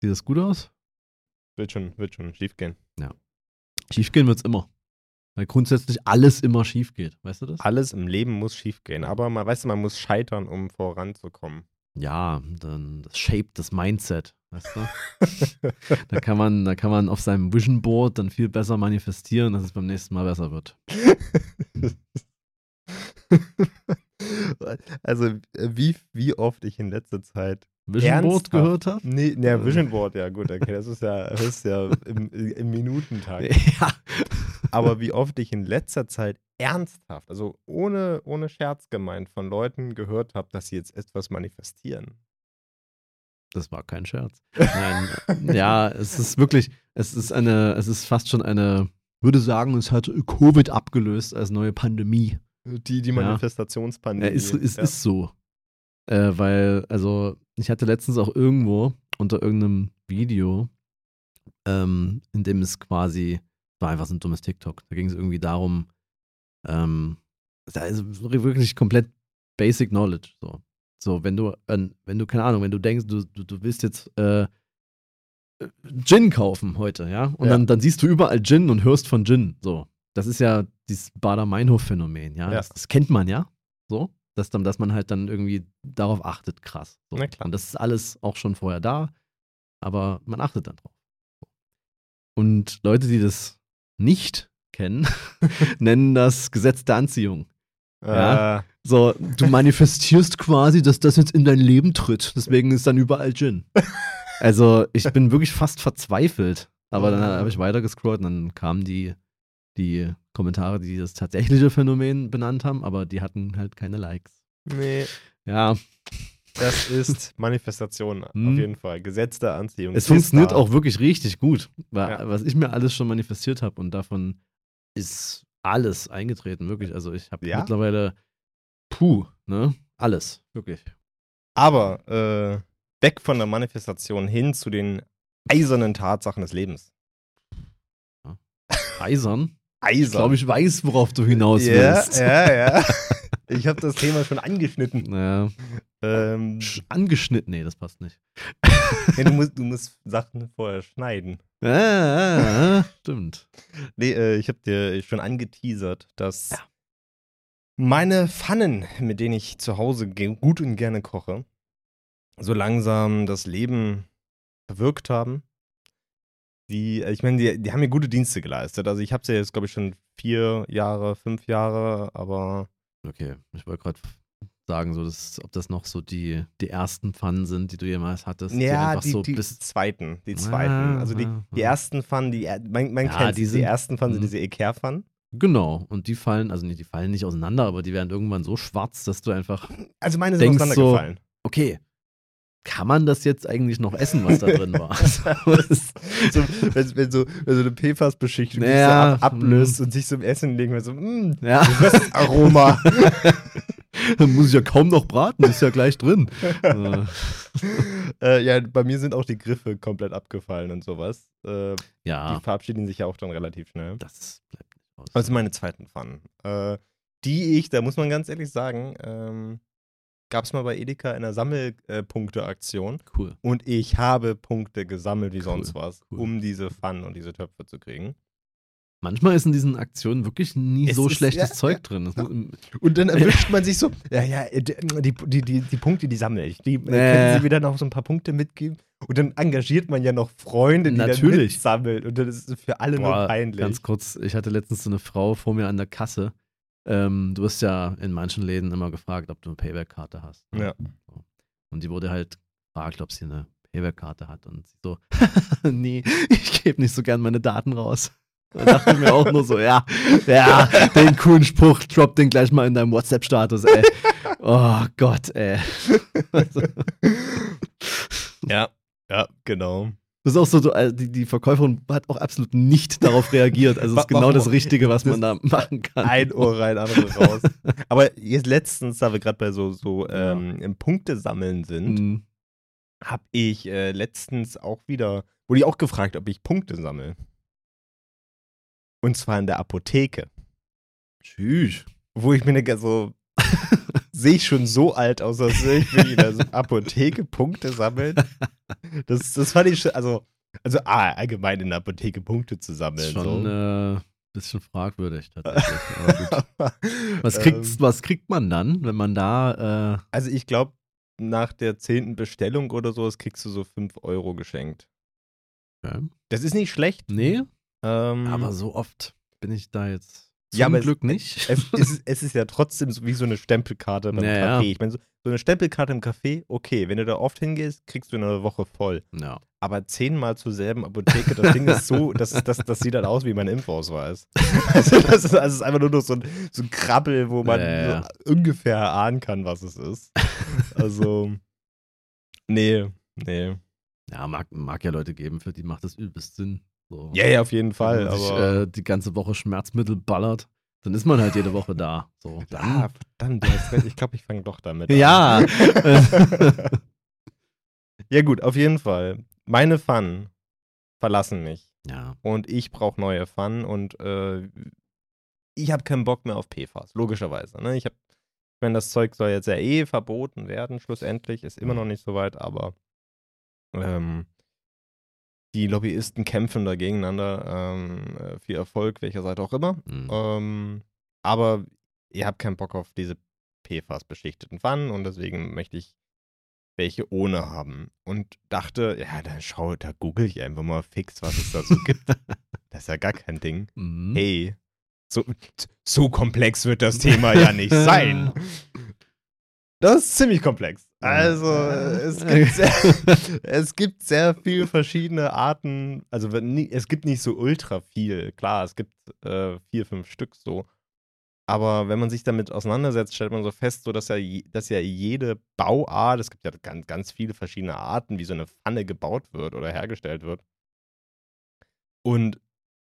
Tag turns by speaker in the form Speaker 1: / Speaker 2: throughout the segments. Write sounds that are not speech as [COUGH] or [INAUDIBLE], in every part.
Speaker 1: Sieht das gut aus?
Speaker 2: Wird schon, wird schon schief gehen.
Speaker 1: Schiefgehen wird's immer. Weil grundsätzlich alles immer schief geht. Weißt du das?
Speaker 2: Alles im Leben muss schief gehen, aber man weißt du, man muss scheitern, um voranzukommen.
Speaker 1: Ja, dann das Shape, das Mindset. Weißt du? [LAUGHS] da, kann man, da kann man auf seinem Vision Board dann viel besser manifestieren, dass es beim nächsten Mal besser wird. [LAUGHS] [LAUGHS]
Speaker 2: also, äh, wie, wie oft ich in letzter Zeit.
Speaker 1: Vision Board gehört habe?
Speaker 2: Nee, ne, Vision Board, ja, gut, okay, das ist ja, das ist ja im, im Minutentag. [LAUGHS]
Speaker 1: Ja.
Speaker 2: Aber wie oft ich in letzter Zeit ernsthaft, also ohne, ohne Scherz gemeint, von Leuten gehört habe, dass sie jetzt etwas manifestieren.
Speaker 1: Das war kein Scherz. Nein, ja, es ist wirklich, es ist eine, es ist fast schon eine, würde sagen, es hat Covid abgelöst als neue Pandemie.
Speaker 2: Die, die. Manifestationspandemie.
Speaker 1: Ja, ist, ist,
Speaker 2: ja.
Speaker 1: ist so. Äh, weil, also, ich hatte letztens auch irgendwo unter irgendeinem Video, ähm, in dem es quasi, war einfach so ein dummes TikTok. Da ging es irgendwie darum, ähm, da ist wirklich komplett Basic Knowledge. So, so wenn du, an- wenn du, keine Ahnung, wenn du denkst, du, du, du willst jetzt äh, Gin kaufen heute, ja, und
Speaker 2: Ja.
Speaker 1: Dann, dann siehst du überall Gin und hörst von Gin. So, das ist ja dieses Bader-Meinhof-Phänomen, ja.
Speaker 2: Ja.
Speaker 1: Das, das kennt man ja, so, dass, dann, dass man halt dann irgendwie darauf achtet, krass. So.
Speaker 2: Na klar.
Speaker 1: Und das ist alles auch schon vorher da, aber man achtet dann drauf. Und Leute, die das nicht kennen, [LAUGHS] nennen das Gesetz der Anziehung. Ja.
Speaker 2: Äh,
Speaker 1: So, du manifestierst quasi, dass das jetzt in dein Leben tritt. Deswegen ist dann überall Gin. [LAUGHS] Also, ich bin wirklich fast verzweifelt. Aber dann habe ich weiter gescrollt und dann kamen die, die Kommentare, die das tatsächliche Phänomen benannt haben, aber die hatten halt keine Likes.
Speaker 2: nee,
Speaker 1: Ja,
Speaker 2: das [LAUGHS] ist Manifestation, auf
Speaker 1: Hm.
Speaker 2: jeden Fall. Gesetz der Anziehung.
Speaker 1: es funktioniert
Speaker 2: da.
Speaker 1: auch wirklich richtig gut. Weil,
Speaker 2: Ja.
Speaker 1: Was ich mir alles schon manifestiert habe und davon ist alles eingetreten, wirklich. Also, ich habe
Speaker 2: Ja?
Speaker 1: mittlerweile, puh, ne? Alles, wirklich.
Speaker 2: Aber äh, weg von der Manifestation hin zu den eisernen Tatsachen des Lebens.
Speaker 1: Eisern. Ich
Speaker 2: Eisern.
Speaker 1: glaube, ich weiß, worauf du hinaus
Speaker 2: ja,
Speaker 1: willst.
Speaker 2: ja, ja. [LAUGHS] Ich habe das Thema schon angeschnitten.
Speaker 1: Naja,
Speaker 2: Ähm,
Speaker 1: sch- angeschnitten, nee, das passt nicht. [LAUGHS]
Speaker 2: ja, du, musst, du musst Sachen vorher schneiden.
Speaker 1: Ah, stimmt.
Speaker 2: Nee, äh, ich habe dir schon angeteasert, dass meine Pfannen, mit denen ich zu Hause gut und gerne koche, so langsam das Leben verwirkt haben. Die, äh, ich meine, die, die haben mir gute Dienste geleistet. Also ich habe sie jetzt, glaube ich, schon vier Jahre, fünf Jahre, aber
Speaker 1: Okay, ich wollte gerade sagen, so, dass, ob das noch so die, die ersten Pfannen sind, die du jemals hattest. die
Speaker 2: ja,
Speaker 1: einfach
Speaker 2: die,
Speaker 1: so
Speaker 2: die zweiten, die zweiten.
Speaker 1: Ah,
Speaker 2: also die,
Speaker 1: ah,
Speaker 2: die
Speaker 1: ah.
Speaker 2: ersten Pfannen, die, man, man
Speaker 1: Ja,
Speaker 2: kennt
Speaker 1: die
Speaker 2: die,
Speaker 1: sind-
Speaker 2: die ersten Pfannen sind
Speaker 1: Mhm.
Speaker 2: diese Ikea-Pfannen.
Speaker 1: Genau, und die fallen, also nee, die fallen nicht auseinander, aber die werden irgendwann so schwarz, dass du einfach,
Speaker 2: Also meine sind
Speaker 1: Denkst so-
Speaker 2: auseinandergefallen.
Speaker 1: okay, kann man das jetzt eigentlich noch essen, was da drin war? [LAUGHS] Ist-
Speaker 2: so, wenn, wenn, so, wenn so eine PFAS-Beschichtung sich
Speaker 1: Ja,
Speaker 2: so ab, ablöst
Speaker 1: hm.
Speaker 2: und sich so im Essen legen, wir so, mh,
Speaker 1: ja,
Speaker 2: das Aroma. [LAUGHS]
Speaker 1: dann muss ich ja kaum noch braten, ist ja gleich drin. [LAUGHS] Äh,
Speaker 2: ja, bei mir sind auch die Griffe komplett abgefallen und sowas. Äh,
Speaker 1: ja,
Speaker 2: Die verabschieden sich ja auch dann relativ schnell.
Speaker 1: das bleibt nicht aus.
Speaker 2: Also meine zweiten Pfannen. Äh, die ich, da muss man ganz ehrlich sagen, ähm, gab es mal bei Edeka in der Sammelpunkte-Aktion.
Speaker 1: cool.
Speaker 2: Und ich habe Punkte gesammelt wie
Speaker 1: Cool,
Speaker 2: sonst was,
Speaker 1: cool.
Speaker 2: um diese Pfannen und diese Töpfe zu kriegen.
Speaker 1: Manchmal ist in diesen Aktionen wirklich nie
Speaker 2: Es
Speaker 1: so
Speaker 2: ist-
Speaker 1: schlechtes
Speaker 2: ja,
Speaker 1: Zeug
Speaker 2: ja.
Speaker 1: drin. Das
Speaker 2: Ja. Und dann [LAUGHS] erwischt man sich so, ja, ja, äh, die, die, die, die Punkte, die sammle ich. Die äh, können
Speaker 1: ja.
Speaker 2: sie mir dann auch so ein paar Punkte mitgeben. Und dann engagiert man ja noch Freunde, die dann
Speaker 1: Natürlich.
Speaker 2: mitsammeln. Und dann ist es für alle nur
Speaker 1: Boah,
Speaker 2: peinlich.
Speaker 1: Ganz kurz, ich hatte letztens so eine Frau vor mir an der Kasse. Ähm, du wirst ja in manchen Läden immer gefragt, ob du eine Payback-Karte hast. ne?
Speaker 2: Ja.
Speaker 1: So. Und die wurde halt gefragt, ob sie eine Payback-Karte hat. Und sie so, [LAUGHS] nee, ich gebe nicht so gern meine Daten raus. Da dachte ich mir auch nur so, ja, ja, den coolen Spruch, drop den gleich mal in deinem WhatsApp-Status, ey. Oh Gott, ey. [LAUGHS]
Speaker 2: Ja, ja, genau.
Speaker 1: Das ist auch so, so, äh, die, die Verkäuferin hat auch absolut nicht darauf reagiert. Also es ist genau das? Richtige, was man da machen kann.
Speaker 2: Ein Ohr rein, andere raus. Aber jetzt letztens, da wir gerade bei so, so ähm, im Punktesammeln sind,
Speaker 1: Mhm.
Speaker 2: habe ich äh, letztens auch wieder, wurde ich auch gefragt, ob ich Punkte sammle. Und zwar in der Apotheke.
Speaker 1: Tschüss.
Speaker 2: Wo ich mir denke, so, sehe ich schon so alt aus, als würde ich wirklich in der Apotheke Punkte sammeln. Das, das fand ich schon, also, also ah, allgemein in der Apotheke Punkte zu sammeln.
Speaker 1: Schon
Speaker 2: so.
Speaker 1: äh, bisschen fragwürdig tatsächlich. [LAUGHS] Was, kriegt,
Speaker 2: Ähm,
Speaker 1: was kriegt man dann, wenn man da. Äh,
Speaker 2: Also ich glaube, nach der zehnten Bestellung oder so, das kriegst du so 5 Euro geschenkt.
Speaker 1: okay.
Speaker 2: Das ist nicht schlecht.
Speaker 1: Nee,
Speaker 2: Ähm,
Speaker 1: aber so oft bin ich da jetzt zum
Speaker 2: Ja, aber es-
Speaker 1: Glück nicht.
Speaker 2: es, [LAUGHS] ist, es ist ja trotzdem so wie so eine Stempelkarte beim
Speaker 1: Ja, ja.
Speaker 2: Café. Ich meine, so, so eine Stempelkarte im Café, okay, wenn du da oft hingehst, kriegst du in einer Woche voll.
Speaker 1: ja.
Speaker 2: Aber zehnmal zur selben Apotheke, das Ding ist so, [LAUGHS] das, das, das sieht dann aus wie mein Impfausweis. [LAUGHS] Also das ist, also es ist einfach nur noch so ein, so ein Krabbel, wo man
Speaker 1: Ja, ja, ja.
Speaker 2: So ungefähr erahnen kann, was es ist. Also, nee, nee.
Speaker 1: Ja, mag, mag ja Leute geben, für die macht das übelst Sinn. So.
Speaker 2: Ja, ja, auf jeden
Speaker 1: Wenn
Speaker 2: Fall.
Speaker 1: man sich äh, die ganze Woche Schmerzmittel ballert, dann ist man halt jede Woche da. So,
Speaker 2: ah,
Speaker 1: dann,
Speaker 2: verdammt. Ich glaube, ich fange doch damit an.
Speaker 1: ja. [LAUGHS]
Speaker 2: ja, gut, auf jeden Fall. Meine Pfannen verlassen mich.
Speaker 1: ja.
Speaker 2: Und ich brauche neue Pfannen und äh, ich habe keinen Bock mehr auf PFAS, logischerweise. Ne? Ich habe, ich meine, das Zeug soll jetzt ja eh verboten werden, schlussendlich, ist immer noch nicht so weit, aber ähm, die Lobbyisten kämpfen da gegeneinander. Ähm, äh, viel Erfolg, welcher Seite auch immer.
Speaker 1: Mhm.
Speaker 2: Ähm, aber ihr habt keinen Bock auf diese PFAS-beschichteten Pfannen und deswegen möchte ich welche ohne haben. Und dachte, ja, dann schau, da google ich einfach mal fix, was es da so [LAUGHS] gibt. Das ist ja gar kein Ding.
Speaker 1: Mhm.
Speaker 2: Hey, so, so komplex wird das Thema ja nicht [LAUGHS] sein. Das ist ziemlich komplex. Also, es gibt [LAUGHS] sehr, es gibt sehr viele verschiedene Arten. Also, es gibt nicht so ultra viel. Klar, es gibt äh, vier, fünf Stück so. Aber wenn man sich damit auseinandersetzt, stellt man so fest, so dass ja, dass ja jede Bauart, es gibt ja ganz, ganz viele verschiedene Arten, wie so eine Pfanne gebaut wird oder hergestellt wird. Und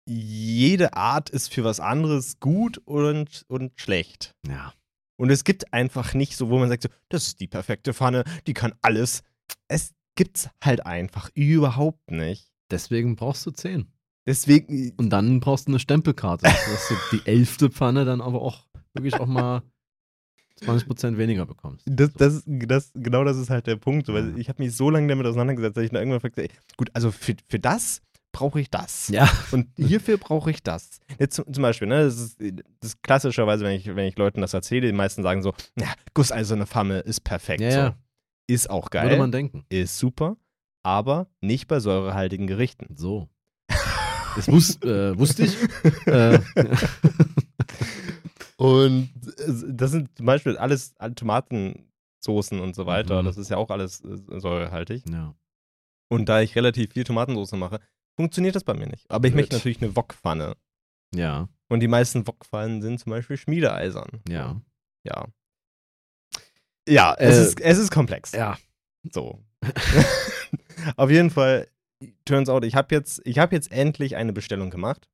Speaker 2: jede Art ist für was anderes gut und, und schlecht.
Speaker 1: Ja.
Speaker 2: Und es gibt einfach nicht so, wo man sagt, so, das ist die perfekte Pfanne, die kann alles. Es gibt's halt einfach überhaupt nicht.
Speaker 1: Deswegen brauchst du 10.
Speaker 2: Deswegen,
Speaker 1: Und dann brauchst du eine Stempelkarte, dass du die elfte Pfanne dann aber auch wirklich auch mal 20% weniger bekommst.
Speaker 2: das, das, das, genau das ist halt der Punkt. So, weil ich habe mich so lange damit auseinandergesetzt, dass ich dann irgendwann fragte, ey, gut, also für, für das brauche ich das.
Speaker 1: Ja.
Speaker 2: Und hierfür brauche ich das. Jetzt zum, zum Beispiel, ne, das ist, das ist klassischerweise, wenn ich, wenn ich Leuten das erzähle, die meisten sagen so, ja, gusseiserne Pfanne ist perfekt.
Speaker 1: Ja,
Speaker 2: so.
Speaker 1: ja.
Speaker 2: Ist auch geil.
Speaker 1: Würde man denken.
Speaker 2: ist super, aber nicht bei säurehaltigen Gerichten.
Speaker 1: So. Das wus äh, wusste ich. [LAUGHS] äh,
Speaker 2: Und es- das sind zum Beispiel alles alle Tomatensoßen und so weiter.
Speaker 1: Mhm.
Speaker 2: Das ist ja auch alles äh, säurehaltig.
Speaker 1: ja.
Speaker 2: Und da ich relativ viel Tomatensauce mache, funktioniert das bei mir nicht. Aber ich
Speaker 1: Blöd.
Speaker 2: möchte natürlich eine Wokpfanne.
Speaker 1: Ja.
Speaker 2: Und die meisten Wokpfannen sind zum Beispiel schmiedeeisern.
Speaker 1: Ja.
Speaker 2: Ja. Ja, es,
Speaker 1: Äh,
Speaker 2: ist, es ist komplex.
Speaker 1: Ja.
Speaker 2: So. [LAUGHS] Auf jeden Fall, turns out, ich habe jetzt, ich hab jetzt endlich eine Bestellung gemacht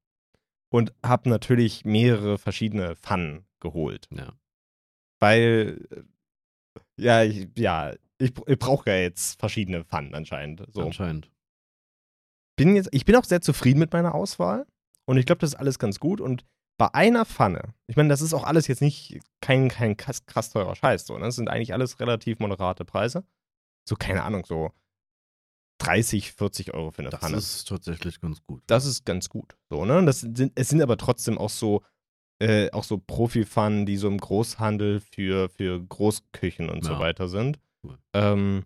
Speaker 2: und habe natürlich mehrere verschiedene Pfannen geholt.
Speaker 1: Ja.
Speaker 2: Weil, äh, ja, ich, ja, ich, ich brauche ja jetzt verschiedene Pfannen anscheinend. So.
Speaker 1: Anscheinend.
Speaker 2: Bin jetzt, ich bin auch sehr zufrieden mit meiner Auswahl und ich glaube, das ist alles ganz gut. Und bei einer Pfanne, ich meine, das ist auch alles jetzt nicht kein, kein krass, krass teurer Scheiß. So, ne? Das sind eigentlich alles relativ moderate Preise. So, keine Ahnung, so 30, 40 Euro für eine
Speaker 1: Das
Speaker 2: Pfanne.
Speaker 1: ist tatsächlich ganz gut.
Speaker 2: das ist ganz gut. So, ne? Das sind, es sind aber trotzdem auch so, äh, auch so Profi-Pfannen, die so im Großhandel für, für Großküchen und so
Speaker 1: Ja.
Speaker 2: weiter sind.
Speaker 1: Cool.
Speaker 2: Ähm,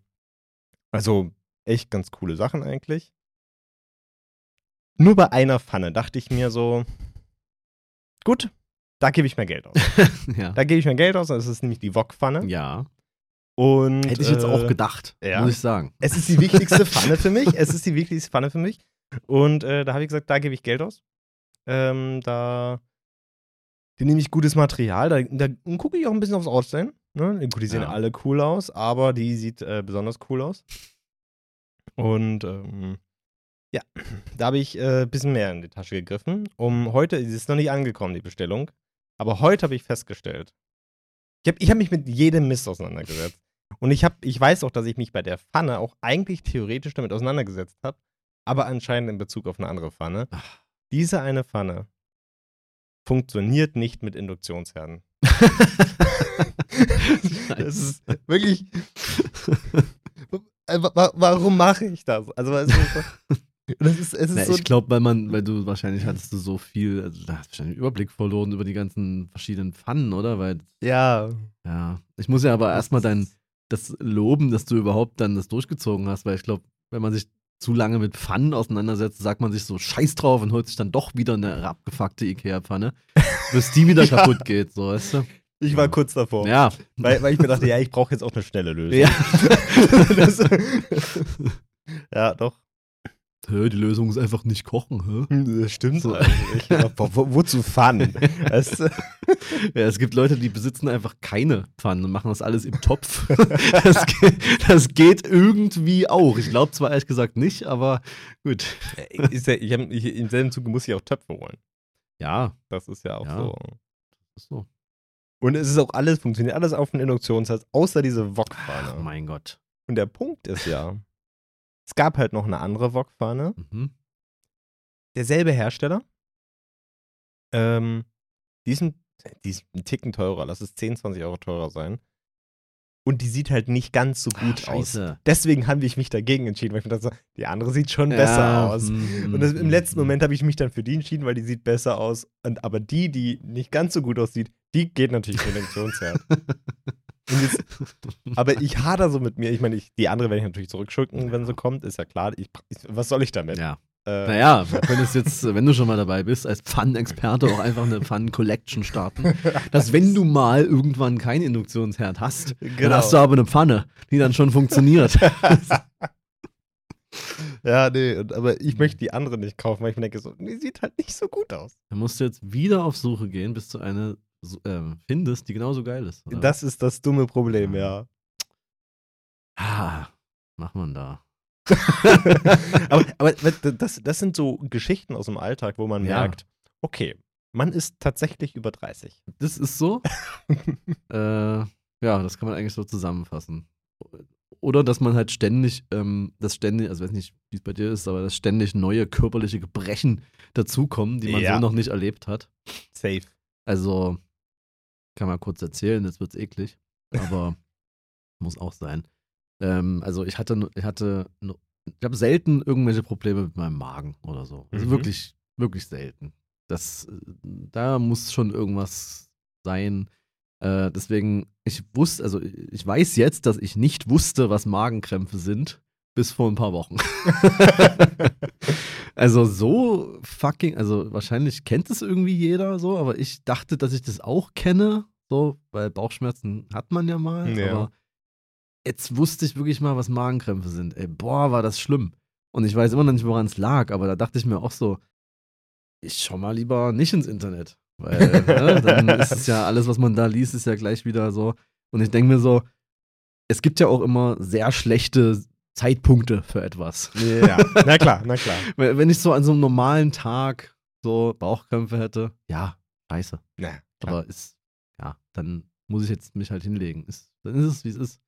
Speaker 2: also echt ganz coole Sachen eigentlich. Nur bei einer Pfanne dachte ich mir so, gut, da gebe ich mehr Geld aus. [LAUGHS]
Speaker 1: ja.
Speaker 2: Da gebe ich mehr Geld aus, das ist nämlich die Wok-Pfanne.
Speaker 1: ja.
Speaker 2: Und,
Speaker 1: Hätte ich jetzt auch
Speaker 2: äh,
Speaker 1: gedacht,
Speaker 2: ja.
Speaker 1: muss ich sagen.
Speaker 2: Es ist die wichtigste [LAUGHS] Pfanne für mich. Es ist die wichtigste Pfanne für mich. Und äh, da habe ich gesagt, da gebe ich Geld aus. Ähm, da die nehme ich gutes Material. Da, da gucke ich auch ein bisschen aufs Aussehen. Ne? Gut, die sehen
Speaker 1: Ja.
Speaker 2: alle cool aus, aber die sieht äh, besonders cool aus. Und ähm, ja, [CLEARS THROAT] da habe ich äh, ein bisschen mehr in die Tasche gegriffen. Um heute, sie ist noch nicht angekommen, die Bestellung. Aber heute habe ich festgestellt, ich habe ich hab mich mit jedem Mist auseinandergesetzt. Und ich, hab, ich weiß auch, dass ich mich bei der Pfanne auch eigentlich theoretisch damit auseinandergesetzt habe, aber anscheinend in Bezug auf eine andere Pfanne.
Speaker 1: Ach.
Speaker 2: Diese eine Pfanne funktioniert nicht mit Induktionsherden. [LAUGHS] Das ist wirklich. Äh, warum mache ich das? Also, es ist,
Speaker 1: das ist, es ist Na, so ich glaube, weil man, weil du wahrscheinlich hattest du so viel, also da hast du wahrscheinlich Überblick verloren über die ganzen verschiedenen Pfannen, oder? Weil,
Speaker 2: ja.
Speaker 1: Ja. Ich muss ja aber erstmal dein, das loben, dass du überhaupt dann das durchgezogen hast, weil ich glaube, wenn man sich zu lange mit Pfannen auseinandersetzt, sagt man sich so Scheiß drauf und holt sich dann doch wieder eine abgefuckte Ikea-Pfanne, bis die wieder [LAUGHS] ja. kaputt geht, so weißt du?
Speaker 2: Ich war kurz davor.
Speaker 1: Ja.
Speaker 2: Weil, weil ich mir dachte, [LAUGHS] ja, ich brauche jetzt auch eine schnelle Lösung. Ja. [LAUGHS] das, ja, doch.
Speaker 1: Hä, die Lösung ist einfach nicht kochen, hä?
Speaker 2: Das stimmt so. eigentlich. wo, wo, wozu Pfannen? [LAUGHS]
Speaker 1: Weißt ja, es gibt Leute, die besitzen einfach keine Pfannen und machen das alles im Topf. [LAUGHS] das, geht, das geht irgendwie auch. Ich glaube zwar ehrlich gesagt nicht, aber gut.
Speaker 2: Ist ja, ich hab, ich, Im selben Zuge muss ich auch Töpfe holen.
Speaker 1: Ja.
Speaker 2: Das ist ja auch ja, so. Das ist so. Und es ist auch alles, funktioniert alles auf dem Induktionsherd, außer diese Wokpfanne.
Speaker 1: Ach, mein Gott.
Speaker 2: Und der Punkt ist ja, es gab halt noch eine andere Wokpfanne. Mhm. Derselbe Hersteller. Ähm, die, ist ein, die ist ein Ticken teurer. Lass es 10, 20 Euro teurer sein. Und die sieht halt nicht ganz so gut Ach, aus. Deswegen habe ich mich dagegen entschieden, weil ich mir dachte, die andere sieht schon ja, besser aus. Mm, und das, im letzten mm. Moment habe ich mich dann für die entschieden, weil die sieht besser aus. Und, aber die, die nicht ganz so gut aussieht, die geht natürlich für den. [LAUGHS] Jetzt, aber ich hader so mit mir. Ich meine, die andere werde ich natürlich zurückschicken, wenn sie kommt, ist ja klar. Ich, ich, was soll ich damit?
Speaker 1: Ja. Äh, naja, wir können jetzt, wenn du schon mal dabei bist, als Pfannenexperte auch einfach eine Pfannen-Collection starten. Dass wenn du mal irgendwann keinen Induktionsherd hast, genau. dann hast du aber eine Pfanne, die dann schon funktioniert. [LAUGHS]
Speaker 2: ja, nee, aber ich möchte die andere nicht kaufen, weil ich mir denke, so, die sieht halt nicht so gut aus.
Speaker 1: Dann musst du jetzt wieder auf Suche gehen, bis du eine äh, findest, die genauso geil ist.
Speaker 2: Oder? Das ist das dumme Problem, ja.
Speaker 1: Ah, macht man da. [LAUGHS]
Speaker 2: aber, aber [LAUGHS] das, das sind so Geschichten aus dem Alltag, wo man ja. merkt, okay, man ist tatsächlich über 30.
Speaker 1: Das ist so. [LAUGHS] äh, ja, das kann man eigentlich so zusammenfassen. Oder dass man halt ständig, ähm, das ständig, also weiß nicht, wie es bei dir ist, aber dass ständig neue körperliche Gebrechen dazukommen, die man ja. so noch nicht erlebt hat.
Speaker 2: Safe.
Speaker 1: Also, kann man kurz erzählen, jetzt wird's eklig, aber [LAUGHS] muss auch sein. Ähm, also ich hatte, ich hatte, ich habe selten irgendwelche Probleme mit meinem Magen oder so. Also mhm. wirklich, wirklich selten. Das, da muss schon irgendwas sein. Äh, deswegen, ich wusste, also ich weiß jetzt, dass ich nicht wusste, was Magenkrämpfe sind, bis vor ein paar Wochen. [LAUGHS] [LAUGHS] also so fucking, also wahrscheinlich kennt es irgendwie jeder so, aber ich dachte, dass ich das auch kenne, so, weil Bauchschmerzen hat man ja mal, ja. aber jetzt wusste ich wirklich mal, was Magenkrämpfe sind. Ey, boah, war das schlimm. Und ich weiß immer noch nicht, woran es lag, aber da dachte ich mir auch so, ich schau mal lieber nicht ins Internet. Weil ne, dann [LAUGHS] ist es ja alles, was man da liest, ist ja gleich wieder so. Und ich denke mir so, es gibt ja auch immer sehr schlechte Zeitpunkte für etwas.
Speaker 2: Ja, na klar, na klar. [LAUGHS]
Speaker 1: Wenn ich so an so einem normalen Tag so Bauchkrämpfe hätte, ja, scheiße. Ja, Aber ist, ja, dann muss ich jetzt mich halt hinlegen. Ist, dann ist es, wie es ist.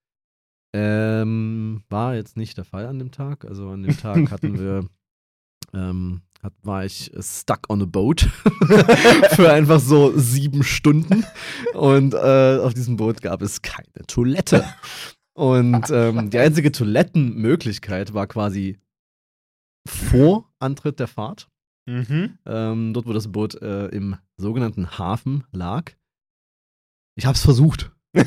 Speaker 1: Ähm, war jetzt nicht der Fall an dem Tag. Also an dem Tag [LAUGHS] hatten wir, ähm, hat, war ich stuck on a boat [LAUGHS] für einfach so sieben Stunden. Und äh, auf diesem Boot gab es keine Toilette. Und [LAUGHS] ähm, die einzige Toilettenmöglichkeit war quasi vor Antritt der Fahrt. Mhm. Ähm, dort, wo das Boot äh, im sogenannten Hafen lag. Ich habe es versucht. [LAUGHS]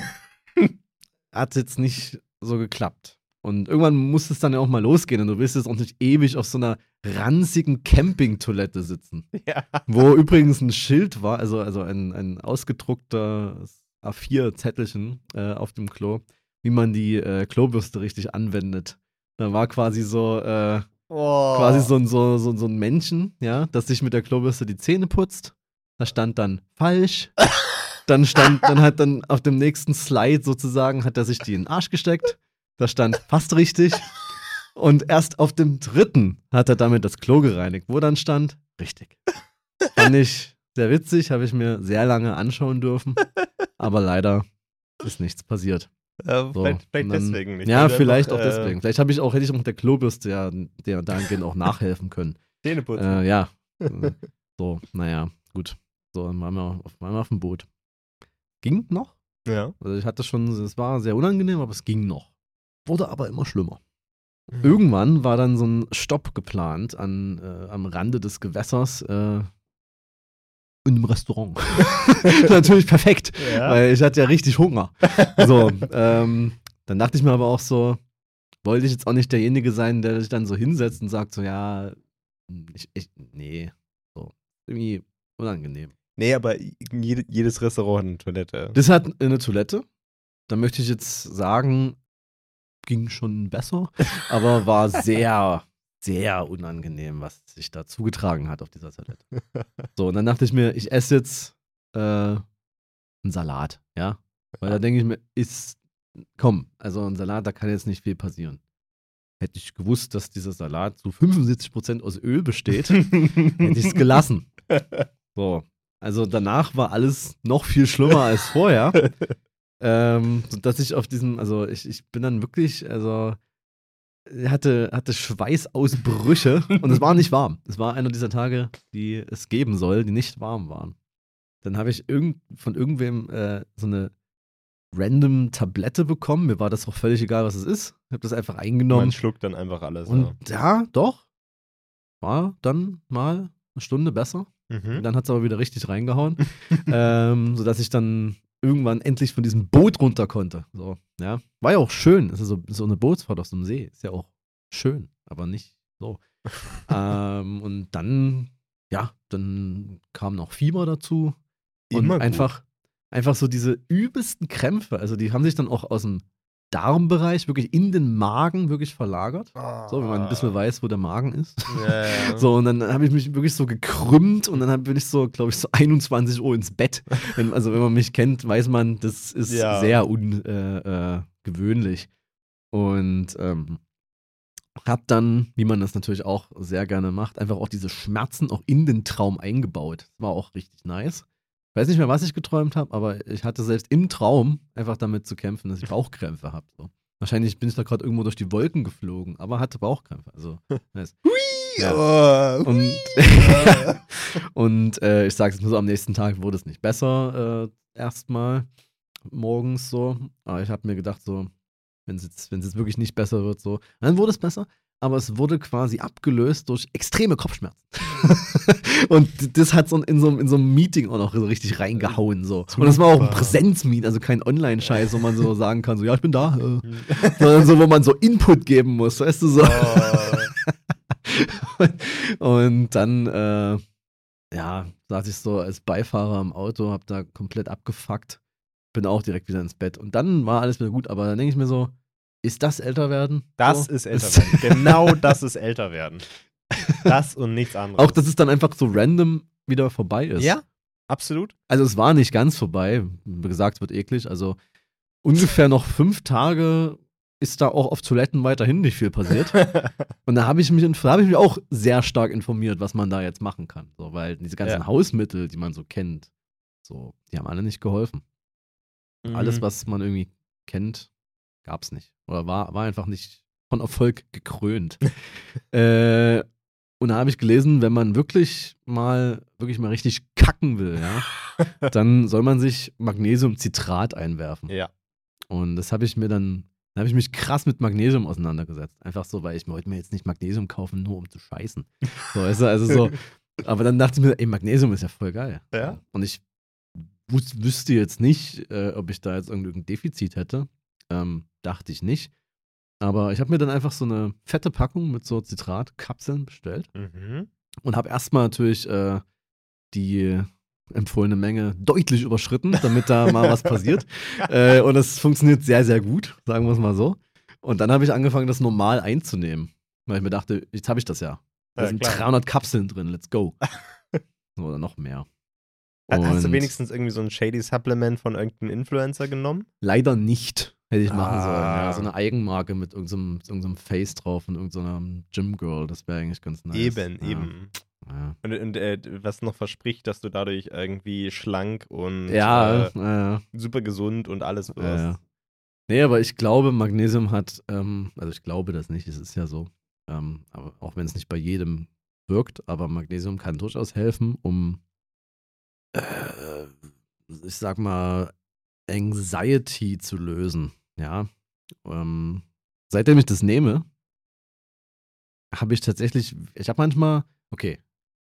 Speaker 1: Hat jetzt nicht so geklappt. Und irgendwann muss es dann ja auch mal losgehen und du willst jetzt auch nicht ewig auf so einer ranzigen Campingtoilette sitzen. [LAUGHS] Ja. Wo übrigens ein Schild war, also, also ein, ein ausgedruckter A4-Zettelchen äh, auf dem Klo wie man die äh, Klobürste richtig anwendet. Da war quasi so, äh, oh. quasi so, so, so, so ein Männchen, ja, das sich mit der Klobürste die Zähne putzt. Da stand dann falsch. dann stand, dann hat dann auf dem nächsten Slide sozusagen, hat er sich die in den Arsch gesteckt. Da stand fast richtig. Und erst auf dem dritten hat er damit das Klo gereinigt, wo dann stand, richtig. Fand ich sehr witzig, habe ich mir sehr lange anschauen dürfen. Aber leider ist nichts passiert.
Speaker 2: Äh, so, vielleicht, vielleicht dann, deswegen
Speaker 1: nicht. Ja, vielleicht auch deswegen. Äh, vielleicht habe ich auch, hätte ich auch mit der Klobürste ja der dahingehend auch nachhelfen können.
Speaker 2: Zähneputzen.
Speaker 1: Äh, ja. [LAUGHS] so, naja, gut. So, dann waren wir, auf, waren wir auf dem Boot. Ging noch?
Speaker 2: Ja.
Speaker 1: Also ich hatte schon, es war sehr unangenehm, aber es ging noch. Wurde aber immer schlimmer.
Speaker 2: Mhm.
Speaker 1: Irgendwann war dann so ein Stopp geplant an, äh, am Rande des Gewässers äh, in einem Restaurant. [LAUGHS] Natürlich perfekt,
Speaker 2: Ja.
Speaker 1: weil ich hatte ja richtig Hunger. So, ähm, dann dachte ich mir aber auch so, wollte ich jetzt auch nicht derjenige sein, der sich dann so hinsetzt und sagt so, ja, ich, ich nee, so, irgendwie unangenehm.
Speaker 2: Nee, aber jede, jedes Restaurant hat eine Toilette.
Speaker 1: Das hat eine Toilette. Da möchte ich jetzt sagen, ging schon besser, aber war sehr, sehr unangenehm, was sich da zugetragen hat auf dieser Toilette. So, und dann dachte ich mir, ich esse jetzt äh, einen Salat, ja. Weil da denke ich mir, ist, komm, also ein Salat, da kann jetzt nicht viel passieren. Hätte ich gewusst, dass dieser Salat zu 75% aus Öl besteht, hätte ich es gelassen. So. Also danach war alles noch viel schlimmer als vorher. [LAUGHS] ähm, dass ich auf diesem, also ich, ich bin dann wirklich, also hatte, hatte Schweißausbrüche und es war nicht warm. Es war einer dieser Tage, die es geben soll, die nicht warm waren. Dann habe ich irgend, von irgendwem äh, so eine random Tablette bekommen. Mir war das auch völlig egal, was es ist. Ich habe das einfach eingenommen.
Speaker 2: Man schluckt dann einfach alles.
Speaker 1: und ja, doch. War dann mal eine Stunde besser.
Speaker 2: ja. Mhm.
Speaker 1: Und dann hat es aber wieder richtig reingehauen, [LAUGHS] ähm, sodass ich dann irgendwann endlich von diesem Boot runter konnte. So, ja. War ja auch schön. Es ist so, so eine Bootsfahrt auf so einem See. Ist ja auch schön, aber nicht so. [LAUGHS] ähm, und dann, ja, dann kam noch Fieber dazu. Und
Speaker 2: Immer gut.
Speaker 1: einfach, einfach so diese übelsten Krämpfe. Also die haben sich dann auch aus dem Darmbereich wirklich in den Magen wirklich verlagert. So, wenn man ein bisschen weiß, wo der Magen ist.
Speaker 2: Ja. [LAUGHS]
Speaker 1: So, und dann habe ich mich wirklich so gekrümmt und dann bin ich so, glaube ich, so 21 Uhr ins Bett. Wenn, also, wenn man mich kennt, weiß man, das ist
Speaker 2: Ja.
Speaker 1: sehr ungewöhnlich. Äh, äh, und ähm, hab dann, wie man das natürlich auch sehr gerne macht, einfach auch diese Schmerzen auch in den Traum eingebaut. Das war auch richtig nice. Ich weiß nicht mehr, was ich geträumt habe, aber ich hatte selbst im Traum einfach damit zu kämpfen, dass ich Bauchkrämpfe habe. So. Wahrscheinlich bin ich da gerade irgendwo durch die Wolken geflogen, aber hatte Bauchkrämpfe. Also, [LAUGHS] nice. Ja.
Speaker 2: Oh,
Speaker 1: Und, [LAUGHS] und äh, ich sage es nur so, am nächsten Tag wurde es nicht besser, äh, erstmal morgens so. Aber ich habe mir gedacht, so, wenn es jetzt, wenn's jetzt wirklich nicht besser wird, so, dann wurde es besser. Aber es wurde quasi abgelöst durch extreme Kopfschmerzen. [LAUGHS] und das hat so in so, einem- in so einem Meeting auch noch so richtig reingehauen. So. Und das war auch ein. Präsenzmeet, also kein Online-Scheiß, wo man so [LAUGHS] sagen kann, so, ja, ich bin da. Äh. [LAUGHS] Sondern so, wo man so Input geben muss, weißt du, so.
Speaker 2: oh.
Speaker 1: Und dann, äh, ja, saß ich so als Beifahrer im Auto, hab da komplett abgefuckt, bin auch direkt wieder ins Bett. Und dann war alles wieder gut, aber dann denke ich mir so, ist das älter werden?
Speaker 2: Das
Speaker 1: so?
Speaker 2: ist älter werden. [LAUGHS] Genau das ist älter werden. Das und nichts anderes.
Speaker 1: Auch, dass es dann einfach so random wieder vorbei ist.
Speaker 2: Ja, absolut.
Speaker 1: Also es war nicht ganz vorbei, wie gesagt, es wird eklig. Also ungefähr noch fünf Tage ist da auch auf Toiletten weiterhin nicht viel passiert. [LAUGHS] Und da habe ich, mich da hab ich mich auch sehr stark informiert, was man da jetzt machen kann. So, weil diese ganzen
Speaker 2: Ja.
Speaker 1: Hausmittel, die man so kennt, so, die haben alle nicht geholfen. Alles,
Speaker 2: Mhm.
Speaker 1: was man irgendwie kennt, gab es nicht. Oder war, war einfach nicht von Erfolg gekrönt. [LAUGHS] äh, und da habe ich gelesen, wenn man wirklich mal, wirklich mal richtig kacken will, ja, [LAUGHS] dann soll man sich Magnesiumcitrat einwerfen.
Speaker 2: Ja.
Speaker 1: Und das habe ich mir dann, dann habe ich mich krass mit Magnesium auseinandergesetzt. Einfach so, weil ich wollte mir jetzt nicht Magnesium kaufen, nur um zu scheißen. So, weißt du, also so. [LAUGHS] Aber dann dachte ich mir, ey, Magnesium ist ja voll geil.
Speaker 2: Ja.
Speaker 1: Und ich wüsste jetzt nicht, äh, ob ich da jetzt irgendein Defizit hätte. Ähm, dachte ich nicht. Aber ich habe mir dann einfach so eine fette Packung mit so Zitratkapseln bestellt
Speaker 2: Mhm.
Speaker 1: und habe erstmal natürlich äh, die empfohlene Menge deutlich überschritten, damit da mal was passiert. [LAUGHS] Äh, und das funktioniert sehr, sehr gut, sagen wir es mal so. Und dann habe ich angefangen, das normal einzunehmen, weil ich mir dachte, jetzt habe ich das ja. Da
Speaker 2: Ja,
Speaker 1: sind
Speaker 2: klar.
Speaker 1: 300 Kapseln drin, let's go. [LAUGHS] Oder noch mehr.
Speaker 2: Ha- Hast du
Speaker 1: Und
Speaker 2: wenigstens irgendwie so ein shady Supplement von irgendeinem Influencer genommen?
Speaker 1: Leider nicht. Hätte ich machen
Speaker 2: Ah.
Speaker 1: sollen. Ja, so eine Eigenmarke mit irgendeinem so irgendeinem Face drauf und irgendeinem Gym Girl. Das wäre eigentlich ganz nice.
Speaker 2: Eben,
Speaker 1: ja.
Speaker 2: eben.
Speaker 1: Ja,
Speaker 2: Und, und äh, was noch verspricht, dass du dadurch irgendwie schlank und
Speaker 1: ja,
Speaker 2: äh,
Speaker 1: ja,
Speaker 2: super gesund und alles wirst.
Speaker 1: Nee, aber ich glaube, Magnesium hat, ähm, also ich glaube das nicht, es ist ja so. Ähm, aber auch wenn es nicht bei jedem wirkt, aber Magnesium kann durchaus helfen, um, äh, ich sag mal, Anxiety zu lösen. Ja. Ähm, seitdem ich das nehme, habe ich tatsächlich, ich habe manchmal, okay,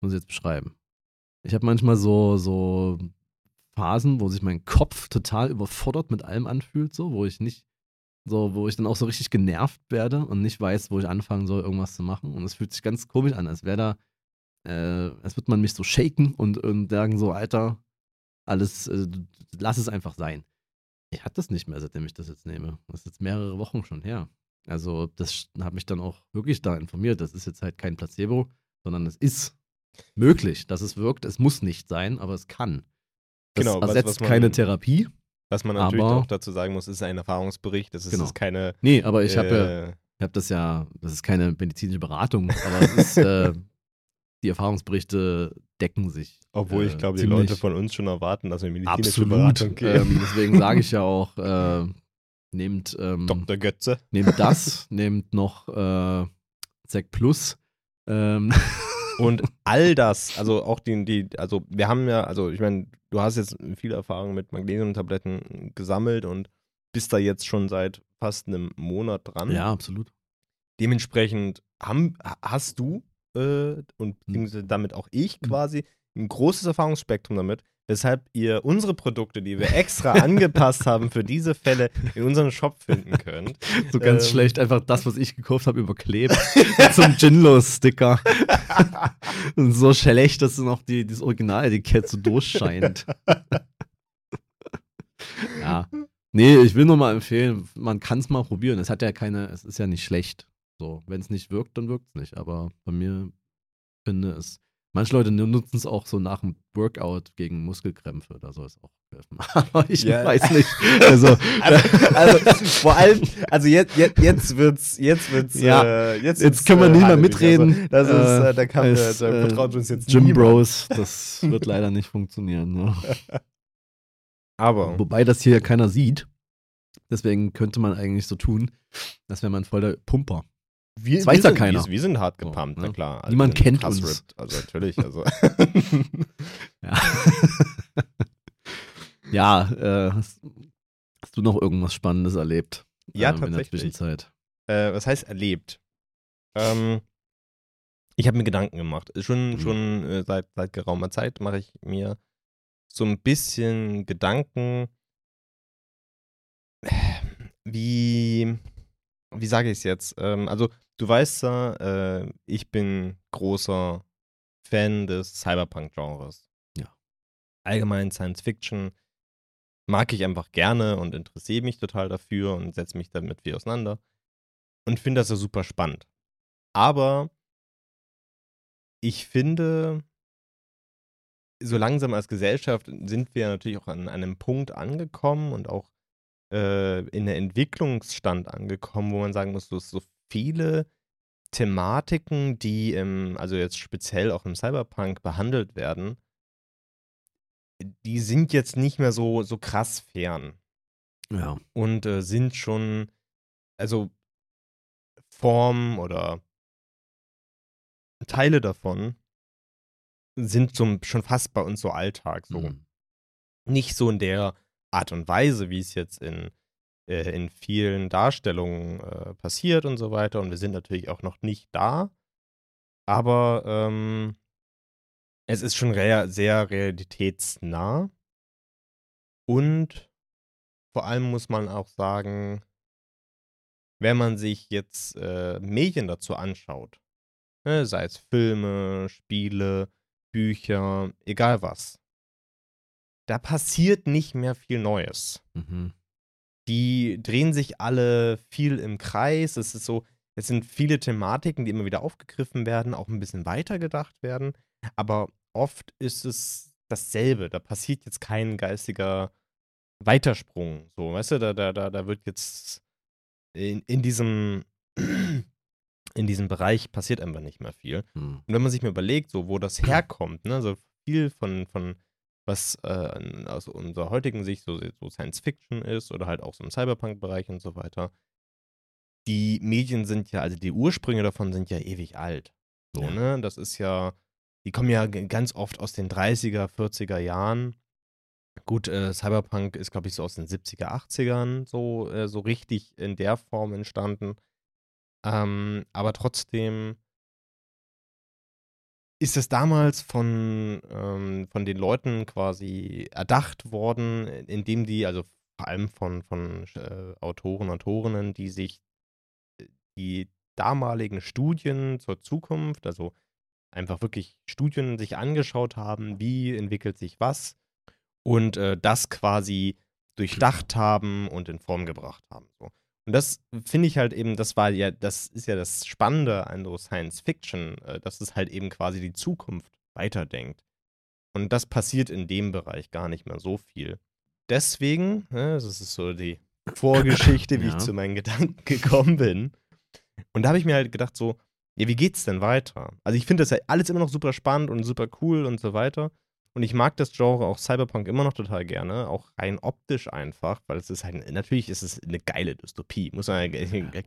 Speaker 1: muss ich jetzt beschreiben. Ich habe manchmal so, so Phasen, wo sich mein Kopf total überfordert mit allem anfühlt, so, wo ich nicht, so, wo ich dann auch so richtig genervt werde und nicht weiß, wo ich anfangen soll, irgendwas zu machen. Und es fühlt sich ganz komisch an, als wäre da, äh, als würde man mich so shaken und, und sagen so, Alter, alles, äh, lass es einfach sein. Ich hatte das nicht mehr, seitdem ich das jetzt nehme. Das ist jetzt mehrere Wochen schon her. Also, das hat mich dann auch wirklich da informiert. Das ist jetzt halt kein Placebo, sondern es ist möglich, dass es wirkt. Es muss nicht sein, aber es kann. Das
Speaker 2: Genau, was-
Speaker 1: ersetzt
Speaker 2: was man-
Speaker 1: keine Therapie.
Speaker 2: Was man natürlich
Speaker 1: Aber-
Speaker 2: auch dazu sagen muss, ist ein Erfahrungsbericht. Das ist,
Speaker 1: Genau.
Speaker 2: ist keine.
Speaker 1: Nee, aber ich habe ja,
Speaker 2: äh,
Speaker 1: ich habe das ja, das ist keine medizinische Beratung, aber es ist, [LAUGHS] äh, die Erfahrungsberichte decken sich.
Speaker 2: obwohl
Speaker 1: äh,
Speaker 2: ich glaube, die Leute von uns schon erwarten, dass wir medizinische
Speaker 1: Absolut.
Speaker 2: Beratung geben.
Speaker 1: Ähm, deswegen sage ich ja [LAUGHS] auch, äh, nehmt, ähm,
Speaker 2: Dr. Götze.
Speaker 1: nehmt das, [LAUGHS] nehmt noch äh, Sec Plus. Ähm, [LAUGHS]
Speaker 2: Und all das, also auch die, die, also wir haben ja, also ich meine, du hast jetzt viel Erfahrung mit Magnesiumtabletten gesammelt und bist da jetzt schon seit fast einem Monat dran.
Speaker 1: ja, absolut.
Speaker 2: Dementsprechend haben, hast du äh, und beziehungsweise damit auch ich quasi ein großes Erfahrungsspektrum damit, weshalb ihr unsere Produkte, die wir extra angepasst haben für diese Fälle, in unserem Shop finden könnt. [LAUGHS]
Speaker 1: So ganz
Speaker 2: Ähm.
Speaker 1: schlecht einfach das, was ich gekauft habe, überklebt. [LAUGHS] einem Ginlos-Sticker. [LAUGHS] Und so schlecht, dass noch die, das Originaletikett so durchscheint. ja. Nee, ich will nur mal empfehlen, man kann es mal probieren. Es hat ja keine, es ist ja nicht schlecht. So, wenn es nicht wirkt, dann wirkt es nicht. Aber bei mir finde es. Manche Leute nutzen es auch so nach dem Workout gegen Muskelkrämpfe, da soll es auch helfen. [LAUGHS] Aber ich
Speaker 2: Ja.
Speaker 1: weiß nicht. [LAUGHS] Also,
Speaker 2: Also, also vor allem, also jetzt, jetzt, jetzt wird's, jetzt wird's,
Speaker 1: Ja.
Speaker 2: äh, jetzt,
Speaker 1: Jetzt können wir
Speaker 2: äh,
Speaker 1: nicht mehr mitreden.
Speaker 2: Also, das ist,
Speaker 1: äh,
Speaker 2: äh, da kann,
Speaker 1: als,
Speaker 2: da
Speaker 1: äh,
Speaker 2: vertraut uns jetzt niemand.
Speaker 1: Bros, das [LAUGHS] wird leider nicht funktionieren. Ne?
Speaker 2: Aber,
Speaker 1: Wobei das hier keiner sieht. Deswegen könnte man eigentlich so tun, als wäre man voll der Pumper.
Speaker 2: Wir,
Speaker 1: das weiß ja
Speaker 2: sind,
Speaker 1: keiner.
Speaker 2: Wir, wir sind hart
Speaker 1: So,
Speaker 2: gepumpt,
Speaker 1: ne?
Speaker 2: na klar. Also
Speaker 1: Niemand kennt uns.
Speaker 2: ripped, Also natürlich, also. [LAUGHS]
Speaker 1: Ja, [LAUGHS] ja äh, hast, hast du noch irgendwas Spannendes erlebt?
Speaker 2: Ja,
Speaker 1: ähm, In der
Speaker 2: tatsächlich.
Speaker 1: Zwischenzeit.
Speaker 2: äh, was heißt erlebt? Ähm, ich habe mir Gedanken gemacht. Schon,
Speaker 1: Mhm.
Speaker 2: schon äh, seit, seit geraumer Zeit mache ich mir so ein bisschen Gedanken, wie, wie sage ich es jetzt? Ähm, also, du weißt ja, äh, ich bin großer Fan des Cyberpunk-Genres.
Speaker 1: Ja.
Speaker 2: Allgemein Science Fiction mag ich einfach gerne und interessiere mich total dafür und setze mich damit viel auseinander und finde das ja super spannend. Aber ich finde, so langsam als Gesellschaft sind wir natürlich auch an einem Punkt angekommen und auch äh, in der Entwicklungsstand angekommen, wo man sagen muss, so, so viele Thematiken, die im, also jetzt speziell auch im Cyberpunk behandelt werden, die sind jetzt nicht mehr so, so krass fern
Speaker 1: Ja.
Speaker 2: und äh, sind schon, also Form oder Teile davon sind so, schon fast bei uns so Alltag. So.
Speaker 1: Mhm.
Speaker 2: Nicht so in der Art und Weise, wie es jetzt in, äh, in vielen Darstellungen äh, passiert und so weiter. Und wir sind natürlich auch noch nicht da. Aber ähm, es ist schon rea sehr realitätsnah. Und vor allem muss man auch sagen, wenn man sich jetzt äh, Medien dazu anschaut, ne, sei es Filme, Spiele, Bücher, egal was, da passiert nicht mehr viel Neues.
Speaker 1: Mhm.
Speaker 2: Die drehen sich alle viel im Kreis. Es ist so, es sind viele Thematiken, die immer wieder aufgegriffen werden, auch ein bisschen weitergedacht werden. Aber oft ist es dasselbe. Da passiert jetzt kein geistiger Weitersprung. So, weißt du, da, da, da, da wird jetzt in, in diesem [CLEARS THROAT] in diesem Bereich passiert einfach nicht mehr viel.
Speaker 1: Mhm.
Speaker 2: Und wenn man sich mal überlegt, so wo das [CLEARS THROAT] herkommt, ne, so viel von, von was äh, aus unserer heutigen Sicht so, so Science Fiction ist oder halt auch so im Cyberpunk-Bereich und so weiter, die Medien sind ja, also die Ursprünge davon sind ja ewig alt. So,
Speaker 1: Ja.
Speaker 2: ne? Das ist ja, die kommen ja ganz oft aus den 30er, 40er Jahren Gut, äh, Cyberpunk ist, glaube ich, so aus den 70er, 80ern so, äh, so richtig in der Form entstanden. Ähm, aber trotzdem ist es damals von, ähm, von den Leuten quasi erdacht worden, indem die, also vor allem von, von äh, Autoren und Autorinnen, die sich äh, die damaligen Studien zur Zukunft, also einfach wirklich Studien sich angeschaut haben, wie entwickelt sich was und äh, das quasi durchdacht haben und in Form gebracht haben. So. Und das finde ich halt eben, das war ja, das ist ja das Spannende an so Science Fiction, äh, dass es halt eben quasi die Zukunft weiterdenkt. Und das passiert in dem Bereich gar nicht mehr so viel. Deswegen, ne, das ist so die Vorgeschichte, wie [LAUGHS] ja. ich zu meinen Gedanken [LAUGHS] gekommen bin. Und da habe ich mir halt gedacht, so, ja, wie geht's denn weiter? Also ich finde das ja alles immer noch super spannend und super cool und so weiter. Und ich mag das Genre auch Cyberpunk immer noch total gerne, auch rein optisch einfach, weil es ist halt, natürlich ist es eine geile Dystopie. Muss man,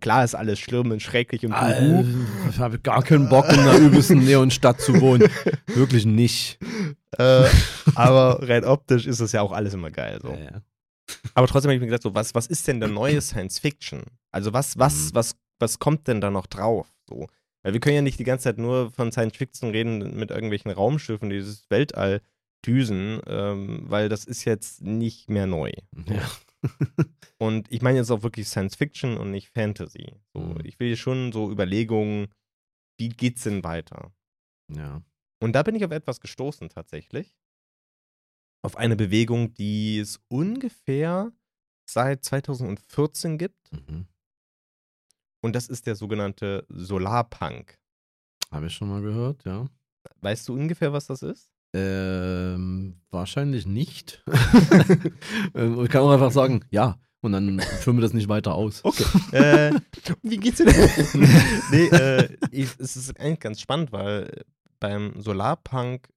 Speaker 2: klar ist alles schlimm und schrecklich und
Speaker 1: uh, Ich habe gar keinen Bock, in einer übelsten Neonstadt zu wohnen. [LAUGHS] Wirklich nicht.
Speaker 2: Äh, aber rein optisch ist es ja auch alles immer geil. So. Ja, ja. Aber trotzdem habe ich mir gedacht, so, was, was ist denn der neue Science Fiction? Also was, was, mhm. was, was kommt denn da noch drauf? So. Weil wir können ja nicht die ganze Zeit nur von Science Fiction reden mit irgendwelchen Raumschiffen, dieses Weltall düsen, ähm, weil das ist jetzt nicht mehr neu. Ja. [LAUGHS] und ich meine jetzt auch wirklich Science Fiction und nicht Fantasy. So, mhm. Ich will schon so Überlegungen, wie geht's denn weiter?
Speaker 1: Ja.
Speaker 2: Und da bin ich auf etwas gestoßen tatsächlich. Auf eine Bewegung, die es ungefähr seit 2014 gibt. Mhm. Und das ist der sogenannte Solarpunk.
Speaker 1: Habe ich schon mal gehört, ja.
Speaker 2: Weißt du ungefähr, was das ist?
Speaker 1: Ähm, wahrscheinlich nicht. [LAUGHS] Ähm, ich kann auch einfach sagen, ja. Und dann führen wir das nicht weiter aus.
Speaker 2: Okay. [LAUGHS] äh, wie geht's dir denn? [LAUGHS] nee, äh, ich, es ist eigentlich ganz spannend, weil beim Solarpunk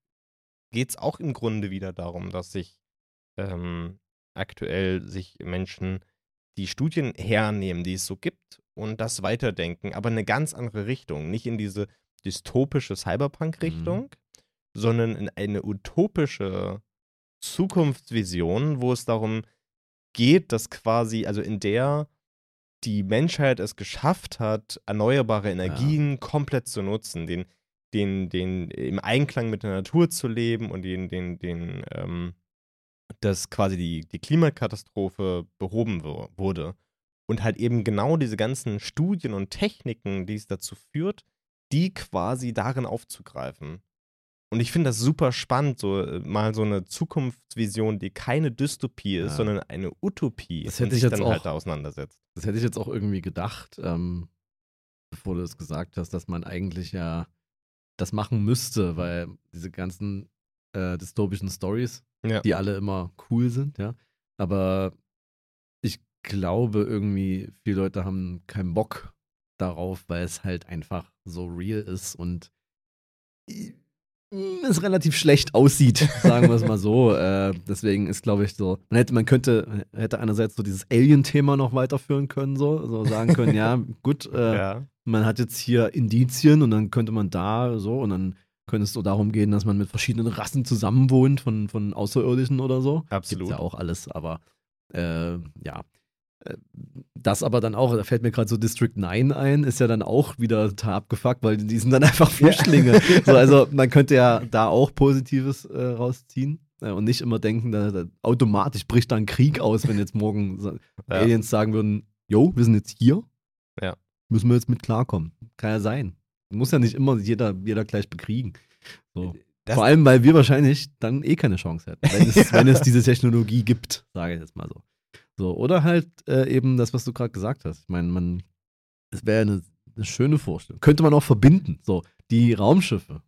Speaker 2: geht es auch im Grunde wieder darum, dass sich ähm, aktuell sich Menschen die Studien hernehmen, die es so gibt und das weiterdenken, aber in eine ganz andere Richtung. Nicht in diese dystopische Cyberpunk-Richtung, mhm sondern in eine utopische Zukunftsvision, wo es darum geht, dass quasi, also in der die Menschheit es geschafft hat, erneuerbare Energien ja. komplett zu nutzen, den, den, den im Einklang mit der Natur zu leben und den, den, den, ähm, dass quasi die, die Klimakatastrophe behoben wurde. Und halt eben genau diese ganzen Studien und Techniken, die es dazu führt, die quasi darin aufzugreifen. Und ich finde das super spannend, so äh, mal so eine Zukunftsvision, die keine Dystopie ist, ja. sondern eine Utopie,
Speaker 1: das hätte ich jetzt
Speaker 2: dann
Speaker 1: auch,
Speaker 2: halt da auseinandersetzt.
Speaker 1: Das hätte ich jetzt auch irgendwie gedacht, ähm, bevor du es gesagt hast, dass man eigentlich ja das machen müsste, weil diese ganzen äh, dystopischen Stories, ja. die alle immer cool sind, ja. Aber ich glaube irgendwie, viele Leute haben keinen Bock darauf, weil es halt einfach so real ist und es relativ schlecht aussieht, sagen wir es mal so. [LAUGHS] äh, deswegen ist, glaube ich, so, man hätte, man könnte, hätte einerseits so dieses Alien-Thema noch weiterführen können, so, so sagen können, ja, [LAUGHS] gut, äh, ja. man hat jetzt hier Indizien und dann könnte man da so und dann könnte es so darum gehen, dass man mit verschiedenen Rassen zusammenwohnt von, von Außerirdischen oder so.
Speaker 2: Absolut.
Speaker 1: Gibt's ja auch alles, aber äh, ja das aber dann auch, da fällt mir gerade so District 9 ein, ist ja dann auch wieder total abgefuckt, weil die sind dann [LAUGHS] einfach Flüchtlinge. Ja. so, also man könnte ja da auch Positives äh, rausziehen äh, und nicht immer denken, da, da, automatisch bricht da ein Krieg aus, wenn jetzt morgen ja. Aliens sagen würden, yo, wir sind jetzt hier,
Speaker 2: ja.
Speaker 1: müssen wir jetzt mit klarkommen. Kann ja sein. Muss ja nicht immer jeder, jeder gleich bekriegen. So. Vor allem, weil wir wahrscheinlich dann eh keine Chance hätten, wenn es, [LAUGHS] wenn es diese Technologie gibt, sage ich jetzt mal so. So, oder halt äh, eben das, was du gerade gesagt hast. Ich meine, man, es wäre eine, eine schöne Vorstellung. Könnte man auch verbinden. So, die Raumschiffe.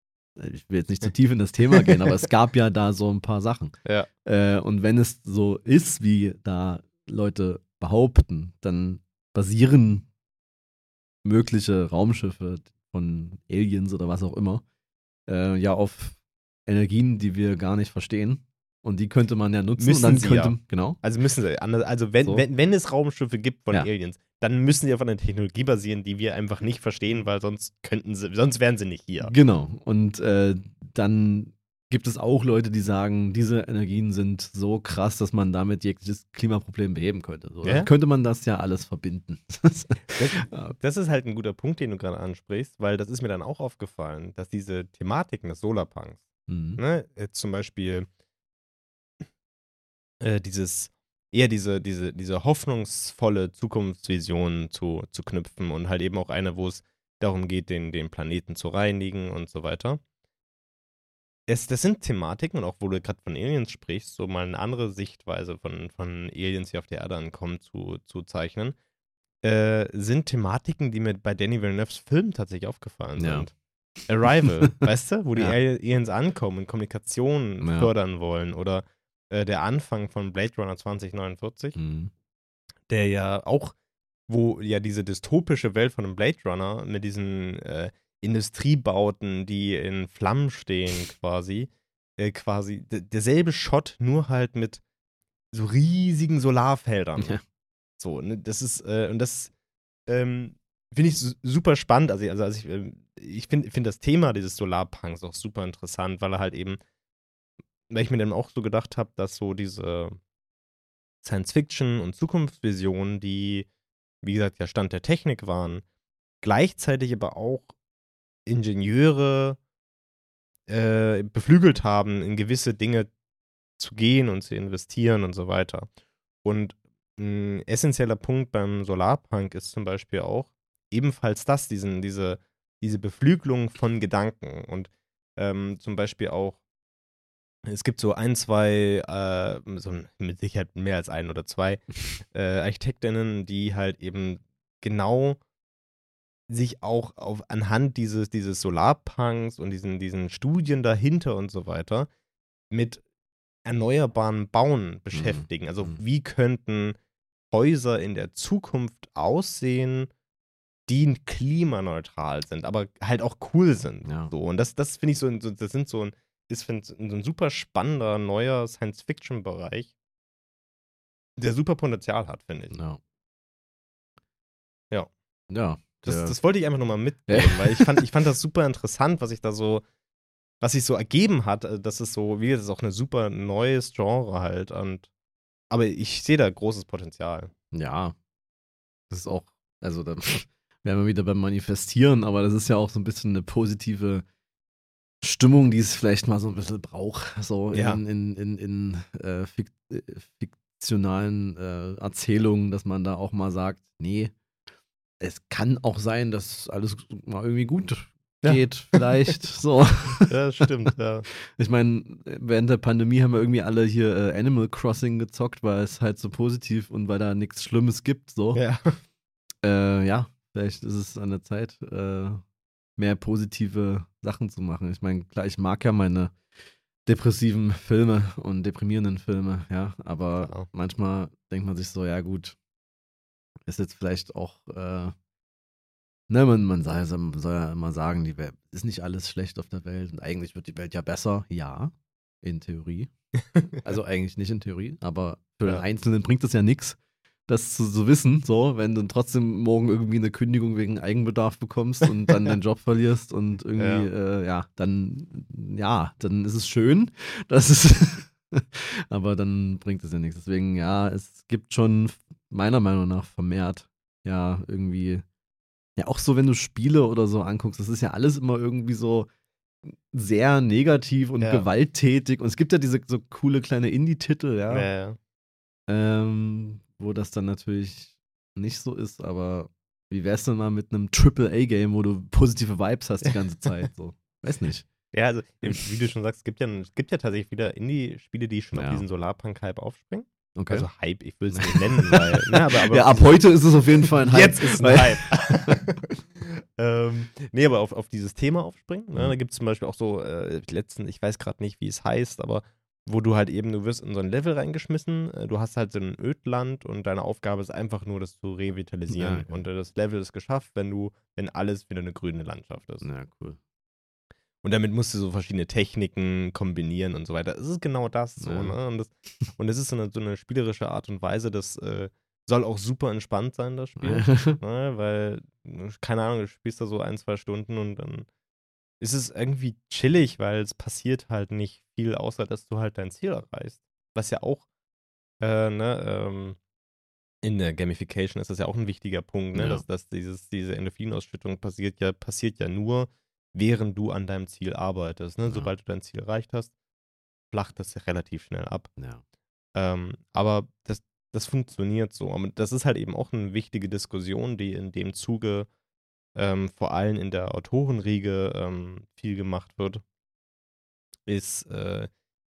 Speaker 1: Ich will jetzt nicht zu tief in das Thema gehen, aber es gab ja da so ein paar Sachen. [LAUGHS]
Speaker 2: Ja.
Speaker 1: Äh, und wenn es so ist, wie da Leute behaupten, dann basieren mögliche Raumschiffe von Aliens oder was auch immer äh, ja auf Energien, die wir gar nicht verstehen. Und die könnte man ja nutzen.
Speaker 2: Müssen
Speaker 1: und dann
Speaker 2: sie
Speaker 1: könnte,
Speaker 2: ja.
Speaker 1: Genau.
Speaker 2: Also müssen sie. Also wenn, so. wenn, wenn es Raumschiffe gibt von ja. Aliens, dann müssen sie auf einer Technologie basieren, die wir einfach nicht verstehen, weil sonst könnten sie, sonst wären sie nicht hier.
Speaker 1: Genau. Und äh, dann gibt es auch Leute, die sagen, diese Energien sind so krass, dass man damit jegliches Klimaproblem beheben könnte. So,
Speaker 2: Ja.
Speaker 1: dann könnte man das ja alles verbinden. [LAUGHS] Ja.
Speaker 2: Das ist halt ein guter Punkt, den du gerade ansprichst, weil das ist mir dann auch aufgefallen, dass diese Thematiken des Solarpunks,
Speaker 1: Mhm.
Speaker 2: ne, jetzt zum Beispiel äh, dieses, eher diese, diese, diese hoffnungsvolle Zukunftsvision zu, zu knüpfen und halt eben auch eine, wo es darum geht, den, den Planeten zu reinigen und so weiter. Es, das sind Thematiken, und auch wo du gerade von Aliens sprichst, so mal eine andere Sichtweise von, von Aliens, die auf der Erde ankommen, zu, zu zeichnen, äh, sind Thematiken, die mir bei Danny Villeneuves Film tatsächlich aufgefallen
Speaker 1: Ja.
Speaker 2: sind. Arrival, [LAUGHS] weißt du, wo die
Speaker 1: Ja.
Speaker 2: Aliens ankommen und Kommunikation
Speaker 1: Ja.
Speaker 2: fördern wollen. Oder äh, der Anfang von Blade Runner 2049,
Speaker 1: Mhm.
Speaker 2: der ja auch, wo ja diese dystopische Welt von einem Blade Runner mit diesen äh, Industriebauten, die in Flammen stehen, [LAUGHS] quasi, äh, quasi derselbe Shot, nur halt mit so riesigen Solarfeldern.
Speaker 1: Ja.
Speaker 2: So, ne, das ist, äh, und das ähm, finde ich su- super spannend. Also, also, also ich, ähm, ich finde find das Thema dieses Solarpunks auch super interessant, weil er halt eben, weil ich mir dann auch so gedacht habe, dass so diese Science-Fiction und Zukunftsvisionen, die, wie gesagt, ja Stand der Technik waren, gleichzeitig aber auch Ingenieure äh, beflügelt haben, in gewisse Dinge zu gehen und zu investieren und so weiter. Und ein essentieller Punkt beim Solarpunk ist zum Beispiel auch ebenfalls das, diesen, diese, diese Beflügelung von Gedanken und ähm, zum Beispiel auch, es gibt so ein, zwei, äh, so mit Sicherheit mehr als ein oder zwei [LAUGHS] äh, Architektinnen, die halt eben genau sich auch auf, anhand dieses, dieses Solarpunks und diesen, diesen Studien dahinter und so weiter mit erneuerbaren Bauen beschäftigen. Also
Speaker 1: Mhm.
Speaker 2: wie könnten Häuser in der Zukunft aussehen, die klimaneutral sind, aber halt auch cool sind.
Speaker 1: Ja.
Speaker 2: So. Und das, das finde ich so, das sind so ein, ist ein super spannender, neuer Science-Fiction-Bereich, der super Potenzial hat, finde ich.
Speaker 1: Ja.
Speaker 2: Ja.
Speaker 1: Ja.
Speaker 2: Das, das wollte ich einfach nochmal mitnehmen, weil ich fand, ich fand [LAUGHS] das super interessant, was sich da so, was sich so ergeben hat. äh, Das ist so, wie das ist auch eine super neues Genre halt. Und, aber ich sehe da großes Potenzial.
Speaker 1: Ja. Das ist auch, also da [LAUGHS] wären wir wieder beim Manifestieren, aber das ist ja auch so ein bisschen eine positive Stimmung, die es vielleicht mal so ein bisschen braucht, so
Speaker 2: Ja.
Speaker 1: in, in, in, in äh, fik äh, fiktionalen äh, Erzählungen, dass man da auch mal sagt, nee, es kann auch sein, dass alles mal irgendwie gut
Speaker 2: Ja.
Speaker 1: geht, vielleicht. [LAUGHS] so.
Speaker 2: Ja, stimmt, ja.
Speaker 1: Ich meine, während der Pandemie haben wir irgendwie alle hier äh, Animal Crossing gezockt, weil es halt so positiv und weil da nichts Schlimmes gibt. So.
Speaker 2: Ja.
Speaker 1: Äh, ja, vielleicht ist es an der Zeit, äh, mehr positive Sachen zu machen. Ich meine, klar, ich mag ja meine depressiven Filme und deprimierenden Filme, ja, aber
Speaker 2: Genau.
Speaker 1: manchmal denkt man sich so, ja gut, ist jetzt vielleicht auch, äh, ne, man, man soll, soll ja immer sagen, die Welt ist nicht alles schlecht auf der Welt und eigentlich wird die Welt ja besser, ja, in Theorie. [LAUGHS] Also eigentlich nicht in Theorie, aber für den
Speaker 2: Ja.
Speaker 1: Einzelnen bringt es ja nichts, das zu, zu wissen, so, wenn du trotzdem morgen irgendwie eine Kündigung wegen Eigenbedarf bekommst und dann deinen [LAUGHS] Job verlierst und irgendwie, ja, äh, ja dann, ja, dann ist es schön, [LAUGHS] das ist, [LAUGHS] aber dann bringt es ja nichts. Deswegen, ja, es gibt schon meiner Meinung nach vermehrt, ja, irgendwie, ja, auch so, wenn du Spiele oder so anguckst, das ist ja alles immer irgendwie so sehr negativ und
Speaker 2: Ja.
Speaker 1: gewalttätig und es gibt ja diese so coole kleine Indie-Titel, ja,
Speaker 2: Ja, ja.
Speaker 1: ähm, wo das dann natürlich nicht so ist, aber wie wär's denn mal mit einem Triple-A-Game, wo du positive Vibes hast die [LAUGHS] ganze Zeit? So, weiß nicht.
Speaker 2: Ja, also, wie du schon sagst, es gibt ja, es gibt ja tatsächlich wieder Indie-Spiele, die schon
Speaker 1: Ja.
Speaker 2: auf diesen Solarpunk-Hype aufspringen.
Speaker 1: Okay.
Speaker 2: Also Hype, ich will es nicht nennen, weil. [LAUGHS] Ne, aber, aber
Speaker 1: ja, ab heute ist es auf jeden Fall ein Hype.
Speaker 2: Jetzt ist ein
Speaker 1: weil-
Speaker 2: Hype. [LAUGHS] ähm, nee, aber auf, auf dieses Thema aufspringen. Ne?
Speaker 1: Mhm.
Speaker 2: Da gibt es zum Beispiel auch so, äh, letzten, ich weiß gerade nicht, wie es heißt, aber wo du halt eben, du wirst in so ein Level reingeschmissen, äh, du hast halt so ein Ödland und deine Aufgabe ist einfach nur, das zu revitalisieren.
Speaker 1: Ja, okay.
Speaker 2: Und äh, das Level ist geschafft, wenn du, wenn alles wieder eine grüne Landschaft ist.
Speaker 1: Ja, cool.
Speaker 2: Und damit musst du so verschiedene Techniken kombinieren und so weiter. Es ist genau das so,
Speaker 1: Ja.
Speaker 2: ne? Und das, und es ist so eine, so eine spielerische Art und Weise, das äh, soll auch super entspannt sein, das Spiel. [LAUGHS] ne? Weil, keine Ahnung, du spielst da so ein, zwei Stunden und dann ist es irgendwie chillig, weil es passiert halt nicht viel, außer dass du halt dein Ziel erreichst. Was ja auch, äh, ne, ähm, in der Gamification ist das ja auch ein wichtiger Punkt, ne?
Speaker 1: Ja.
Speaker 2: Dass, dass dieses, diese Endorphinausschüttung passiert ja, passiert ja nur, während du an deinem Ziel arbeitest. Ne?
Speaker 1: Ja.
Speaker 2: Sobald du dein Ziel erreicht hast, flacht das ja relativ schnell ab.
Speaker 1: Ja.
Speaker 2: Ähm, aber das, das funktioniert so. Aber das ist halt eben auch eine wichtige Diskussion, die in dem Zuge ähm, vor allem in der Autorenriege ähm, viel gemacht wird, ist äh,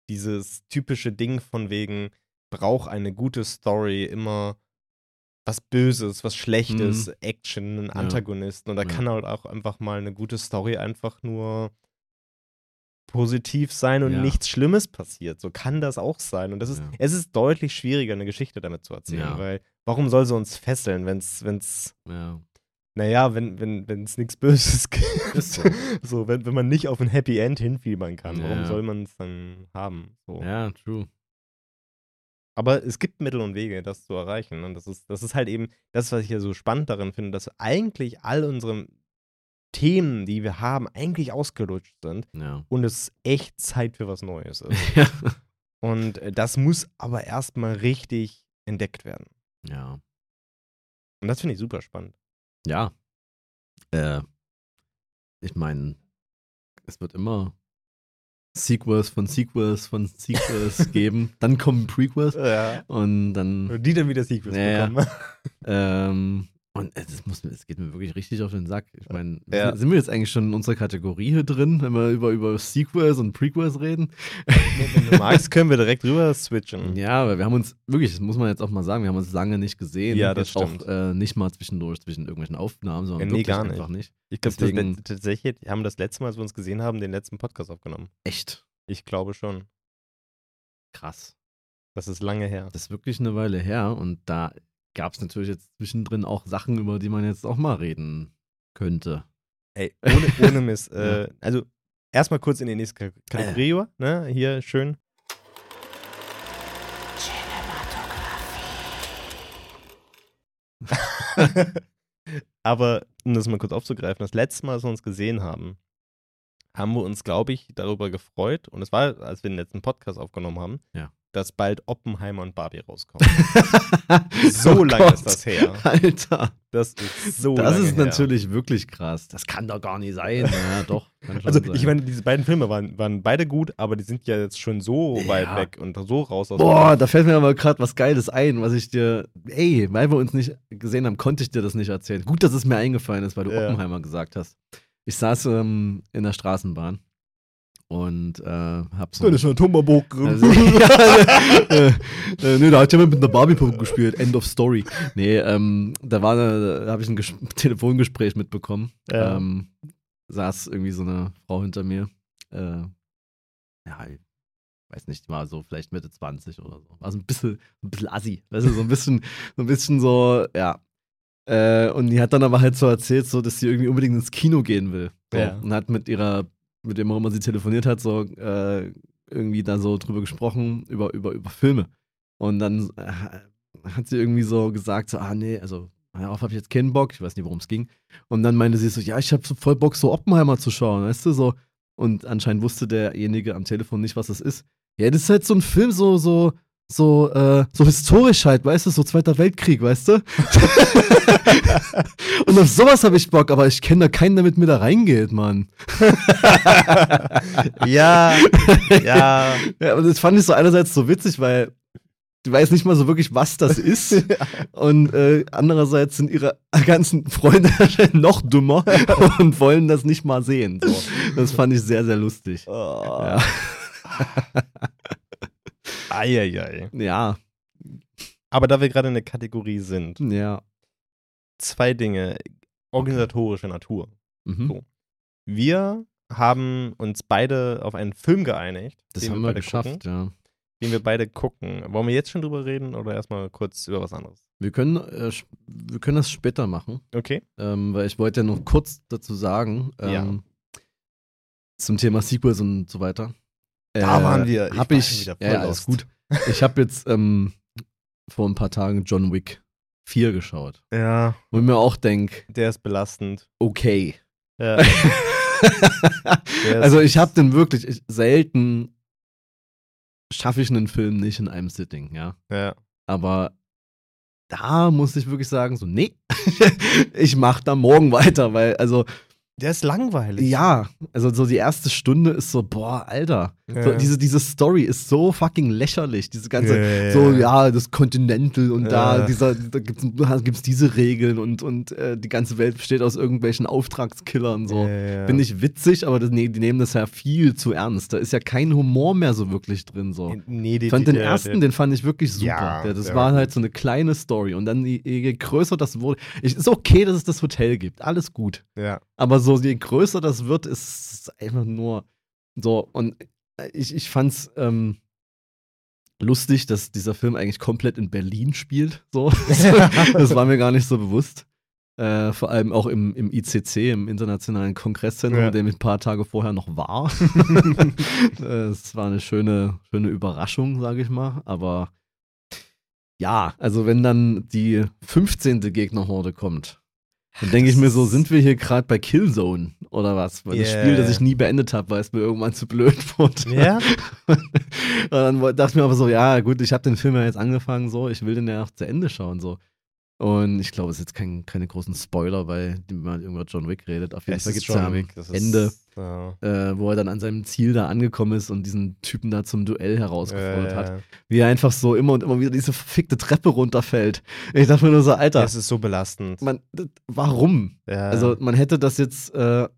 Speaker 2: dieses typische Ding von wegen, braucht eine gute Story immer was Böses, was Schlechtes, Action, einen
Speaker 1: Ja.
Speaker 2: Antagonisten. Und da
Speaker 1: Ja.
Speaker 2: kann halt auch einfach mal eine gute Story einfach nur positiv sein und
Speaker 1: Ja.
Speaker 2: nichts Schlimmes passiert. So kann das auch sein. Und das ist,
Speaker 1: Ja.
Speaker 2: es ist deutlich schwieriger, eine Geschichte damit zu erzählen,
Speaker 1: Ja.
Speaker 2: weil warum soll sie uns fesseln, wenn es, wenn's,
Speaker 1: Ja.
Speaker 2: Naja, wenn wenn wenn, es nichts Böses gibt.
Speaker 1: Ist so. [LAUGHS]
Speaker 2: so, wenn, wenn man nicht auf ein Happy End hinfiebern kann, warum
Speaker 1: Ja.
Speaker 2: soll man es dann haben? So.
Speaker 1: ja, true.
Speaker 2: Aber es gibt Mittel und Wege, das zu erreichen. Und das ist, das ist halt eben das, was ich ja so spannend darin finde, dass eigentlich all unsere Themen, die wir haben, eigentlich ausgelutscht sind
Speaker 1: Ja.
Speaker 2: und es echt Zeit für was Neues ist. [LAUGHS]
Speaker 1: ja.
Speaker 2: und äh, das muss aber erstmal richtig entdeckt werden.
Speaker 1: Ja.
Speaker 2: Und das finde ich super spannend.
Speaker 1: Ja. Äh, ich meine, es wird immer Sequels von Sequels von Sequels [LAUGHS] geben. Dann kommen Prequels
Speaker 2: Ja.
Speaker 1: und dann
Speaker 2: Und die dann wieder Sequels
Speaker 1: Ja, ja.
Speaker 2: bekommen.
Speaker 1: Ähm, und es das muss, es geht mir wirklich richtig auf den Sack. Ich meine,
Speaker 2: Ja.
Speaker 1: sind- wir jetzt eigentlich schon in unserer Kategorie hier drin, wenn wir über, über Sequels und Prequels reden?
Speaker 2: Wenn du magst, können wir direkt rüber switchen. [LAUGHS]
Speaker 1: Ja, aber wir haben uns, wirklich, das muss man jetzt auch mal sagen, wir haben uns lange nicht gesehen.
Speaker 2: Ja, das stimmt.
Speaker 1: Auch äh, nicht mal zwischendurch, zwischen irgendwelchen Aufnahmen, sondern
Speaker 2: Ja, nee,
Speaker 1: wirklich
Speaker 2: gar nicht.
Speaker 1: einfach nicht.
Speaker 2: Ich glaube, tatsächlich haben wir das letzte Mal, als wir uns gesehen haben, den letzten Podcast aufgenommen.
Speaker 1: Echt
Speaker 2: Ich glaube schon.
Speaker 1: krass.
Speaker 2: Das ist lange her.
Speaker 1: Das ist wirklich eine Weile her und da gab es natürlich jetzt zwischendrin auch Sachen, über die man jetzt auch mal reden könnte.
Speaker 2: Ey, ohne, ohne [LAUGHS] Miss. äh, also, erstmal kurz in die nächste Ka- Kategorie über. Ne? Hier, schön. Aber, um das mal kurz aufzugreifen, das letzte Mal, als wir uns gesehen haben, haben wir uns, glaube ich, darüber gefreut. Und es war, als wir den letzten Podcast aufgenommen haben,
Speaker 1: Ja.
Speaker 2: Dass bald Oppenheimer und Barbie rauskommen. [LAUGHS] So
Speaker 1: Oh
Speaker 2: lange
Speaker 1: Gott.
Speaker 2: ist das her.
Speaker 1: Alter.
Speaker 2: Das ist so
Speaker 1: das
Speaker 2: lange
Speaker 1: ist
Speaker 2: her.
Speaker 1: natürlich wirklich krass. Das kann doch gar nicht sein. Ja, doch.
Speaker 2: Also,
Speaker 1: sein.
Speaker 2: ich meine, diese beiden Filme waren, waren beide gut, aber die sind ja jetzt schon so
Speaker 1: Ja.
Speaker 2: weit weg und so raus aus
Speaker 1: Boah, da fällt mir aber gerade was Geiles ein, was ich dir, ey, weil wir uns nicht gesehen haben, konnte ich dir das nicht erzählen. Gut, dass es mir eingefallen ist, weil du
Speaker 2: Ja.
Speaker 1: Oppenheimer gesagt hast. Ich saß ähm, in der Straßenbahn und äh, hab so.
Speaker 2: ist ein Tomahawk.
Speaker 1: Also, [LAUGHS] ja, äh, äh, nee, da hat jemand mit einer Barbie-Puppe gespielt. End of Story. Nee, ähm, da war eine, da habe ich ein Ges [LAUGHS] Telefongespräch mitbekommen.
Speaker 2: Ja.
Speaker 1: Ähm, saß irgendwie so eine Frau hinter mir. Äh, ja, ich weiß nicht, war so vielleicht Mitte 20 oder so. War so ein bisschen, ein bisschen assi. Weißt du, so ein bisschen, [LAUGHS] so ein bisschen so, ja. Äh, und die hat dann aber halt so erzählt, so, dass sie irgendwie unbedingt ins Kino gehen will. So,
Speaker 2: Ja.
Speaker 1: Und hat mit ihrer, mit dem auch immer sie telefoniert hat, so äh, irgendwie da so drüber gesprochen, über, über, über Filme. Und dann äh, hat sie irgendwie so gesagt, so, ah nee, also darauf habe ich jetzt keinen Bock, ich weiß nicht, worum es ging. Und dann meinte sie so, ja, ich habe so voll Bock, so Oppenheimer zu schauen, weißt du, so. Und anscheinend wusste derjenige am Telefon nicht, was das ist. Ja, das ist halt so ein Film, so, so, so, äh, so historisch halt, weißt du, so Zweiter Weltkrieg, weißt du? [LAUGHS] Und auf sowas habe ich Bock, aber ich kenne da keinen, der mit mir da reingeht, Mann. [LAUGHS]
Speaker 2: ja, ja. [LAUGHS]
Speaker 1: Ja, und das fand ich so einerseits so witzig, weil du weißt nicht mal so wirklich, was das ist. Und äh, andererseits sind ihre ganzen Freunde noch dümmer und wollen das nicht mal sehen. So. Das fand ich sehr, sehr lustig.
Speaker 2: Oh.
Speaker 1: Ja.
Speaker 2: Eieiei.
Speaker 1: Ja,
Speaker 2: Aber da wir gerade in der Kategorie sind,
Speaker 1: ja.
Speaker 2: zwei Dinge organisatorischer Natur.
Speaker 1: Mhm.
Speaker 2: So. Wir haben uns beide auf einen Film geeinigt,
Speaker 1: Das
Speaker 2: den
Speaker 1: haben wir
Speaker 2: beide
Speaker 1: geschafft,
Speaker 2: gucken,
Speaker 1: ja.
Speaker 2: den wir beide gucken. Wollen wir jetzt schon drüber reden oder erstmal kurz über was anderes?
Speaker 1: Wir können, äh, wir können das später machen,
Speaker 2: Okay.
Speaker 1: ähm, weil ich wollte ja noch kurz dazu sagen, ähm,
Speaker 2: Ja.
Speaker 1: zum Thema Sequels und so weiter.
Speaker 2: Da waren wir. Ich
Speaker 1: Hab ich, ja, alles gut. Ich habe jetzt ähm, vor ein paar Tagen John Wick 4 geschaut.
Speaker 2: Ja,
Speaker 1: Wo ich mir auch denke,
Speaker 2: der ist belastend.
Speaker 1: okay.
Speaker 2: Ja. [LAUGHS]
Speaker 1: Also ich habe den wirklich ich, selten schaffe ich einen Film nicht in einem Sitting, ja.
Speaker 2: Ja.
Speaker 1: Aber da muss ich wirklich sagen, so, nee, [LAUGHS] ich mach da morgen weiter, weil, also,
Speaker 2: Der ist langweilig.
Speaker 1: ja, also so die erste Stunde ist so, boah, Alter. So,
Speaker 2: Ja.
Speaker 1: diese, diese Story ist so fucking lächerlich. Diese ganze,
Speaker 2: Ja,
Speaker 1: so,
Speaker 2: ja.
Speaker 1: das Continental und da, dieser, da gibt's, gibt's diese Regeln und, und äh, die ganze Welt besteht aus irgendwelchen Auftragskillern, so.
Speaker 2: Ja.
Speaker 1: Finde ich witzig, aber das, nee, die nehmen das ja viel zu ernst. Da ist ja kein Humor mehr so wirklich drin, so.
Speaker 2: Nee, die,
Speaker 1: Ich fand den ersten, den fand ich wirklich super. Das war halt so eine kleine Story. Und dann, je, je größer das wurde, ich, ist okay, dass es das Hotel gibt. Alles gut.
Speaker 2: Ja.
Speaker 1: Aber so, je größer das wird, ist es einfach nur so. Und ich, ich fand's ähm, lustig, dass dieser Film eigentlich komplett in Berlin spielt. So. [LAUGHS] das war mir gar nicht so bewusst. Äh, vor allem auch im, im ICC, im Internationalen Kongresszentrum,
Speaker 2: Ja.
Speaker 1: dem ich ein paar Tage vorher noch war. [LAUGHS] Es war eine schöne, schöne Überraschung, sage ich mal. Aber ja, also wenn dann die 15. Gegnerhorde kommt, dann denke ich mir so, sind wir hier gerade bei Killzone oder was? Weil das
Speaker 2: Yeah.
Speaker 1: Spiel, das ich nie beendet habe, weil es mir irgendwann zu blöd wurde.
Speaker 2: Ja? [LAUGHS]
Speaker 1: Und dann dachte ich mir aber so, ja gut, ich habe den Film ja jetzt angefangen, so, ich will den ja auch zu Ende schauen, so. Und ich glaube, es ist jetzt kein, keine großen Spoiler, weil man über John Wick redet. Auf jeden
Speaker 2: Es
Speaker 1: Fall gibt es
Speaker 2: John
Speaker 1: am
Speaker 2: Wick, das ist-
Speaker 1: Ende,
Speaker 2: Ja.
Speaker 1: äh, wo er dann an seinem Ziel da angekommen ist und diesen Typen da zum Duell herausgefordert
Speaker 2: Äh,
Speaker 1: hat. Wie er einfach so immer und immer wieder diese verfickte Treppe runterfällt. Ich dachte mir nur so, Alter,
Speaker 2: Das ist so belastend.
Speaker 1: man, warum?
Speaker 2: ja.
Speaker 1: Also man hätte das jetzt äh,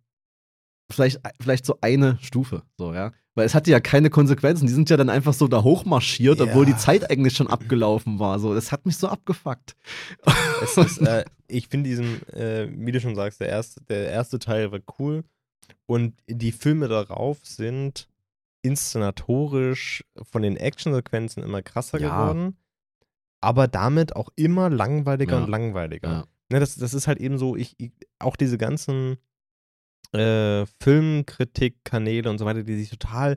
Speaker 1: vielleicht, vielleicht so eine Stufe, so, ja. Weil es hatte ja keine Konsequenzen. Die sind ja dann einfach so da hochmarschiert,
Speaker 2: Ja.
Speaker 1: obwohl die Zeit eigentlich schon abgelaufen war. So, das hat mich so abgefuckt.
Speaker 2: es ist, äh, ich finde diesen, äh, wie du schon sagst, der erste, der erste Teil war cool. Und die Filme darauf sind inszenatorisch von den Actionsequenzen immer krasser
Speaker 1: Ja.
Speaker 2: geworden. Aber damit auch immer langweiliger
Speaker 1: Ja.
Speaker 2: und langweiliger. Ne, das, das ist halt eben so, ich, ich auch diese ganzen äh, Filmkritik-Kanäle und so weiter, die sich total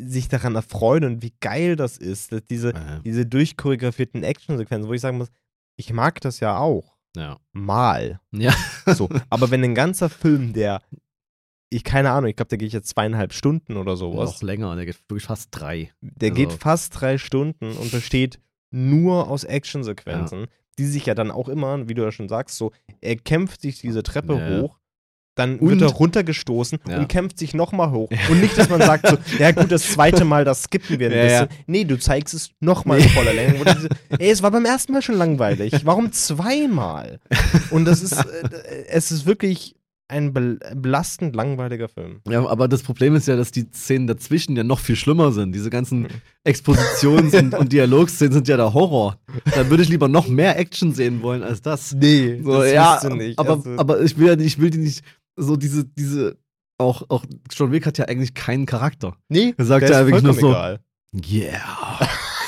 Speaker 2: sich daran erfreuen und wie geil das ist, dass diese,
Speaker 1: Äh,
Speaker 2: diese durchchoreografierten Actionsequenzen, wo ich sagen muss, ich mag das ja auch.
Speaker 1: ja.
Speaker 2: Mal.
Speaker 1: Ja.
Speaker 2: So. Aber wenn ein ganzer Film, der, ich keine Ahnung, ich glaube, der geht jetzt zweieinhalb Stunden oder sowas,
Speaker 1: Noch länger, der geht wirklich fast drei.
Speaker 2: der
Speaker 1: also-
Speaker 2: geht fast drei Stunden und besteht nur aus Actionsequenzen, die sich ja dann auch immer, wie du ja schon sagst, so, er kämpft sich diese Treppe
Speaker 1: Ja, ja.
Speaker 2: hoch, dann
Speaker 1: Und-
Speaker 2: wird er runtergestoßen
Speaker 1: Ja.
Speaker 2: und kämpft sich nochmal hoch. Und nicht, dass man sagt so, [LAUGHS] ja gut, das zweite Mal, das skippen wir ein
Speaker 1: Ja, ja.
Speaker 2: bisschen. Nee, du zeigst es nochmal in voller Länge. [LAUGHS] Ey, es war beim ersten Mal schon langweilig. Warum zweimal? Und das ist, äh, es ist wirklich ein bel belastend langweiliger Film.
Speaker 1: Ja, aber das Problem ist ja, dass die Szenen dazwischen ja noch viel schlimmer sind. Diese ganzen. Expositions- und, und Dialogszenen sind ja der Horror. Da würde ich lieber noch mehr Action sehen wollen als das.
Speaker 2: Nee,
Speaker 1: So,
Speaker 2: das
Speaker 1: ja,
Speaker 2: willst du nicht.
Speaker 1: aber,
Speaker 2: Also-
Speaker 1: aber ich will ja nicht, ich will die nicht so diese, diese, auch, auch John Wick hat ja eigentlich keinen Charakter.
Speaker 2: nee,
Speaker 1: er sagt ja wirklich nur so-
Speaker 2: egal.
Speaker 1: Yeah.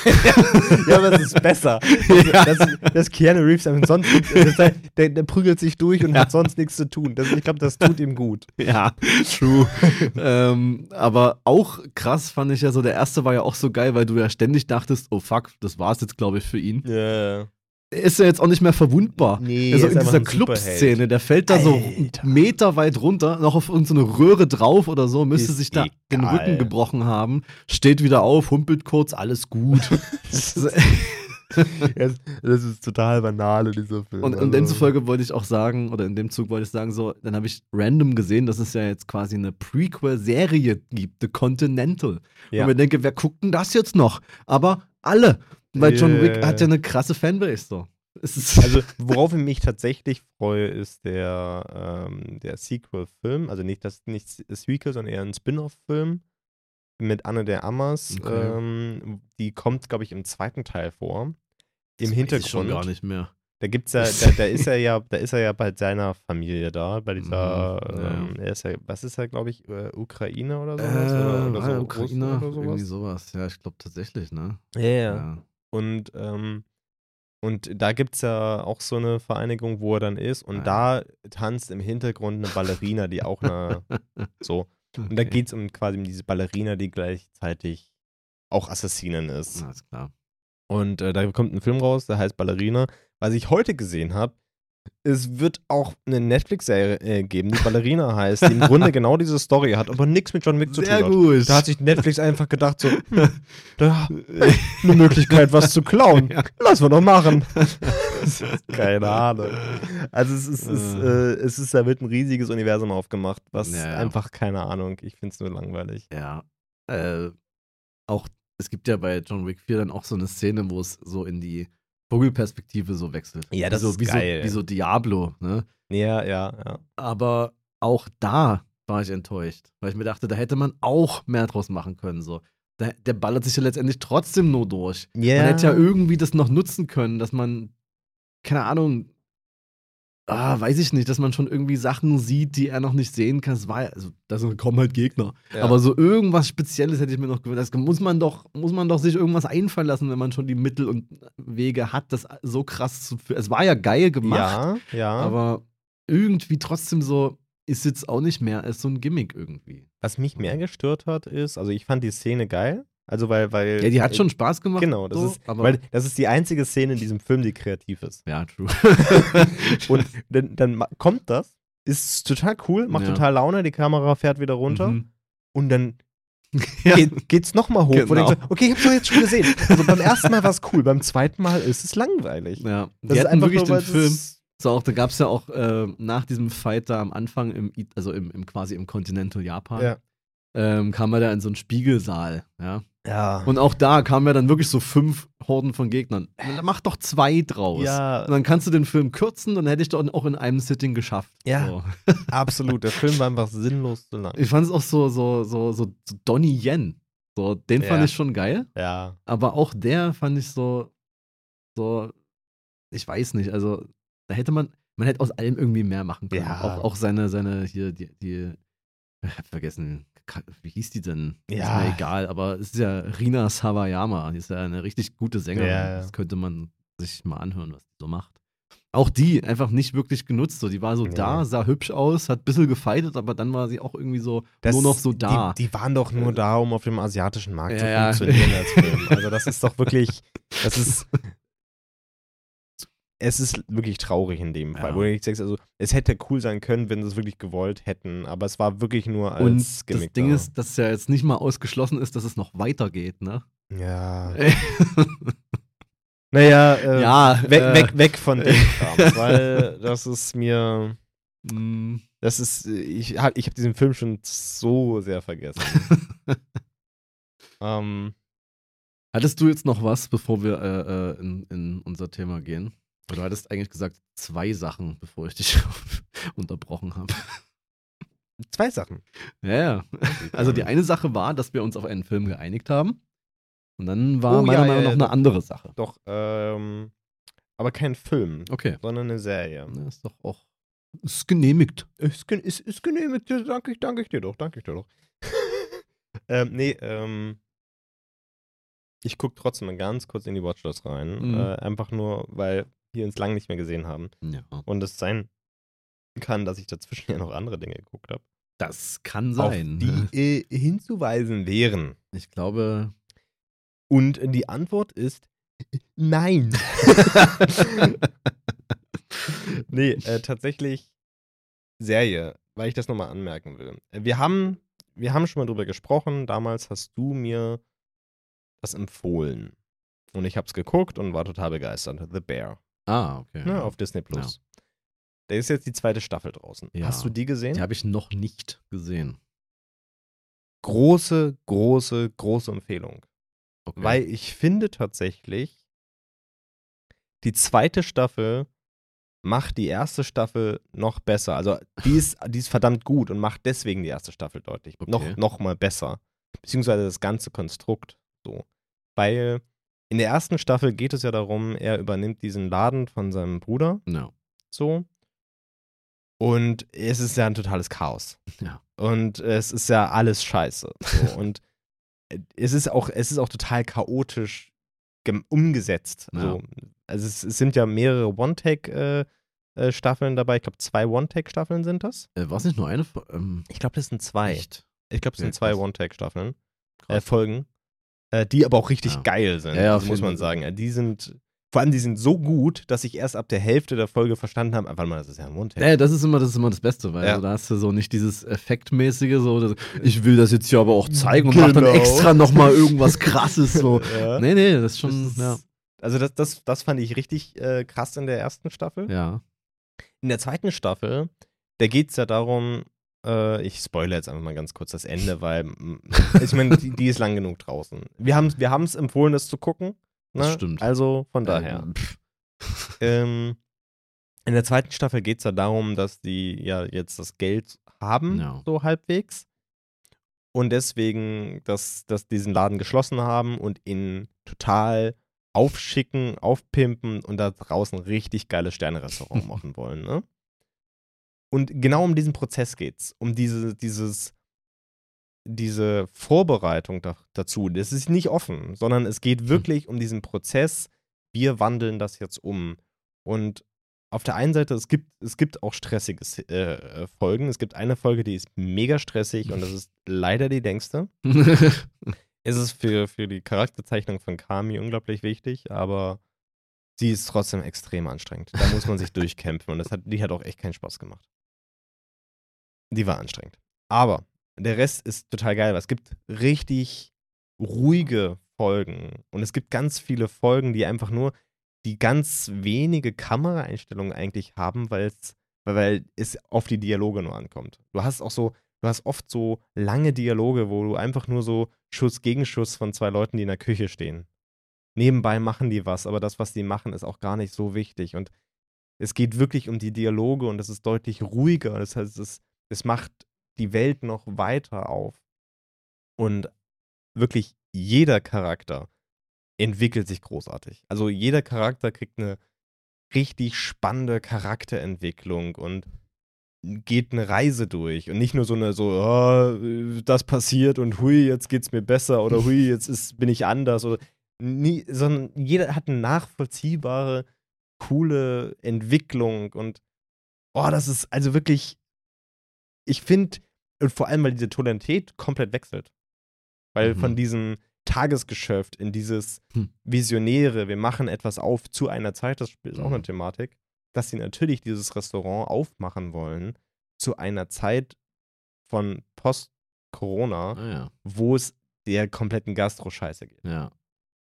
Speaker 1: [LAUGHS]
Speaker 2: ja, aber das ist besser. [LAUGHS]
Speaker 1: Ja.
Speaker 2: Das, das Keanu Reeves einfach sonst nichts- heißt, der, der prügelt sich durch und
Speaker 1: Ja.
Speaker 2: hat sonst nichts zu tun. Das, ich glaube, das tut ihm gut. [LAUGHS]
Speaker 1: Ja, true. ähm, aber auch krass fand ich ja so, der erste war ja auch so geil, weil du ja ständig dachtest, oh fuck, das war's jetzt, glaube ich, für ihn.
Speaker 2: Ja.
Speaker 1: Er ist ja jetzt auch nicht mehr verwundbar.
Speaker 2: Nee,
Speaker 1: also in dieser Club-Szene, der fällt da so
Speaker 2: Alter.
Speaker 1: Meter weit runter, noch auf irgendeine Röhre drauf oder so, müsste
Speaker 2: Ist
Speaker 1: sich da den
Speaker 2: egal.
Speaker 1: Rücken gebrochen haben, steht wieder auf, humpelt kurz, alles gut.
Speaker 2: Das, [LAUGHS] [LAUGHS] das ist total banal, dieser Film.
Speaker 1: Und, und
Speaker 2: Also-
Speaker 1: demzufolge wollte ich auch sagen, oder in dem Zug wollte ich sagen, so, dann habe ich random gesehen, dass es ja jetzt quasi eine Prequel-Serie gibt, The Continental.
Speaker 2: Ja.
Speaker 1: Und mir denke, wer guckt denn das jetzt noch? Aber alle. Weil John Wick
Speaker 2: Yeah.
Speaker 1: hat ja eine krasse Fanbase so.
Speaker 2: Also, [LAUGHS] worauf ich mich tatsächlich freue, ist der, ähm, der Sequel-Film. Also nicht das nicht das Sequel, sondern eher ein Spin-off-Film mit Anne der Ammers.
Speaker 1: Okay.
Speaker 2: Ähm, die kommt, glaube ich, im zweiten Teil vor. Im
Speaker 1: Das weiß ich
Speaker 2: Hintergrund.
Speaker 1: schon gar nicht mehr.
Speaker 2: Da gibt's ja, da, da ist er ja, da ist er ja bei seiner Familie da, bei dieser,
Speaker 1: Mhm, ja,
Speaker 2: ähm, er ist ja, was ist er, glaube ich, äh, Ukraine oder
Speaker 1: Äh,
Speaker 2: sowas? oder, oder
Speaker 1: war
Speaker 2: so,
Speaker 1: Ukrainer,
Speaker 2: oder
Speaker 1: irgendwie
Speaker 2: sowas.
Speaker 1: sowas. Ja, ich glaube tatsächlich, ne?
Speaker 2: Ja, ja. Und, ähm, und da gibt es ja auch so eine Vereinigung, wo er dann ist. Und
Speaker 1: Ah,
Speaker 2: da tanzt im Hintergrund eine Ballerina, die auch eine. [LAUGHS] so. Und da geht es um quasi um diese Ballerina, die gleichzeitig auch Assassinin ist.
Speaker 1: Alles klar.
Speaker 2: Und äh, da kommt ein Film raus, der heißt Ballerina. Was ich heute gesehen habe, es wird auch eine Netflix-Serie äh, geben, die Ballerina heißt, die im Grunde [LAUGHS] genau diese Story hat, aber nichts mit John Wick zu tun
Speaker 1: Sehr
Speaker 2: hat.
Speaker 1: gut.
Speaker 2: Da hat sich Netflix einfach gedacht, so, [LAUGHS] hm, da eine Möglichkeit, was zu klauen.
Speaker 1: Ja.
Speaker 2: Lass wir doch machen. [LAUGHS] Keine Ahnung. Also es ist, es,
Speaker 1: Äh.
Speaker 2: äh, es ist, da wird ein riesiges Universum aufgemacht, was
Speaker 1: Ja, ja.
Speaker 2: einfach, keine Ahnung, ich finde es nur langweilig.
Speaker 1: Ja. Äh, auch, es gibt ja bei John Wick 4 dann auch so eine Szene, wo es so in die Vogelperspektive so wechselt.
Speaker 2: Ja, das
Speaker 1: wie so,
Speaker 2: ist
Speaker 1: wie
Speaker 2: geil.
Speaker 1: So, wie so Diablo, ne?
Speaker 2: Ja, ja, ja.
Speaker 1: Aber auch da war ich enttäuscht, weil ich mir dachte, da hätte man auch mehr draus machen können. So. Der, der ballert sich ja letztendlich trotzdem nur durch.
Speaker 2: Ja.
Speaker 1: Man hätte ja irgendwie das noch nutzen können, dass man, keine Ahnung, ah, weiß ich nicht, dass man schon irgendwie Sachen sieht, die er noch nicht sehen kann. Es war ja, also da kommen halt Gegner.
Speaker 2: Ja.
Speaker 1: Aber so irgendwas Spezielles hätte ich mir noch gewünscht. Das muss man doch, muss man doch sich irgendwas einfallen lassen, wenn man schon die Mittel und Wege hat, das so krass zu führen. Es war ja geil gemacht,
Speaker 2: Ja, ja.
Speaker 1: aber irgendwie trotzdem so, ist jetzt auch nicht mehr als so ein Gimmick irgendwie.
Speaker 2: Was mich mehr gestört hat, ist, also ich fand die Szene geil. Also weil, weil.
Speaker 1: Ja, die hat schon Spaß gemacht.
Speaker 2: Genau, das
Speaker 1: so,
Speaker 2: ist,
Speaker 1: aber
Speaker 2: weil das ist die einzige Szene in diesem Film, die kreativ ist.
Speaker 1: ja, true. [LAUGHS]
Speaker 2: Und [LAUGHS] dann, dann kommt das, ist total cool, macht
Speaker 1: Ja.
Speaker 2: total Laune, die Kamera fährt wieder runter
Speaker 1: Mhm.
Speaker 2: und dann [LAUGHS]
Speaker 1: ja.
Speaker 2: geht, geht's nochmal hoch.
Speaker 1: Genau.
Speaker 2: denkst, okay, ich hab's doch jetzt schon gesehen. Also beim ersten Mal war es cool, beim zweiten Mal ist es langweilig.
Speaker 1: ja.
Speaker 2: Das
Speaker 1: Die
Speaker 2: ist einfach
Speaker 1: wirklich
Speaker 2: nur,
Speaker 1: den Film. So auch, da gab es ja auch äh, nach diesem Fight da am Anfang, im, also im, im quasi im Continental Japan,
Speaker 2: Ja.
Speaker 1: ähm, kam er da in so einen Spiegelsaal, ja.
Speaker 2: Ja.
Speaker 1: Und auch da kamen ja dann wirklich so fünf Horden von Gegnern. Dann mach doch zwei draus.
Speaker 2: ja,
Speaker 1: Und dann kannst du den Film kürzen, dann hätte ich doch auch in einem Sitting geschafft.
Speaker 2: Ja.
Speaker 1: So. [LAUGHS]
Speaker 2: absolut. Der Film war einfach sinnlos zu lang.
Speaker 1: Ich fand es auch so, so, so, so, so Donnie Yen. So, den fand
Speaker 2: Ja.
Speaker 1: ich schon geil.
Speaker 2: Ja.
Speaker 1: Aber auch der fand ich so, so, ich weiß nicht, also da hätte man, man hätte aus allem irgendwie mehr machen können.
Speaker 2: Ja.
Speaker 1: Auch, auch seine, seine, hier, die, die, ich hab vergessen, wie hieß die denn?
Speaker 2: Ja.
Speaker 1: Ist mir egal, aber es ist ja Rina Sawayama, die ist ja eine richtig gute Sängerin.
Speaker 2: Ja, ja.
Speaker 1: Das könnte man sich mal anhören, was die so macht. Auch die einfach nicht wirklich genutzt. So, die war so
Speaker 2: Nee.
Speaker 1: da, sah hübsch aus, hat ein bisschen gefeitet, aber dann war sie auch irgendwie so
Speaker 2: Das-
Speaker 1: nur noch so da.
Speaker 2: Die, die waren doch nur da, um auf dem asiatischen Markt zu
Speaker 1: Ja, ja.
Speaker 2: funktionieren als Film. Also das [LAUGHS] ist doch wirklich, das ist, es ist wirklich traurig in dem Fall,
Speaker 1: Ja.
Speaker 2: wo du nicht sagst, also es hätte cool sein können, wenn sie es wirklich gewollt hätten, aber es war wirklich nur als
Speaker 1: Und das
Speaker 2: Gimmick
Speaker 1: Ding
Speaker 2: da.
Speaker 1: ist, dass ja jetzt nicht mal ausgeschlossen ist, dass es noch weitergeht, ne?
Speaker 2: ja, [LAUGHS] naja, äh,
Speaker 1: ja,
Speaker 2: weg,
Speaker 1: äh,
Speaker 2: weg, weg von dem Kram, [LAUGHS] weil das ist mir,
Speaker 1: mh,
Speaker 2: das ist, ich habe ich hab diesen Film schon so sehr vergessen. [LAUGHS] ähm,
Speaker 1: Hattest du jetzt noch was, bevor wir äh, äh, in, in unser Thema gehen? Du hattest eigentlich gesagt zwei Sachen, bevor ich dich [LAUGHS] unterbrochen habe.
Speaker 2: zwei Sachen.
Speaker 1: Ja, ja. [LAUGHS] Also die eine Sache war, dass wir uns auf einen Film geeinigt haben. Und dann war
Speaker 2: Oh,
Speaker 1: meiner
Speaker 2: ja,
Speaker 1: Meinung
Speaker 2: ja,
Speaker 1: nach eine andere Sache.
Speaker 2: Doch, ähm, aber kein Film,
Speaker 1: Okay.
Speaker 2: sondern eine Serie.
Speaker 1: Ja, ist doch auch. Ist genehmigt.
Speaker 2: Ist, ist, ist genehmigt, danke ich, danke ich dir doch, danke ich dir doch. [LAUGHS] ähm, nee, ähm, ich gucke trotzdem mal ganz kurz in die Watchlist rein.
Speaker 1: Mhm.
Speaker 2: Äh, einfach nur, weil wir uns lange nicht mehr gesehen haben.
Speaker 1: Ja.
Speaker 2: Und es sein kann, dass ich dazwischen ja noch andere Dinge geguckt habe.
Speaker 1: Das kann sein.
Speaker 2: Die [LAUGHS] äh, hinzuweisen wären.
Speaker 1: Ich glaube.
Speaker 2: Und die Antwort ist nein. [LAUGHS] nee, äh, tatsächlich Serie, weil ich das nochmal anmerken will. Äh, Wir haben, wir haben schon mal drüber gesprochen. Damals hast du mir das empfohlen. Und ich habe es geguckt und war total begeistert. The Bear
Speaker 1: Ah, okay.
Speaker 2: ne, auf Disney Plus. Da ist jetzt die zweite Staffel draußen.
Speaker 1: Ja.
Speaker 2: Hast du die gesehen?
Speaker 1: Die habe ich noch nicht gesehen.
Speaker 2: Große, große, große Empfehlung.
Speaker 1: Okay.
Speaker 2: Weil ich finde tatsächlich, die zweite Staffel macht die erste Staffel noch besser. Also die ist, die ist verdammt gut und macht deswegen die erste Staffel deutlich
Speaker 1: Okay.
Speaker 2: noch, noch mal besser. Beziehungsweise das ganze Konstrukt so. Weil in der ersten Staffel geht es ja darum, er übernimmt diesen Laden von seinem Bruder
Speaker 1: No.
Speaker 2: so. Und es ist ja ein totales Chaos.
Speaker 1: Ja.
Speaker 2: Und es ist ja alles scheiße. So. [LAUGHS] Und es ist auch, es ist auch total chaotisch umgesetzt.
Speaker 1: Ja.
Speaker 2: So. Also es, es sind ja mehrere One-Take-Staffeln dabei. Ich glaube, zwei One-Take-Staffeln sind das.
Speaker 1: Äh, War es nicht nur eine? Ähm,
Speaker 2: Ich glaube, das sind zwei.
Speaker 1: Echt?
Speaker 2: Ich glaube, es
Speaker 1: Ja,
Speaker 2: sind zwei. One-Take-Staffeln. Äh. Folgen. Äh, die aber auch richtig
Speaker 1: Ja.
Speaker 2: geil sind.
Speaker 1: Ja,
Speaker 2: muss man sagen. Äh, Die sind, vor allem, die sind so gut, dass ich erst ab der Hälfte der Folge verstanden habe, warte mal, das ist ja ein Mundtext.
Speaker 1: Ja, das ist immer das, ist immer das Beste, weil
Speaker 2: Ja.
Speaker 1: also, da hast du so nicht dieses Effektmäßige, so, das, ich will das jetzt hier aber auch zeigen und mach dann
Speaker 2: Genau.
Speaker 1: extra nochmal irgendwas krasses, so. [LAUGHS]
Speaker 2: Ja.
Speaker 1: Nee, nee, das ist
Speaker 2: Das
Speaker 1: schon,
Speaker 2: ist-
Speaker 1: ja.
Speaker 2: Also das, das, das fand ich richtig äh, krass in der ersten Staffel.
Speaker 1: Ja.
Speaker 2: In der zweiten Staffel, da geht es ja darum, äh, ich spoilere jetzt einfach mal ganz kurz das Ende, weil [LAUGHS] ich meine, die, die ist lang genug draußen. Wir haben wir es empfohlen, das zu gucken. Ne?
Speaker 1: Das stimmt.
Speaker 2: Also von daher. [LAUGHS]
Speaker 1: Ähm,
Speaker 2: in der zweiten Staffel geht es ja darum, dass die ja jetzt das Geld haben,
Speaker 1: Ja.
Speaker 2: so halbwegs. Und deswegen, dass, dass diesen Laden geschlossen haben und ihn total aufschicken, aufpimpen und da draußen richtig geiles Sterne-Restaurant [LAUGHS] machen wollen. Ne? Und genau um diesen Prozess geht's. Um diese, dieses, diese Vorbereitung da, dazu. Das ist nicht offen, sondern es geht wirklich um diesen Prozess. Wir wandeln das jetzt um. Und auf der einen Seite, es gibt, es gibt auch stressige äh, äh, Folgen. Es gibt eine Folge, die ist mega stressig und das [LAUGHS] ist leider die längste. Es ist für, für die Charakterzeichnung von Kami unglaublich wichtig, aber sie ist trotzdem extrem anstrengend. Da muss man sich [LAUGHS] durchkämpfen und das hat, die hat auch echt keinen Spaß gemacht. Die war anstrengend. Aber der Rest ist total geil, weil es gibt richtig ruhige Folgen und es gibt ganz viele Folgen, die einfach nur die ganz wenige Kameraeinstellungen eigentlich haben, weil es weil es auf die Dialoge nur ankommt. Du hast auch so, du hast oft so lange Dialoge, wo du einfach nur so Schuss gegen Schuss von zwei Leuten, die in der Küche stehen. Nebenbei machen die was, aber das, was die machen, ist auch gar nicht so wichtig. Und es geht wirklich um die Dialoge und es ist deutlich ruhiger. Das heißt, es, es macht die Welt noch weiter auf. Und wirklich jeder Charakter entwickelt sich großartig. Also jeder Charakter kriegt eine richtig spannende Charakterentwicklung und geht eine Reise durch und nicht nur so eine so oh, äh, das passiert und hui jetzt geht's mir besser oder hui [LAUGHS] jetzt ist bin ich anders oder nie, sondern jeder hat eine nachvollziehbare coole Entwicklung und oh das ist also wirklich ich finde und vor allem weil diese Tonalität komplett wechselt weil
Speaker 1: Mhm.
Speaker 2: von diesem Tagesgeschäft in dieses
Speaker 1: Hm.
Speaker 2: Visionäre, wir machen etwas auf zu einer Zeit, das ist auch
Speaker 1: Mhm.
Speaker 2: eine Thematik, dass sie natürlich dieses Restaurant aufmachen wollen zu einer Zeit von Post-Corona,
Speaker 1: ah, ja.
Speaker 2: wo es der kompletten Gastro-Scheiße geht.
Speaker 1: Ja.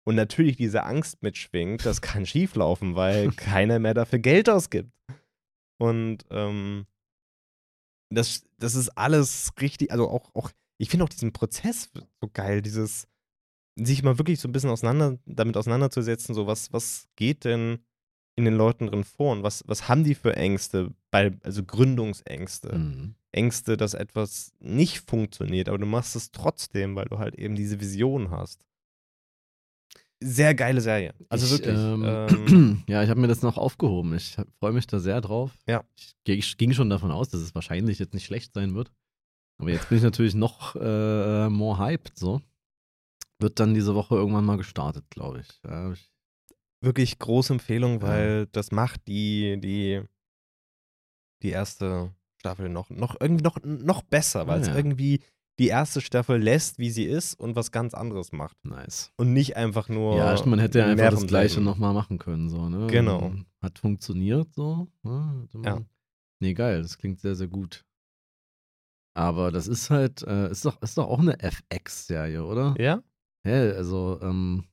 Speaker 2: Und natürlich diese Angst mitschwingt, das [LAUGHS] kann schieflaufen, weil keiner mehr dafür Geld ausgibt. Und ähm, das, das ist alles richtig, also auch, auch ich finde auch diesen Prozess so geil, dieses sich mal wirklich so ein bisschen auseinander, damit auseinanderzusetzen, so was, was geht denn in den Leuten drin vor und was, was haben die für Ängste, bei, also Gründungsängste.
Speaker 1: Mhm.
Speaker 2: Ängste, dass etwas nicht funktioniert, aber du machst es trotzdem, weil du halt eben diese Vision hast. Sehr geile Serie. Also
Speaker 1: ich,
Speaker 2: wirklich.
Speaker 1: Ähm,
Speaker 2: Ähm, [CLEARS THROAT]
Speaker 1: ja, ich habe mir das noch aufgehoben. Ich freue mich da sehr drauf.
Speaker 2: Ja.
Speaker 1: Ich, ging schon davon aus, dass es wahrscheinlich jetzt nicht schlecht sein wird. Aber jetzt bin ich natürlich noch äh, more hyped, so. Wird dann diese Woche irgendwann mal gestartet, glaube ich. Ja, ich.
Speaker 2: wirklich große Empfehlung,
Speaker 1: Ja.
Speaker 2: weil das macht die, die, die erste Staffel noch, noch irgendwie noch, noch besser, weil
Speaker 1: Ah,
Speaker 2: es
Speaker 1: ja.
Speaker 2: irgendwie die erste Staffel lässt, wie sie ist und was ganz anderes macht.
Speaker 1: Nice.
Speaker 2: Und nicht einfach nur.
Speaker 1: ja, man hätte ja einfach das Gleiche nochmal machen können, so, ne?
Speaker 2: Genau.
Speaker 1: Ähm, Hat funktioniert, so. Ne?
Speaker 2: Ja.
Speaker 1: Nee, geil, das klingt sehr, sehr gut. Aber das ist halt, äh, ist doch, ist doch auch eine FX-Serie, oder?
Speaker 2: Ja?
Speaker 1: Hä, also, ähm,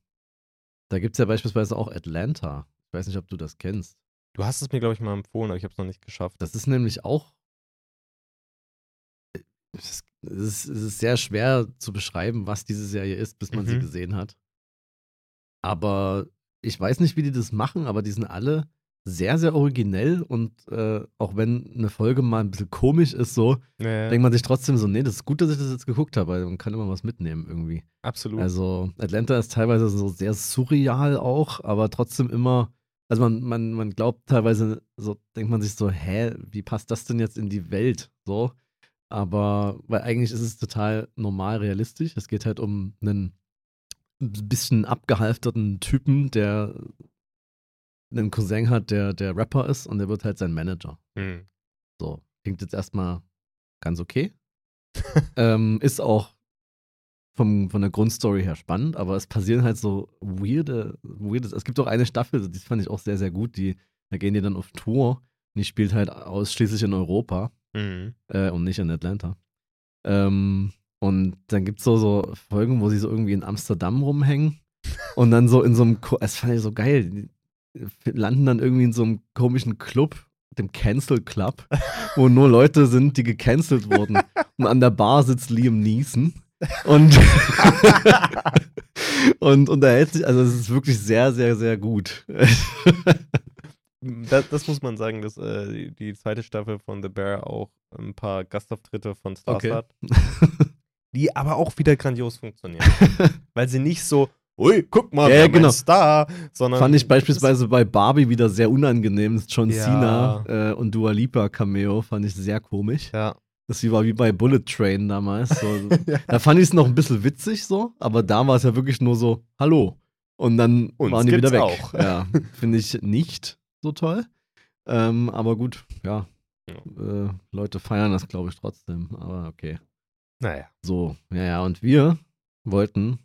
Speaker 1: da gibt es ja beispielsweise auch Atlanta. Ich weiß nicht, ob du das kennst.
Speaker 2: Du hast es mir, glaube ich, mal empfohlen, aber ich habe es noch nicht geschafft.
Speaker 1: Das ist nämlich auch. äh, Es ist, es ist, sehr schwer zu beschreiben, was diese Serie ist, bis man sie
Speaker 2: Mhm.
Speaker 1: gesehen hat. Aber ich weiß nicht, wie die das machen, aber die sind alle sehr, sehr originell und äh, auch wenn eine Folge mal ein bisschen komisch ist, so,
Speaker 2: Ja,
Speaker 1: denkt man sich trotzdem so, nee, das ist gut, dass ich das jetzt geguckt habe, weil man kann immer was mitnehmen irgendwie.
Speaker 2: absolut.
Speaker 1: Also Atlanta ist teilweise so sehr surreal auch, aber trotzdem immer, also man, man, man glaubt teilweise, so denkt man sich so, hä, wie passt das denn jetzt in die Welt? So. Aber, weil eigentlich ist es total normal realistisch. Es geht halt um einen bisschen abgehalfterten Typen, der einen Cousin hat, der, der Rapper ist und der wird halt sein Manager.
Speaker 2: Hm.
Speaker 1: So, klingt jetzt erstmal ganz okay. [LAUGHS] ähm, ist auch vom, von der Grundstory her spannend, aber es passieren halt so weirde, weirdes. Es gibt auch eine Staffel, die fand ich auch sehr, sehr gut. Die, da gehen die dann auf Tour und die spielt halt ausschließlich in Europa
Speaker 2: Mhm.
Speaker 1: äh, und nicht in Atlanta. Ähm, und dann gibt es so, so Folgen, wo sie so irgendwie in Amsterdam rumhängen [LAUGHS] und dann so in so einem, das fand ich so geil, die landen dann irgendwie in so einem komischen Club, dem Cancel Club, wo nur Leute sind, die gecancelt wurden. [LAUGHS] Und an der Bar sitzt Liam Neeson und, [LAUGHS] und unterhält sich, also es ist wirklich sehr, sehr, sehr gut.
Speaker 2: Das, das muss man sagen, dass äh, die, zweite Staffel von The Bear auch ein paar Gastauftritte von Stars
Speaker 1: Okay.
Speaker 2: hat, [LAUGHS] die aber auch wieder grandios funktionieren. [LAUGHS] Weil sie nicht so, ui, guck mal,
Speaker 1: Ja, ja, genau.
Speaker 2: Star, sondern
Speaker 1: Fand ich beispielsweise bei Barbie wieder sehr unangenehm. Das John
Speaker 2: Ja.
Speaker 1: Cena äh, und Dua Lipa Cameo fand ich sehr komisch.
Speaker 2: Ja.
Speaker 1: Das war wie bei Bullet Train damals. So, [LAUGHS] Da fand ich es noch ein bisschen witzig so, aber da war es ja wirklich nur so, hallo. Und dann
Speaker 2: Uns
Speaker 1: waren die wieder weg.
Speaker 2: auch.
Speaker 1: Ja, finde ich nicht so toll. Ähm, aber gut, ja. Äh, Leute feiern das, glaube ich, trotzdem. Aber okay.
Speaker 2: Naja.
Speaker 1: So, ja, ja. Und wir wollten,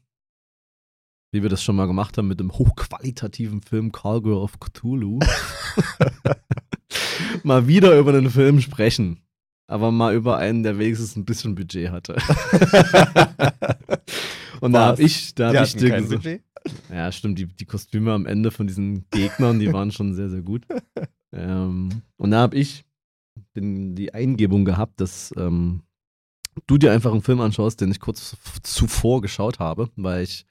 Speaker 1: wie wir das schon mal gemacht haben mit dem hochqualitativen Film Call Girl of Cthulhu, [LAUGHS] mal wieder über einen Film sprechen. Aber mal über einen, der wenigstens ein bisschen Budget hatte. [LAUGHS] Und da
Speaker 2: Was?
Speaker 1: habe ich, da habe ich dir gesagt? Ja, stimmt, die, die Kostüme am Ende von diesen Gegnern, die waren schon sehr, sehr gut. Ähm, und da habe ich den, die Eingebung gehabt, dass ähm, du dir einfach einen Film anschaust, den ich kurz zuvor geschaut habe, weil ich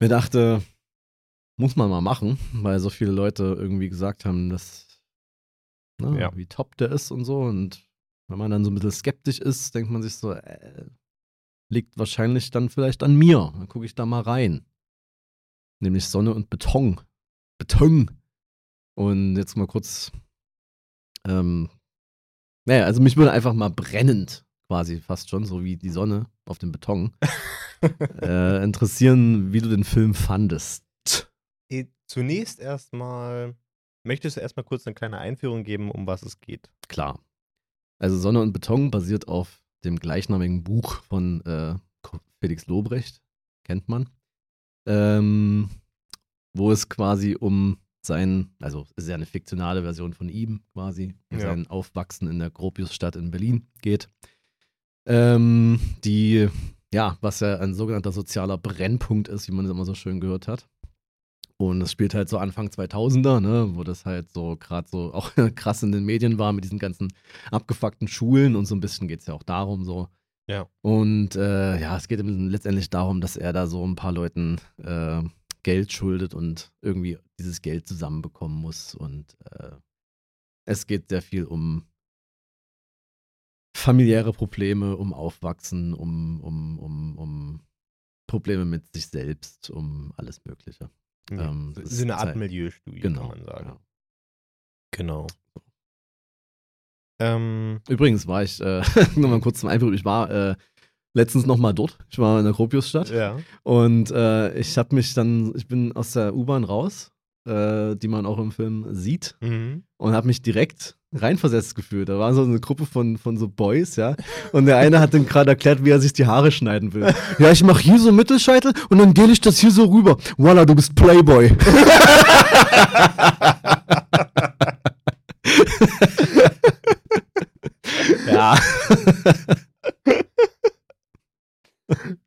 Speaker 1: mir dachte, muss man mal machen, weil so viele Leute irgendwie gesagt haben, dass ne,
Speaker 2: Ja.
Speaker 1: wie top der ist und so. Und wenn man dann so ein bisschen skeptisch ist, denkt man sich so, äh, liegt wahrscheinlich dann vielleicht an mir. Dann gucke ich da mal rein. Nämlich Sonne und Beton. Beton. Und jetzt mal kurz. Ähm, naja, also mich würde einfach mal brennend, quasi fast schon, so wie die Sonne auf dem Beton, [LAUGHS] äh, interessieren, wie du den Film fandest.
Speaker 2: Eh, Zunächst erstmal, möchtest du erstmal kurz eine kleine Einführung geben, um was es geht?
Speaker 1: Klar. Also Sonne und Beton basiert auf dem gleichnamigen Buch von äh, Felix Lobrecht, kennt man. Ähm, wo es quasi um sein, also es ist ja eine fiktionale Version von ihm quasi, um
Speaker 2: Ja.
Speaker 1: sein Aufwachsen in der Gropiusstadt in Berlin geht. Ähm, die, ja, was ja ein sogenannter sozialer Brennpunkt ist, wie man es immer so schön gehört hat. Und es spielt halt so Anfang 2000er, ne, wo das halt so gerade so auch [LAUGHS] krass in den Medien war mit diesen ganzen abgefuckten Schulen und so ein bisschen geht es ja auch darum so.
Speaker 2: Ja.
Speaker 1: Und äh, ja, es geht ihm letztendlich darum, dass er da so ein paar Leuten äh, Geld schuldet und irgendwie dieses Geld zusammenbekommen muss. Und äh, es geht sehr viel um familiäre Probleme, um Aufwachsen, um, um, um, um Probleme mit sich selbst, um alles Mögliche. Ähm,
Speaker 2: so,
Speaker 1: das
Speaker 2: so eine Art
Speaker 1: Zeit-
Speaker 2: Milieustudie,
Speaker 1: Genau.
Speaker 2: kann man sagen.
Speaker 1: Ja.
Speaker 2: Genau. Ähm,
Speaker 1: Übrigens war ich, äh, [LAUGHS] nochmal kurz zum Einführung, ich war äh, letztens nochmal dort. Ich war in der Gropiusstadt
Speaker 2: ja.
Speaker 1: und äh, ich habe mich dann, ich bin aus der U-Bahn raus, äh, die man auch im Film sieht
Speaker 2: Mhm.
Speaker 1: und habe mich direkt reinversetzt gefühlt. Da war so eine Gruppe von, von so Boys, ja. Und der eine hat dann gerade erklärt, wie er sich die Haare schneiden will. [LAUGHS] Ja, ich mache hier so Mittelscheitel und dann gehe ich das hier so rüber. Voila, du bist Playboy. [LAUGHS] ja. [LAUGHS]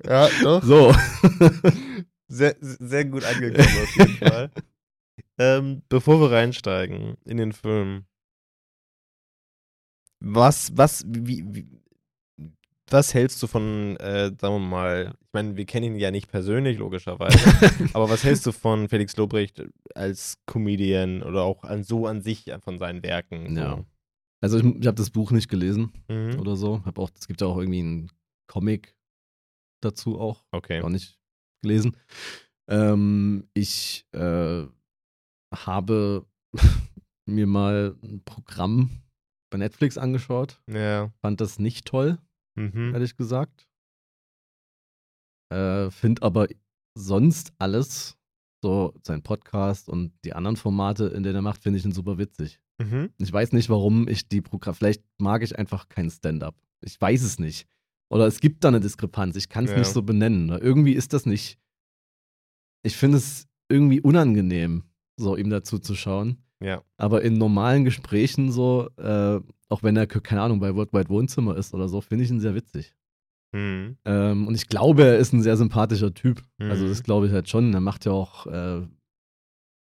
Speaker 2: Ja, doch.
Speaker 1: So.
Speaker 2: Sehr, sehr gut angekommen auf jeden [LAUGHS] Fall. Ähm, bevor wir reinsteigen in den Film, was, was, wie, wie, was hältst du von, äh, sagen wir mal, ich meine, wir kennen ihn ja nicht persönlich, logischerweise, [LAUGHS] aber was hältst du von Felix Lobrecht als Comedian oder auch an so an sich von seinen Werken? So?
Speaker 1: Ja. Also ich, ich habe das Buch nicht gelesen
Speaker 2: Mhm.
Speaker 1: oder so. Hab auch, es gibt ja auch irgendwie einen Comic dazu auch.
Speaker 2: Okay.
Speaker 1: Auch nicht gelesen. Ähm, ich äh, habe [LAUGHS] mir mal ein Programm bei Netflix angeschaut.
Speaker 2: Ja.
Speaker 1: Fand das nicht toll,
Speaker 2: Mhm.
Speaker 1: ehrlich gesagt. Äh, Find aber sonst alles, so sein Podcast und die anderen Formate, in denen er macht, finde ich ihn super witzig.
Speaker 2: Mhm.
Speaker 1: Ich weiß nicht, warum ich die Programm. Vielleicht mag ich einfach kein Stand-up. Ich weiß es nicht. Oder es gibt da eine Diskrepanz. Ich kann es
Speaker 2: Ja.
Speaker 1: nicht so benennen. Ne? Irgendwie ist das nicht. Ich finde es irgendwie unangenehm, so ihm dazu zu schauen.
Speaker 2: Ja.
Speaker 1: Aber in normalen Gesprächen so, äh, auch wenn er, keine Ahnung, bei Worldwide Wohnzimmer ist oder so, finde ich ihn sehr witzig.
Speaker 2: Hm.
Speaker 1: Ähm, und ich glaube, er ist ein sehr sympathischer Typ. Also
Speaker 2: Mhm.
Speaker 1: das glaube ich halt schon. Er macht ja auch äh,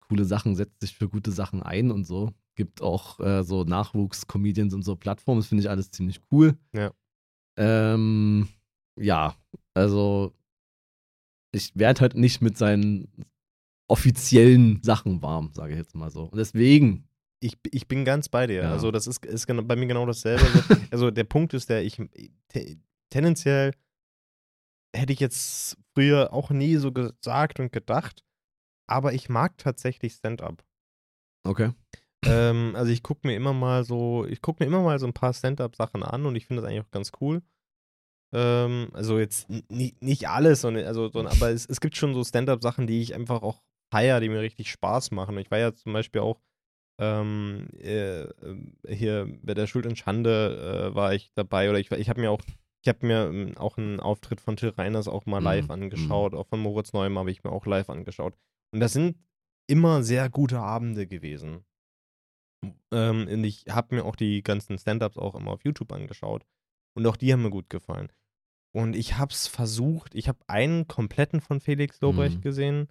Speaker 1: coole Sachen, setzt sich für gute Sachen ein und so. Gibt auch äh, so Nachwuchs-Comedians und so Plattformen. Das finde ich alles ziemlich cool.
Speaker 2: Ja.
Speaker 1: Ähm, ja, also ich werde halt nicht mit seinen offiziellen Sachen warm, sage ich jetzt mal so. Und deswegen,
Speaker 2: Ich, ich bin ganz bei dir.
Speaker 1: Ja.
Speaker 2: Also, das ist, ist bei mir genau dasselbe. Also, [LAUGHS] also, der Punkt ist der, ich te, tendenziell hätte ich jetzt früher auch nie so gesagt und gedacht, aber ich mag tatsächlich Stand-up.
Speaker 1: okay.
Speaker 2: Ähm, also ich gucke mir immer mal so, ich gucke mir immer mal so ein paar Stand-up-Sachen an und ich finde das eigentlich auch ganz cool. Ähm, also jetzt nicht alles, sondern, also, sondern, aber es, es gibt schon so Stand-up-Sachen, die ich einfach auch feier, die mir richtig Spaß machen. Ich war ja zum Beispiel auch ähm, äh, hier bei der Schuld und Schande äh, war ich dabei oder ich, war- ich habe mir auch ich habe mir ähm, auch einen Auftritt von Till Reiners auch mal
Speaker 1: Mhm,
Speaker 2: live
Speaker 1: mhm.
Speaker 2: angeschaut, auch von Moritz Neumann habe ich mir auch live angeschaut. Und das sind immer sehr gute Abende gewesen. Ähm, und ich habe mir auch die ganzen Stand-Ups auch immer auf YouTube angeschaut. Und auch die haben mir gut gefallen. Und ich habe es versucht, ich habe einen kompletten von Felix Lobrecht
Speaker 1: Mhm.
Speaker 2: gesehen.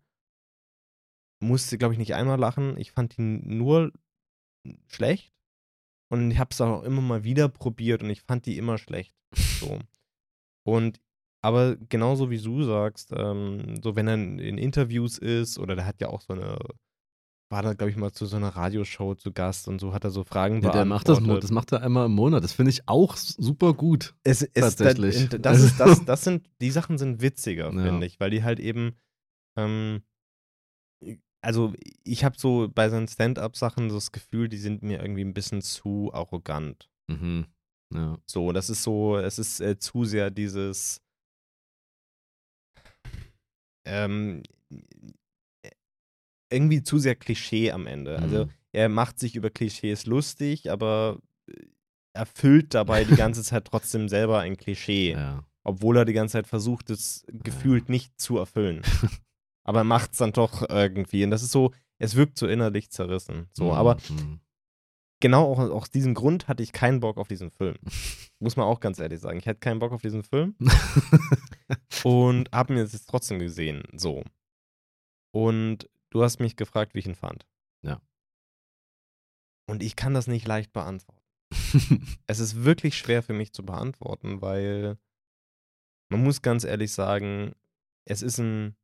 Speaker 2: Musste, glaube ich, nicht einmal lachen. Ich fand ihn nur schlecht. Und ich habe es auch immer mal wieder probiert und ich fand die immer schlecht. So. [LAUGHS] Und aber genauso wie du sagst, ähm, so wenn er in in Interviews ist oder der hat ja auch so eine, war da, glaube ich, mal zu so einer Radioshow zu Gast und so hat er so Fragen
Speaker 1: Ja, der macht das,
Speaker 2: beantwortet.
Speaker 1: das macht er einmal im Monat. Das finde ich auch super gut.
Speaker 2: Es, es,
Speaker 1: Tatsächlich.
Speaker 2: Das, das, ist, das, das sind, die Sachen sind witziger, [LAUGHS]
Speaker 1: Ja.
Speaker 2: finde ich, weil die halt eben, ähm, also ich habe so bei seinen Stand-up-Sachen so das Gefühl, die sind mir irgendwie ein bisschen zu arrogant.
Speaker 1: Mhm. Ja.
Speaker 2: So, das ist so, es ist äh, zu sehr dieses, ähm, äh, irgendwie zu sehr Klischee am Ende. Also
Speaker 1: Mhm.
Speaker 2: er macht sich über Klischees lustig, aber äh, erfüllt dabei die ganze [LAUGHS] Zeit trotzdem selber ein Klischee,
Speaker 1: ja.
Speaker 2: obwohl er die ganze Zeit versucht, es gefühlt nicht zu erfüllen. [LAUGHS] aber er macht es dann doch irgendwie. Und das ist so, es wirkt so innerlich zerrissen. So,
Speaker 1: Mhm,
Speaker 2: aber
Speaker 1: mhm.
Speaker 2: genau auch aus diesem Grund hatte ich keinen Bock auf diesen Film. [LAUGHS] Muss man auch ganz ehrlich sagen. Ich hatte keinen Bock auf diesen Film und habe mir das jetzt trotzdem gesehen. So. Und du hast mich gefragt, wie ich ihn fand.
Speaker 1: Ja.
Speaker 2: Und ich kann das nicht leicht beantworten. [LAUGHS] Es ist wirklich schwer für mich zu beantworten, weil man muss ganz ehrlich sagen, es ist ein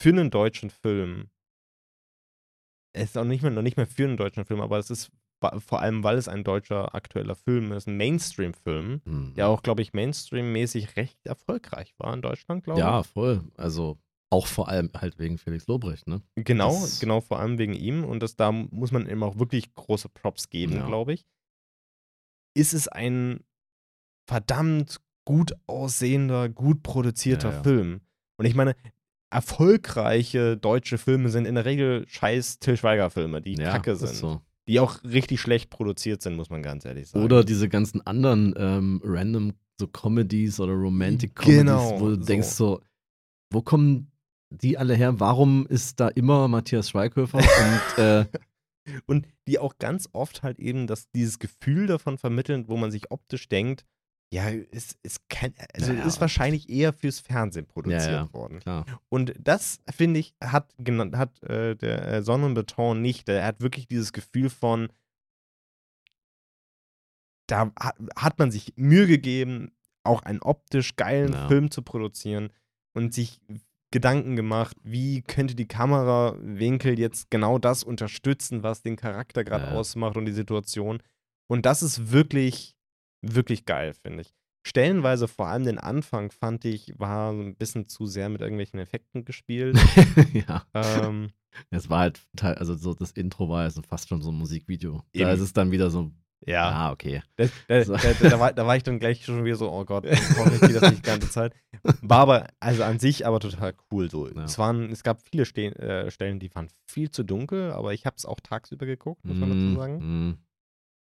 Speaker 2: für einen deutschen Film. Es ist auch nicht mehr, noch nicht mehr für einen deutschen Film, aber es ist vor allem, weil es ein deutscher aktueller Film ist, ein Mainstream-Film,
Speaker 1: Mhm.
Speaker 2: der auch, glaube ich, Mainstream-mäßig recht erfolgreich war in Deutschland, glaube
Speaker 1: ja, voll. Also auch vor allem halt wegen Felix Lobrecht, ne?
Speaker 2: Genau,
Speaker 1: das-
Speaker 2: genau, vor allem wegen ihm. Und das, da muss man ihm auch wirklich große Props geben,
Speaker 1: Ja.
Speaker 2: glaube ich. Ist es ein verdammt gut aussehender, gut produzierter
Speaker 1: Ja, ja.
Speaker 2: Film. Und ich meine, erfolgreiche deutsche Filme sind in der Regel scheiß Till Schweiger-Filme, die kacke sind.
Speaker 1: So.
Speaker 2: Die auch richtig schlecht produziert sind, muss man ganz ehrlich sagen.
Speaker 1: Oder diese ganzen anderen ähm, random so Comedies oder Romantic Comedies,
Speaker 2: Genau,
Speaker 1: wo du
Speaker 2: so.
Speaker 1: denkst so, wo kommen die alle her? Warum ist da immer Matthias Schweighöfer? [LAUGHS] Und äh,
Speaker 2: Und die auch ganz oft halt eben das, dieses Gefühl davon vermitteln, wo man sich optisch denkt, ja, es, es kann, also
Speaker 1: Ja, ja.
Speaker 2: ist wahrscheinlich eher fürs Fernsehen produziert
Speaker 1: Ja, ja.
Speaker 2: worden.
Speaker 1: klar.
Speaker 2: Und das, finde ich, hat, hat äh, der äh, Sonnenbeton nicht. Er hat wirklich dieses Gefühl von, da hat, hat man sich Mühe gegeben, auch einen optisch geilen
Speaker 1: Ja.
Speaker 2: Film zu produzieren und sich Gedanken gemacht, wie könnte die Kamerawinkel jetzt genau das unterstützen, was den Charakter gerade
Speaker 1: Ja.
Speaker 2: ausmacht und die Situation. Und das ist wirklich, wirklich geil, finde ich. Stellenweise, vor allem den Anfang, fand ich, war ein bisschen zu sehr mit irgendwelchen Effekten gespielt. [LAUGHS]
Speaker 1: ja.
Speaker 2: ähm,
Speaker 1: Es war halt, also so das Intro war also fast schon so ein Musikvideo.
Speaker 2: Eben.
Speaker 1: Da ist es dann wieder so,
Speaker 2: ja,
Speaker 1: ah, okay.
Speaker 2: da, da,
Speaker 1: So.
Speaker 2: da, da, war, da war ich dann gleich schon wieder so, oh Gott, hoffentlich geht das nicht die ganze Zeit. War aber, also an sich aber total cool so.
Speaker 1: Ja.
Speaker 2: Es, waren, es gab viele Ste äh, Stellen, die waren viel zu dunkel, aber ich habe es auch tagsüber geguckt, muss man dazu
Speaker 1: Mm,
Speaker 2: sagen.
Speaker 1: mm.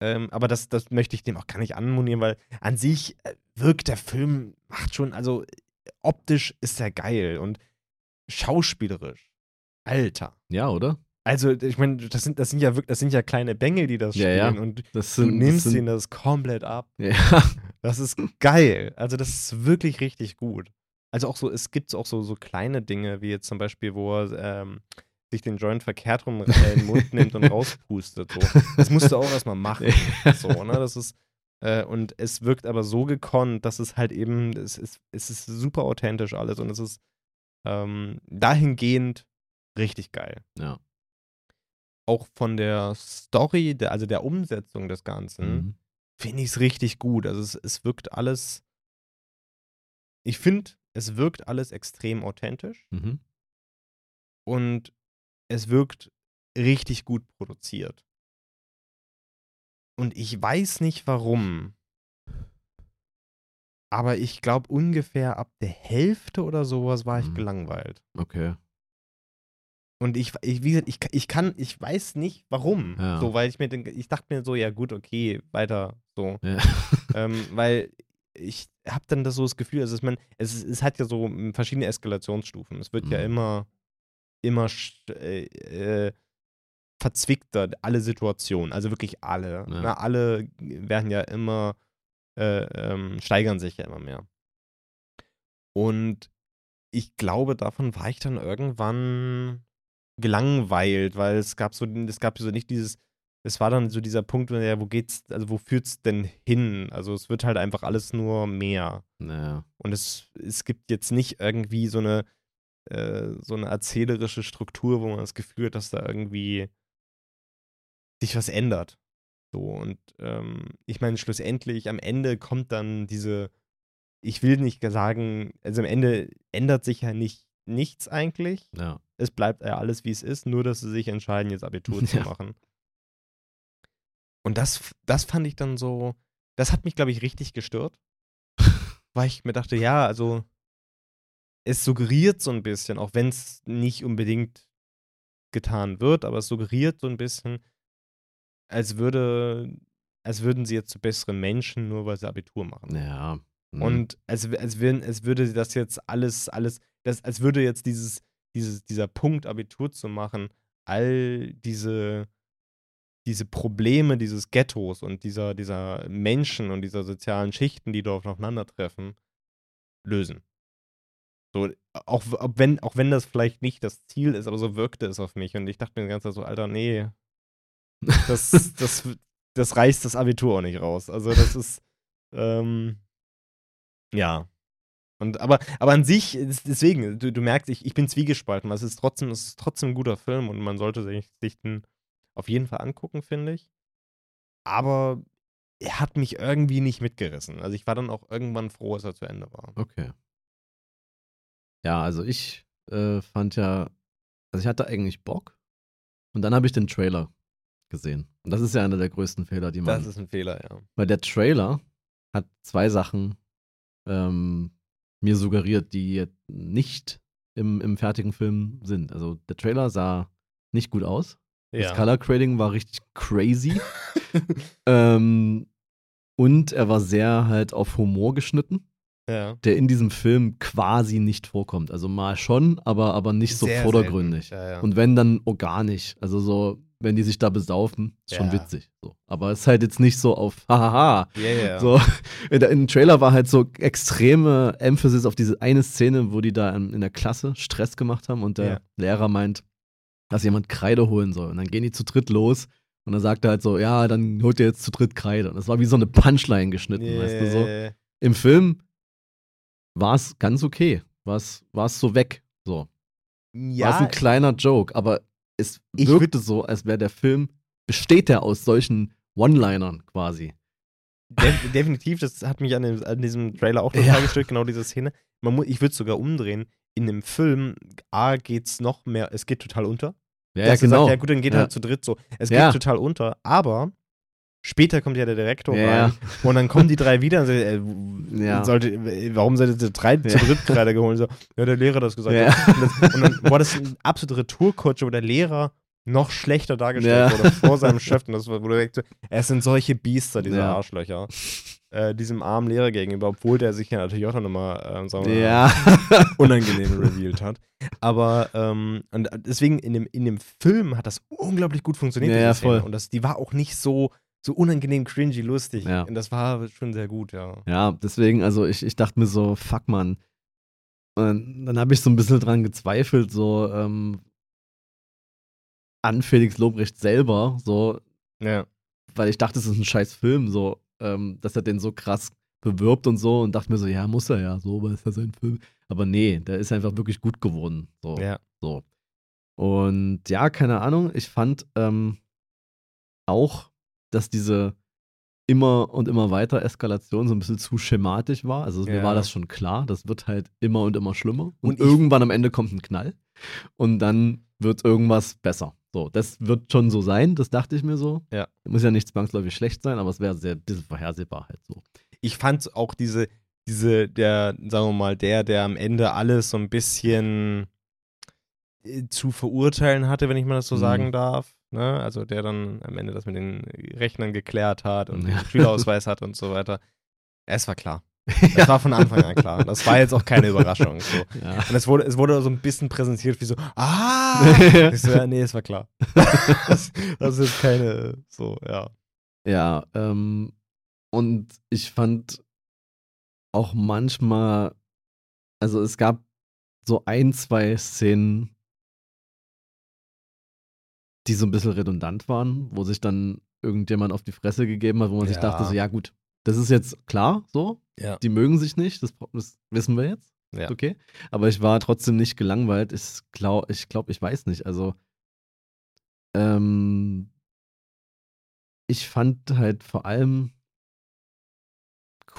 Speaker 2: Ähm, aber das, das möchte ich dem auch gar nicht anmonieren, weil an sich äh, wirkt der Film, macht schon, also optisch ist er geil und schauspielerisch. Alter.
Speaker 1: Ja, oder?
Speaker 2: Also, ich meine, das sind, das sind ja wirklich, das sind ja kleine Bengel, die das
Speaker 1: Ja,
Speaker 2: spielen
Speaker 1: ja.
Speaker 2: und
Speaker 1: Das
Speaker 2: du
Speaker 1: sind,
Speaker 2: nimmst
Speaker 1: das sind,
Speaker 2: ihnen das komplett ab.
Speaker 1: Ja, [LAUGHS]
Speaker 2: Das ist geil. Also, das ist wirklich richtig gut. Also auch so, es gibt auch so, so kleine Dinge, wie jetzt zum Beispiel, wo er ähm, sich den Joint verkehrt rum äh, in den Mund [LAUGHS] nimmt und rauspustet. So. Das musst du auch erstmal machen. So, ne? Das ist, äh, und es wirkt aber so gekonnt, dass es halt eben, es ist, es ist super authentisch alles und es ist ähm, dahingehend richtig geil.
Speaker 1: ja.
Speaker 2: Auch von der Story, der, also der Umsetzung des Ganzen,
Speaker 1: Mhm.
Speaker 2: finde ich es richtig gut. Also es, es wirkt alles, ich finde, es wirkt alles extrem authentisch
Speaker 1: Mhm.
Speaker 2: und es wirkt richtig gut produziert. Und ich weiß nicht warum, aber ich glaube ungefähr ab der Hälfte oder sowas war ich
Speaker 1: Mhm.
Speaker 2: gelangweilt.
Speaker 1: Okay.
Speaker 2: Und ich, ich wie gesagt, ich, ich kann, ich weiß nicht warum.
Speaker 1: Ja.
Speaker 2: So, weil ich mir, ich dachte mir so, ja gut, okay, weiter so.
Speaker 1: Ja. [LAUGHS]
Speaker 2: ähm, weil ich habe dann das so das Gefühl, also es, man, es, es hat ja so mm, verschiedene Eskalationsstufen. Es wird ja
Speaker 1: Mhm.
Speaker 2: immer, immer sch- äh, äh, verzwickter, alle Situationen, also wirklich alle.
Speaker 1: Ja.
Speaker 2: Na, alle werden ja immer, äh, ähm, steigern sich ja immer mehr. Und ich glaube, davon war ich dann irgendwann gelangweilt, weil es gab so, es gab so nicht dieses, es war dann so dieser Punkt, ja, wo geht's, also wo führt's denn hin? Also es wird halt einfach alles nur mehr.
Speaker 1: Naja.
Speaker 2: Und es, es gibt jetzt nicht irgendwie so eine, äh, so eine erzählerische Struktur, wo man das Gefühl hat, dass da irgendwie sich was ändert. So, und ähm, ich meine, schlussendlich am Ende kommt dann diese, ich will nicht sagen, also am Ende ändert sich ja nicht nichts eigentlich.
Speaker 1: Ja.
Speaker 2: Es bleibt ja alles, wie es ist, nur dass sie sich entscheiden, jetzt Abitur [LAUGHS] zu
Speaker 1: Ja.
Speaker 2: machen. Und das, das fand ich dann so, das hat mich, glaube ich, richtig gestört. [LAUGHS] Weil ich mir dachte, ja, also es suggeriert so ein bisschen, auch wenn es nicht unbedingt getan wird, aber es suggeriert so ein bisschen, als würde, als würden sie jetzt zu besseren Menschen, nur weil sie Abitur machen.
Speaker 1: Ja. Mhm.
Speaker 2: Und als, als, würden, als würde das jetzt alles, alles, das, als würde jetzt dieses, dieses, dieser Punkt, Abitur zu machen, all diese, diese Probleme dieses Ghettos und dieser, dieser Menschen und dieser sozialen Schichten, die dort aufeinandertreffen, lösen. So, auch, auch, wenn, auch wenn das vielleicht nicht das Ziel ist, aber so wirkte es auf mich. Und ich dachte mir die ganze Zeit so, Alter, nee, das, [LAUGHS] das, das reißt das Abitur auch nicht raus. Also das ist, ähm, ja. Und aber, aber an sich, deswegen, du, du merkst, ich, ich bin zwiegespalten, weil es ist trotzdem, es ist trotzdem ein guter Film und man sollte sich, sich den auf jeden Fall angucken, finde ich. Aber er hat mich irgendwie nicht mitgerissen. Also ich war dann auch irgendwann froh, als er zu Ende war.
Speaker 1: Okay. Ja, also ich äh, fand ja, also ich hatte eigentlich Bock und dann habe ich den Trailer gesehen. Und das ist ja einer der größten Fehler, die man.
Speaker 2: Das ist ein Fehler, ja.
Speaker 1: weil der Trailer hat zwei Sachen ähm, mir suggeriert, die jetzt nicht im, im fertigen Film sind. Also der Trailer sah nicht gut aus. Das
Speaker 2: Ja.
Speaker 1: Color Grading war richtig crazy. [LAUGHS] ähm, und er war sehr halt auf Humor geschnitten
Speaker 2: ja.
Speaker 1: der in diesem Film quasi nicht vorkommt. Also mal schon, aber, aber nicht so
Speaker 2: Sehr
Speaker 1: vordergründig.
Speaker 2: ja.
Speaker 1: Und wenn dann organisch. Also so, wenn die sich da besaufen, ist schon
Speaker 2: Ja.
Speaker 1: witzig. So. Aber es ist halt jetzt nicht so auf hahaha.
Speaker 2: ja, ja.
Speaker 1: So, [LAUGHS] in der- im Trailer war halt so extreme Emphasis auf diese eine Szene, wo die da in, in der Klasse Stress gemacht haben und der
Speaker 2: Ja.
Speaker 1: Lehrer meint, dass jemand Kreide holen soll. Und dann gehen die zu dritt los und dann sagt er halt so, ja, dann holt ihr jetzt zu dritt Kreide. Und das war wie so eine Punchline geschnitten, weißt du so
Speaker 2: Yeah.
Speaker 1: im Film war es ganz okay. War es so weg. So. War es ein kleiner Joke, aber es
Speaker 2: Ich
Speaker 1: wirkte so, als wäre der Film, besteht der aus solchen One-Linern quasi.
Speaker 2: Def definitiv, das hat mich an, dem, an diesem Trailer auch [LAUGHS] total
Speaker 1: Ja.
Speaker 2: gestört, genau diese Szene. Man mu ich würde es sogar umdrehen. In dem Film, A, geht's noch mehr, es geht total unter.
Speaker 1: Ja,
Speaker 2: hat
Speaker 1: genau.
Speaker 2: gesagt, ja gut, dann geht
Speaker 1: Ja.
Speaker 2: halt zu dritt so. Es
Speaker 1: Ja.
Speaker 2: geht total unter, aber später kommt ja der Direktor
Speaker 1: Ja.
Speaker 2: rein und dann kommen die drei wieder und sagen, äh,
Speaker 1: Ja.
Speaker 2: sollte, äh, warum seid ihr zu drei zu
Speaker 1: Ja.
Speaker 2: dritt gerade geholt? So, ja, der Lehrer hat das gesagt.
Speaker 1: Ja.
Speaker 2: Und, das, und dann war das ein absolute Retourkutsche, wo der Lehrer noch schlechter dargestellt wurde vor seinem Chef. Und das wurde direkt so, es sind solche Biester, diese. Arschlöcher. Äh, diesem armen Lehrer gegenüber, obwohl der sich ja natürlich auch noch mal, ähm, sagen wir mal,
Speaker 1: Ja.
Speaker 2: unangenehm revealed hat. Aber ähm, und deswegen in dem, in dem Film hat das unglaublich gut funktioniert.
Speaker 1: Ja, ja, voll.
Speaker 2: Und das, die war auch nicht so, so unangenehm cringy lustig.
Speaker 1: Ja.
Speaker 2: Und das war schon sehr gut, ja.
Speaker 1: Ja, deswegen, also ich, ich dachte mir so, fuck man. Und dann habe ich so ein bisschen dran gezweifelt, so ähm, an Felix Lobrecht selber, so,
Speaker 2: Ja.
Speaker 1: weil ich dachte, es ist ein scheiß Film, so, ähm, dass er den so krass bewirbt und so und dachte mir so, ja, muss er ja, so, weil es ja sein Film. Aber nee, der ist einfach wirklich gut geworden. So.
Speaker 2: ja.
Speaker 1: So. Und ja, keine Ahnung, ich fand ähm, auch, dass diese immer und immer weiter Eskalation so ein bisschen zu schematisch war. Also mir
Speaker 2: Ja.
Speaker 1: war das schon klar, das wird halt immer und immer schlimmer. Und,
Speaker 2: Und
Speaker 1: irgendwann am Ende kommt ein Knall und dann wird irgendwas besser. So, das wird schon so sein, das dachte ich mir so.
Speaker 2: Ja.
Speaker 1: Muss ja nicht zwangsläufig schlecht sein, aber es wäre sehr bisschen vorhersehbar halt so.
Speaker 2: ich fand auch diese, diese, der, sagen wir mal, der, der am Ende alles so ein bisschen äh, zu verurteilen hatte, wenn ich mal das so
Speaker 1: Mhm.
Speaker 2: sagen darf. Ne? Also der dann am Ende das mit den Rechnern geklärt hat und
Speaker 1: Ja.
Speaker 2: den Schülerausweis hat und so weiter. Es war klar. [LAUGHS] Das war von Anfang an klar. Das war jetzt auch keine Überraschung. So.
Speaker 1: Ja.
Speaker 2: Und es wurde, es wurde so ein bisschen präsentiert wie so, ah! [LAUGHS] Ich so, ja, nee, es war klar. [LAUGHS] das, das ist keine, so, ja.
Speaker 1: Ja, ähm, und ich fand auch manchmal, also es gab so ein, zwei Szenen, die so ein bisschen redundant waren, wo sich dann irgendjemand auf die Fresse gegeben hat, wo man sich
Speaker 2: Ja.
Speaker 1: dachte, so, ja gut, das ist jetzt klar, so,
Speaker 2: Ja.
Speaker 1: die mögen sich nicht, das, das wissen wir jetzt,
Speaker 2: Ja.
Speaker 1: okay, aber ich war trotzdem nicht gelangweilt, ich glaube, ich, glaub, ich weiß nicht, also ähm, ich fand halt vor allem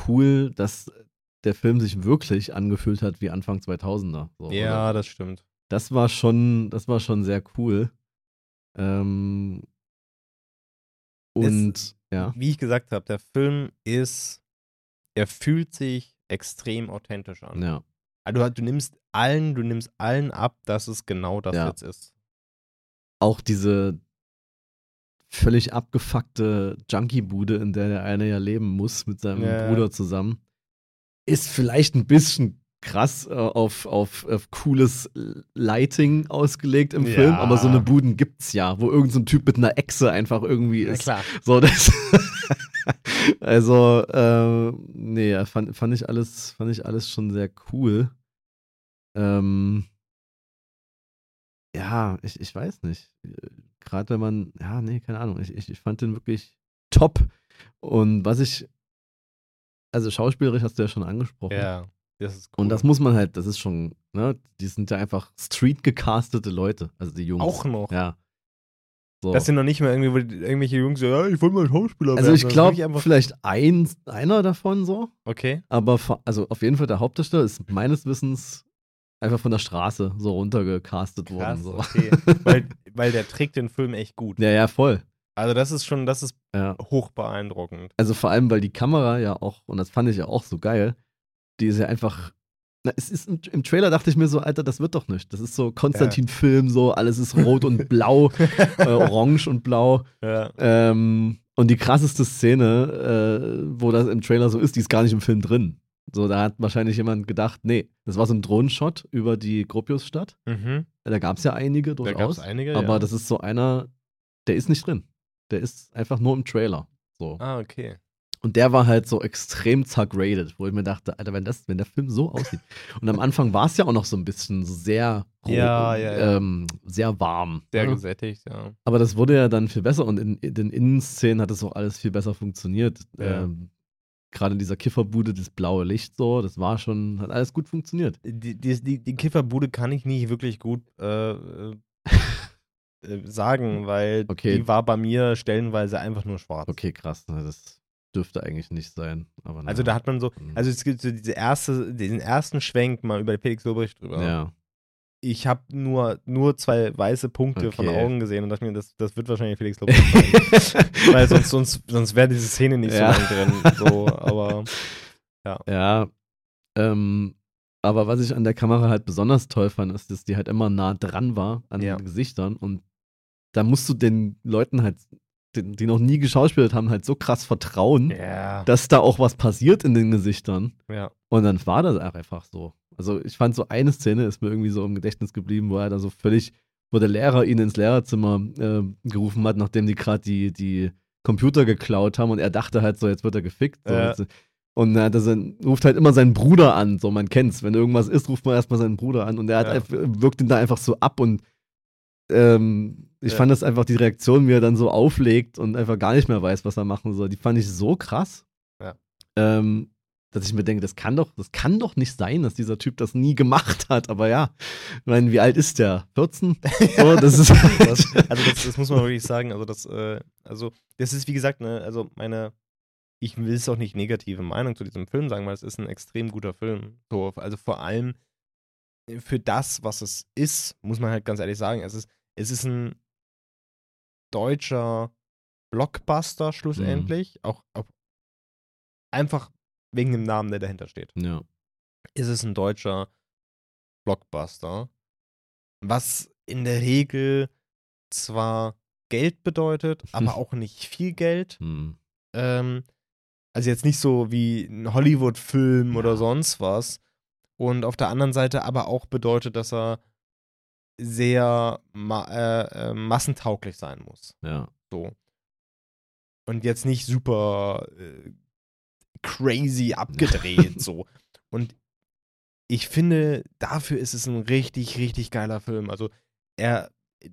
Speaker 1: cool, dass der Film sich wirklich angefühlt hat wie Anfang 2000er. So,
Speaker 2: Ja,
Speaker 1: oder?
Speaker 2: das stimmt.
Speaker 1: Das war schon, das war schon sehr cool. Ähm, und ja,
Speaker 2: Wie ich gesagt habe, der Film ist, er fühlt sich extrem authentisch an.
Speaker 1: ja,
Speaker 2: Also du, du nimmst allen, du nimmst allen ab, dass es genau das
Speaker 1: Ja.
Speaker 2: jetzt ist.
Speaker 1: auch diese völlig abgefuckte Junkie-Bude, in der der eine ja leben muss mit seinem
Speaker 2: Ja.
Speaker 1: Bruder zusammen, ist vielleicht ein bisschen krass äh, auf, auf, auf cooles Lighting ausgelegt im
Speaker 2: Ja.
Speaker 1: Film, aber so eine Buden gibt's ja, wo irgendein so ein Typ mit einer Echse einfach irgendwie ist.
Speaker 2: klar.
Speaker 1: So, das [LAUGHS] also, äh, nee, fand, fand, ich alles, fand ich alles schon sehr cool. Ähm, ja, ich, ich weiß nicht. Gerade wenn man, ja, nee, keine Ahnung. Ich, ich, ich fand den wirklich top. Und was ich, also schauspielerisch hast du ja schon angesprochen.
Speaker 2: Ja, das ist cool.
Speaker 1: Und das muss man halt, das ist schon, ne, die sind ja einfach street gecastete Leute, also die Jungs.
Speaker 2: auch noch.
Speaker 1: Ja. So.
Speaker 2: Das sind noch nicht mehr irgendwie, irgendwelche Jungs so, ja, ich wollte mal Schauspieler
Speaker 1: also
Speaker 2: werden.
Speaker 1: ich
Speaker 2: Das ist
Speaker 1: glaube, vielleicht ein, einer davon so,
Speaker 2: Okay.
Speaker 1: aber also auf jeden Fall der Hauptdarsteller ist meines Wissens einfach von der Straße so runtergecastet worden.
Speaker 2: Krass,
Speaker 1: So.
Speaker 2: okay. weil, [LAUGHS] weil der trägt den Film echt gut.
Speaker 1: Ja, ja, voll.
Speaker 2: Also das ist schon, das ist
Speaker 1: Ja.
Speaker 2: hoch beeindruckend.
Speaker 1: Also vor allem, weil die Kamera ja auch, und das fand ich ja auch so geil, die ist ja einfach. Na, es ist im, im Trailer dachte ich mir so, Alter, das wird doch nicht. Das ist so Konstantin-Film, so, alles ist rot und blau, [LAUGHS] äh, orange und blau.
Speaker 2: Ja.
Speaker 1: Ähm, und die krasseste Szene, äh, wo das im Trailer so ist, die ist gar nicht im Film drin. So, da hat wahrscheinlich jemand gedacht, nee, das war so ein Drohnenshot über die Gropiusstadt.
Speaker 2: Mhm.
Speaker 1: Da gab es ja einige
Speaker 2: Da gab
Speaker 1: durchaus.
Speaker 2: es einige,
Speaker 1: aber
Speaker 2: ja.
Speaker 1: das ist so einer, der ist nicht drin. Der ist einfach nur im Trailer. So.
Speaker 2: Ah, okay.
Speaker 1: Und der war halt so extrem zergradet, wo ich mir dachte, Alter, wenn, das, wenn der Film so aussieht. Und am Anfang war es ja auch noch so ein bisschen sehr,
Speaker 2: Ja, ja, ja.
Speaker 1: Ähm, sehr warm.
Speaker 2: Sehr
Speaker 1: ne?
Speaker 2: gesättigt, ja.
Speaker 1: Aber das wurde ja dann viel besser und in, in den Innenszenen hat es auch alles viel besser funktioniert. Ähm, Gerade in dieser Kifferbude, das blaue Licht so, das war schon, hat alles gut funktioniert.
Speaker 2: Die, die, die, die Kifferbude kann ich nicht wirklich gut äh, äh, äh, sagen, [LAUGHS] weil
Speaker 1: Okay.
Speaker 2: die war bei mir stellenweise einfach nur schwarz.
Speaker 1: Okay, krass, ne, das dürfte eigentlich nicht sein. Aber
Speaker 2: Also da hat man so,
Speaker 1: Mhm.
Speaker 2: also es gibt so diese erste, diesen ersten Schwenk mal über Felix Lobrecht drüber.
Speaker 1: Ja,
Speaker 2: Ich habe nur, nur zwei weiße Punkte von
Speaker 1: Okay.
Speaker 2: Augen gesehen und dachte mir, das, das wird wahrscheinlich Felix Lobrecht sein. [LAUGHS] Weil sonst, sonst, sonst wäre diese Szene nicht
Speaker 1: Ja.
Speaker 2: so lang drin. So, aber [LAUGHS]
Speaker 1: Ja, ähm, aber was ich an der Kamera halt besonders toll fand, ist, dass die halt immer nah dran war an
Speaker 2: Ja.
Speaker 1: den Gesichtern und da musst du den Leuten halt, die, die noch nie geschauspielt haben, halt so krass vertrauen,
Speaker 2: Ja.
Speaker 1: dass da auch was passiert in den Gesichtern.
Speaker 2: ja.
Speaker 1: Und dann war das auch einfach so. Also ich fand so eine Szene ist mir irgendwie so im Gedächtnis geblieben, wo er da so völlig, wo der Lehrer ihn ins Lehrerzimmer äh, gerufen hat, nachdem die gerade die, die Computer geklaut haben und er dachte halt so, jetzt wird er gefickt. So.
Speaker 2: Ja.
Speaker 1: Und er hat sein, ruft halt immer seinen Bruder an, so man kennt's. Wenn irgendwas ist, ruft man erstmal seinen Bruder an und er hat
Speaker 2: Ja.
Speaker 1: einfach, wirkt ihn da einfach so ab und ähm, ich
Speaker 2: Ja.
Speaker 1: fand das einfach die Reaktion, wie er dann so auflegt und einfach gar nicht mehr weiß, was er machen soll. Die fand ich so krass.
Speaker 2: Ja.
Speaker 1: Ähm, dass ich mir denke, das kann doch, das kann doch nicht sein, dass dieser Typ das nie gemacht hat. Aber ja, ich meine, wie alt ist der? 14? [LAUGHS] So, das ist
Speaker 2: Das, also das, das muss man wirklich sagen. Also das, äh, also das ist wie gesagt, ne, also meine, ich will es auch nicht negative Meinung zu diesem Film sagen, weil es ist ein extrem guter Film. So, also vor allem für das, was es ist, muss man halt ganz ehrlich sagen, es ist, es ist ein deutscher Blockbuster schlussendlich, auch, auch einfach wegen dem Namen, der dahinter steht
Speaker 1: ja.
Speaker 2: ist es ein deutscher Blockbuster, was in der Regel zwar Geld bedeutet, [LAUGHS] aber auch nicht viel Geld.
Speaker 1: Hm.
Speaker 2: Ähm, also jetzt nicht so wie ein Hollywood-Film
Speaker 1: Ja.
Speaker 2: oder sonst was. Und auf der anderen Seite aber auch bedeutet, dass er sehr ma äh, äh, massentauglich sein muss.
Speaker 1: Ja.
Speaker 2: So. Und jetzt nicht super äh, crazy [LAUGHS] abgedreht, so. Und ich finde, dafür ist es ein richtig, richtig geiler Film. Also er,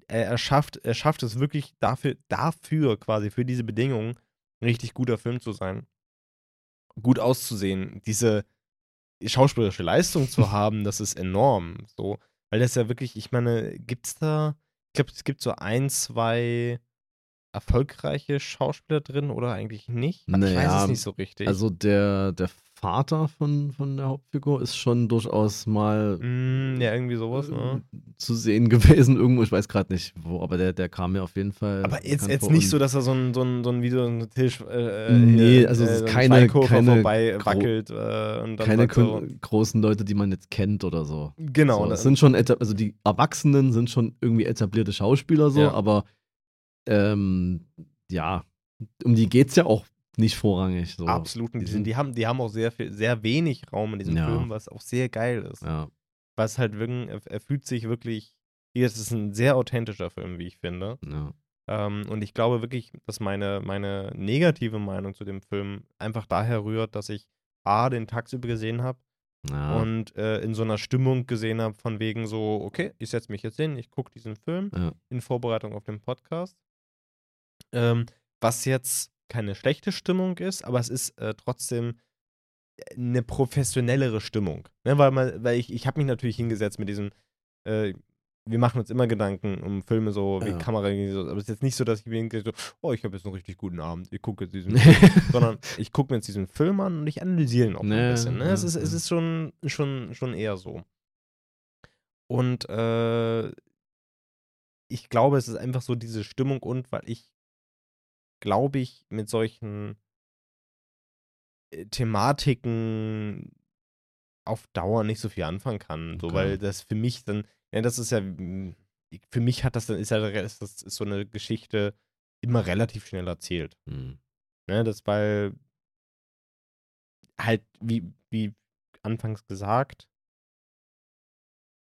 Speaker 2: er, er, schafft, er schafft es wirklich dafür, dafür quasi, für diese Bedingungen, ein richtig guter Film zu sein. Gut auszusehen, diese schauspielerische Leistung zu [LAUGHS] haben, das ist enorm. So, weil das ja wirklich, ich meine, gibt's da, ich glaube, es gibt so ein, zwei erfolgreiche Schauspieler drin oder eigentlich nicht? ich weiß
Speaker 1: Naja,
Speaker 2: es nicht so richtig.
Speaker 1: Also der, der Vater von, von der Hauptfigur ist schon durchaus mal
Speaker 2: Mm, ja, irgendwie sowas, ne?
Speaker 1: äh, zu sehen [LAUGHS] gewesen irgendwo. Ich weiß gerade nicht wo, aber der, der kam mir auf jeden Fall.
Speaker 2: Aber jetzt, jetzt nicht so, dass er so ein, so ein, so ein Video ein Tisch äh,
Speaker 1: Nee,
Speaker 2: hier,
Speaker 1: also es
Speaker 2: äh,
Speaker 1: ist
Speaker 2: so ein
Speaker 1: keine- keine
Speaker 2: vorbei wackelt äh,
Speaker 1: keine
Speaker 2: so,
Speaker 1: großen Leute, die man jetzt kennt oder so.
Speaker 2: Genau,
Speaker 1: so,
Speaker 2: da-
Speaker 1: es sind schon, also die Erwachsenen sind schon irgendwie etablierte Schauspieler so,
Speaker 2: Ja.
Speaker 1: aber ähm, ja, um die geht's ja auch nicht vorrangig. So.
Speaker 2: absolut.
Speaker 1: Die
Speaker 2: Die,
Speaker 1: sind-
Speaker 2: die, haben, die haben auch sehr viel, sehr wenig Raum in diesem
Speaker 1: Ja.
Speaker 2: Film, was auch sehr geil ist.
Speaker 1: Ja,
Speaker 2: Was halt wirklich, er, er fühlt sich wirklich, hier ist es ein sehr authentischer Film, wie ich finde.
Speaker 1: ja,
Speaker 2: Ähm, und ich glaube wirklich, dass meine, meine negative Meinung zu dem Film einfach daher rührt, dass ich A, den tagsüber gesehen habe
Speaker 1: ja.
Speaker 2: und äh, in so einer Stimmung gesehen habe, von wegen so, okay, ich setze mich jetzt hin, ich gucke diesen Film
Speaker 1: Ja.
Speaker 2: in Vorbereitung auf den Podcast. Ähm, was jetzt keine schlechte Stimmung ist, aber es ist äh, trotzdem eine professionellere Stimmung. Ne? Weil, man, weil ich, ich habe mich natürlich hingesetzt mit diesem, äh, wir machen uns immer Gedanken um Filme so, wie
Speaker 1: Ja.
Speaker 2: Kamera, aber es ist jetzt nicht so, dass ich mir hingehe, so, oh, ich habe jetzt einen richtig guten Abend, ich gucke jetzt diesen [LAUGHS] Film, sondern ich gucke mir jetzt diesen Film an und ich analysiere ihn auch
Speaker 1: Nee,
Speaker 2: ein bisschen. Ne? es
Speaker 1: ja,
Speaker 2: ist, es
Speaker 1: ja.
Speaker 2: ist schon, schon, schon eher so. Und äh, ich glaube, es ist einfach so diese Stimmung und weil ich, glaube ich, mit solchen äh, Thematiken auf Dauer nicht so viel anfangen kann. So,
Speaker 1: Okay.
Speaker 2: weil das für mich dann, ja, das ist ja, mm, für mich hat das dann, ist ja ist das ist so eine Geschichte immer relativ schnell erzählt.
Speaker 1: Hm.
Speaker 2: Ne, das weil halt, wie, wie anfangs gesagt,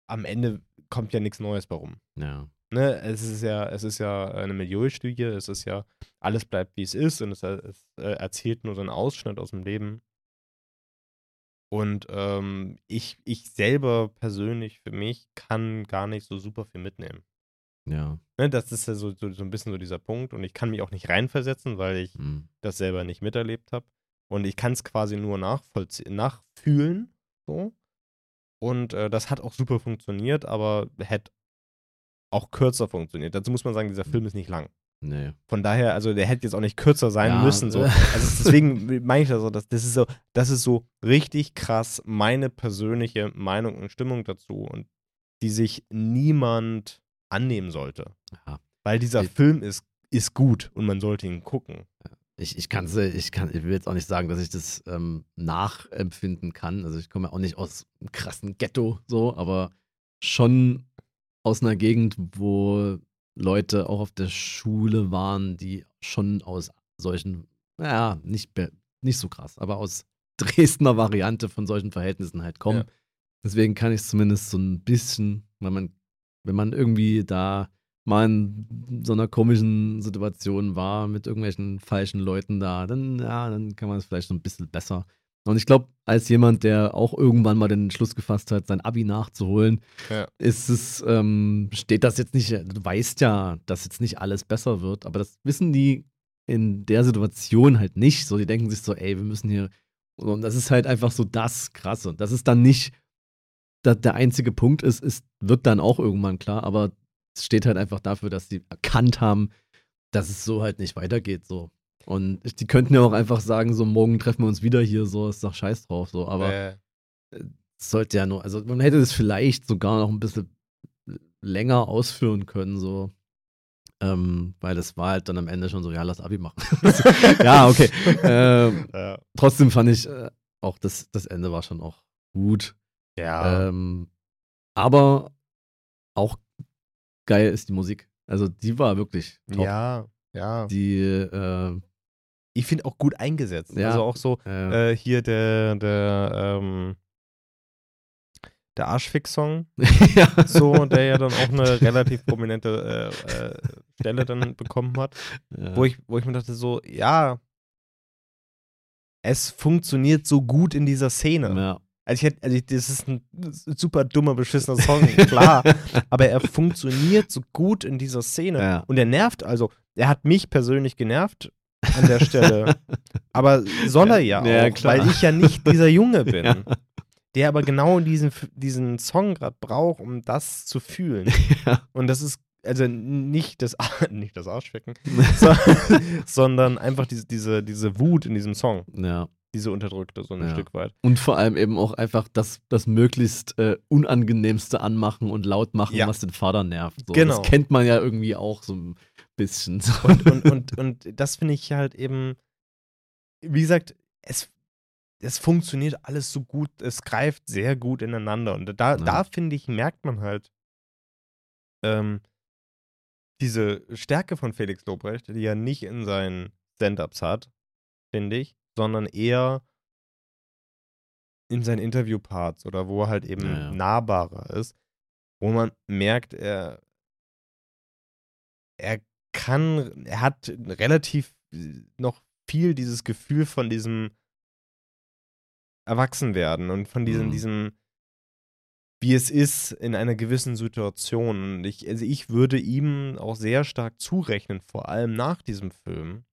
Speaker 2: am Ende kommt ja nichts Neues bei rum.
Speaker 1: ja.
Speaker 2: Ne, es ist ja, es ist ja eine Milieustudie, es ist ja, alles bleibt wie es ist und es, es äh, erzählt nur so einen Ausschnitt aus dem Leben. Und ähm, ich, ich selber persönlich für mich kann gar nicht so super viel mitnehmen.
Speaker 1: Ja.
Speaker 2: Ne, das ist ja so, so, so ein bisschen so dieser Punkt und ich kann mich auch nicht reinversetzen, weil ich
Speaker 1: Hm.
Speaker 2: das selber nicht miterlebt habe. Und ich kann es quasi nur nachfühlen. So. Und äh, das hat auch super funktioniert, aber hätte auch kürzer funktioniert. Dazu muss man sagen, dieser Film ist nicht lang.
Speaker 1: Nee.
Speaker 2: Von daher, also der hätte jetzt auch nicht kürzer sein
Speaker 1: Ja.
Speaker 2: müssen. So. Also [LAUGHS] deswegen meine ich das so, dass das ist so, das ist so richtig krass meine persönliche Meinung und Stimmung dazu und die sich niemand annehmen sollte.
Speaker 1: Ja.
Speaker 2: Weil dieser
Speaker 1: Ich-
Speaker 2: Film ist, ist gut und man sollte ihn gucken.
Speaker 1: Ich, ich, kann's, äh, ich, kann, ich will jetzt auch nicht sagen, dass ich das ähm, nachempfinden kann. Also ich komme ja auch nicht aus einem krassen Ghetto so, aber schon aus einer Gegend, wo Leute auch auf der Schule waren, die schon aus solchen, naja, nicht, nicht so krass, aber aus [LAUGHS] Dresdner Variante von solchen Verhältnissen halt kommen. Ja. Deswegen kann ich es zumindest so ein bisschen, wenn man, wenn man irgendwie da mal in so einer komischen Situation war mit irgendwelchen falschen Leuten da, dann, ja, dann kann man es vielleicht so ein bisschen besser. Und ich glaube, als jemand, der auch irgendwann mal den Schluss gefasst hat, sein Abi nachzuholen, ja. ist es, ähm, steht das jetzt nicht, du weißt ja, dass jetzt nicht alles besser wird, aber das wissen die in der Situation halt nicht. So, die denken sich so, ey, wir müssen hier. Und das ist halt einfach so das Krasse. Das ist dann nicht dass der einzige Punkt ist, ist, wird dann auch irgendwann klar, aber es steht halt einfach dafür, dass die erkannt haben, dass es so halt nicht weitergeht. So. Und die könnten ja auch einfach sagen, so morgen treffen wir uns wieder hier, so ist doch scheiß drauf, so, aber äh. sollte ja nur, also man hätte es vielleicht sogar noch ein bisschen länger ausführen können, so. Ähm, weil das war halt dann am Ende schon so, ja, lass Abi machen. [LAUGHS] ja, okay. [LAUGHS] Ähm, ja. Trotzdem fand ich äh, auch, das, das Ende war schon auch gut.
Speaker 2: Ja.
Speaker 1: Ähm, aber auch geil ist die Musik. Also die war wirklich top.
Speaker 2: Ja, ja.
Speaker 1: Die, äh,
Speaker 2: ich finde auch gut eingesetzt. Ja, also auch so äh, hier der, der, ähm, der Arschfix-Song, [LAUGHS] ja. so, der ja dann auch eine relativ prominente äh, äh, Stelle dann bekommen hat, ja. wo, ich, wo ich mir dachte so, ja, es funktioniert so gut in dieser Szene.
Speaker 1: Ja.
Speaker 2: Also ich hätte, also ich, das ist ein super dummer, beschissener Song, klar. [LAUGHS] aber er funktioniert so gut in dieser Szene. Ja. Und er nervt, also er hat mich persönlich genervt an der Stelle. aber soll er ja, [LAUGHS] ja, auch, weil ich ja nicht dieser Junge [LAUGHS] bin. Ja. Der aber genau diesen, diesen Song gerade braucht, um das zu fühlen. [LAUGHS] Und das ist also nicht das, nicht das Arschficken, sondern einfach diese, diese, diese Wut in diesem Song.
Speaker 1: Ja
Speaker 2: diese unterdrückte, so ein ja. Stück weit.
Speaker 1: Und vor allem eben auch einfach das, das möglichst äh, unangenehmste anmachen und laut machen, ja. was den Vater nervt. So, genau. Das kennt man ja irgendwie auch so bisschen. [LAUGHS]
Speaker 2: Und, und, und, und das finde ich halt eben, wie gesagt, es, es funktioniert alles so gut, es greift sehr gut ineinander. Und da, ja. da finde ich, merkt man halt ähm, diese Stärke von Felix Lobrecht, die er nicht in seinen Stand-Ups hat, finde ich, sondern eher in seinen Interviewparts oder wo er halt eben ja, ja. nahbarer ist, wo man merkt, er, er kann, er hat relativ noch viel dieses Gefühl von diesem Erwachsenwerden und von diesem, mhm. diesem, wie es ist in einer gewissen Situation. Und ich, also ich würde ihm auch sehr stark zurechnen, vor allem nach diesem Film,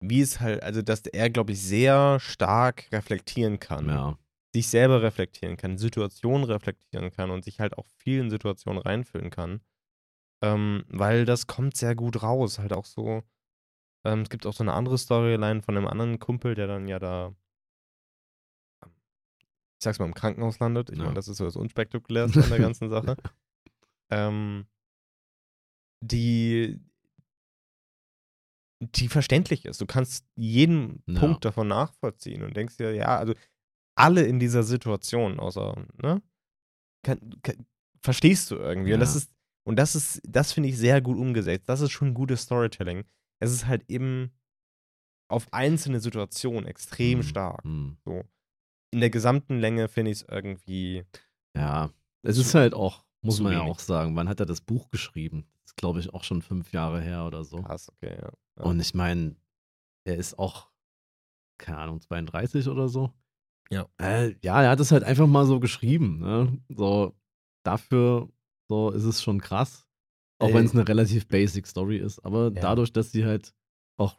Speaker 2: wie es halt, also dass er, glaube ich, sehr stark reflektieren kann.
Speaker 1: Ja.
Speaker 2: Sich selber reflektieren kann, Situationen reflektieren kann und sich halt auch vielen Situationen reinfühlen kann. Ähm, weil das kommt sehr gut raus. Halt auch so. Ähm, es gibt auch so eine andere Storyline von einem anderen Kumpel, der dann ja da, ich sag's mal, im Krankenhaus landet. Ich ja. meine, das ist so das Unspektakulärste [LAUGHS] an der ganzen Sache. Ähm, die, die verständlich ist. Du kannst jeden ja. Punkt davon nachvollziehen und denkst dir, ja, also alle in dieser Situation, außer, ne? Kann, kann, verstehst du irgendwie. Ja. Und das ist, und das ist, das finde ich sehr gut umgesetzt. Das ist schon gutes Storytelling. Es ist halt eben auf einzelne Situationen extrem mhm. stark. Mhm. So. In der gesamten Länge finde ich es irgendwie.
Speaker 1: Ja, es ist halt auch, muss man wenig. ja auch sagen, man hat ja das Buch geschrieben. Das ist, glaube ich, auch schon fünf Jahre her oder so.
Speaker 2: Krass, okay, ja.
Speaker 1: Und ich meine, er ist auch, keine Ahnung, 32 oder so.
Speaker 2: Ja.
Speaker 1: Äh, ja, er hat es halt einfach mal so geschrieben. Ne? So, dafür so ist es schon krass. Auch wenn es eine relativ basic Story ist. Aber ja. dadurch, dass sie halt auch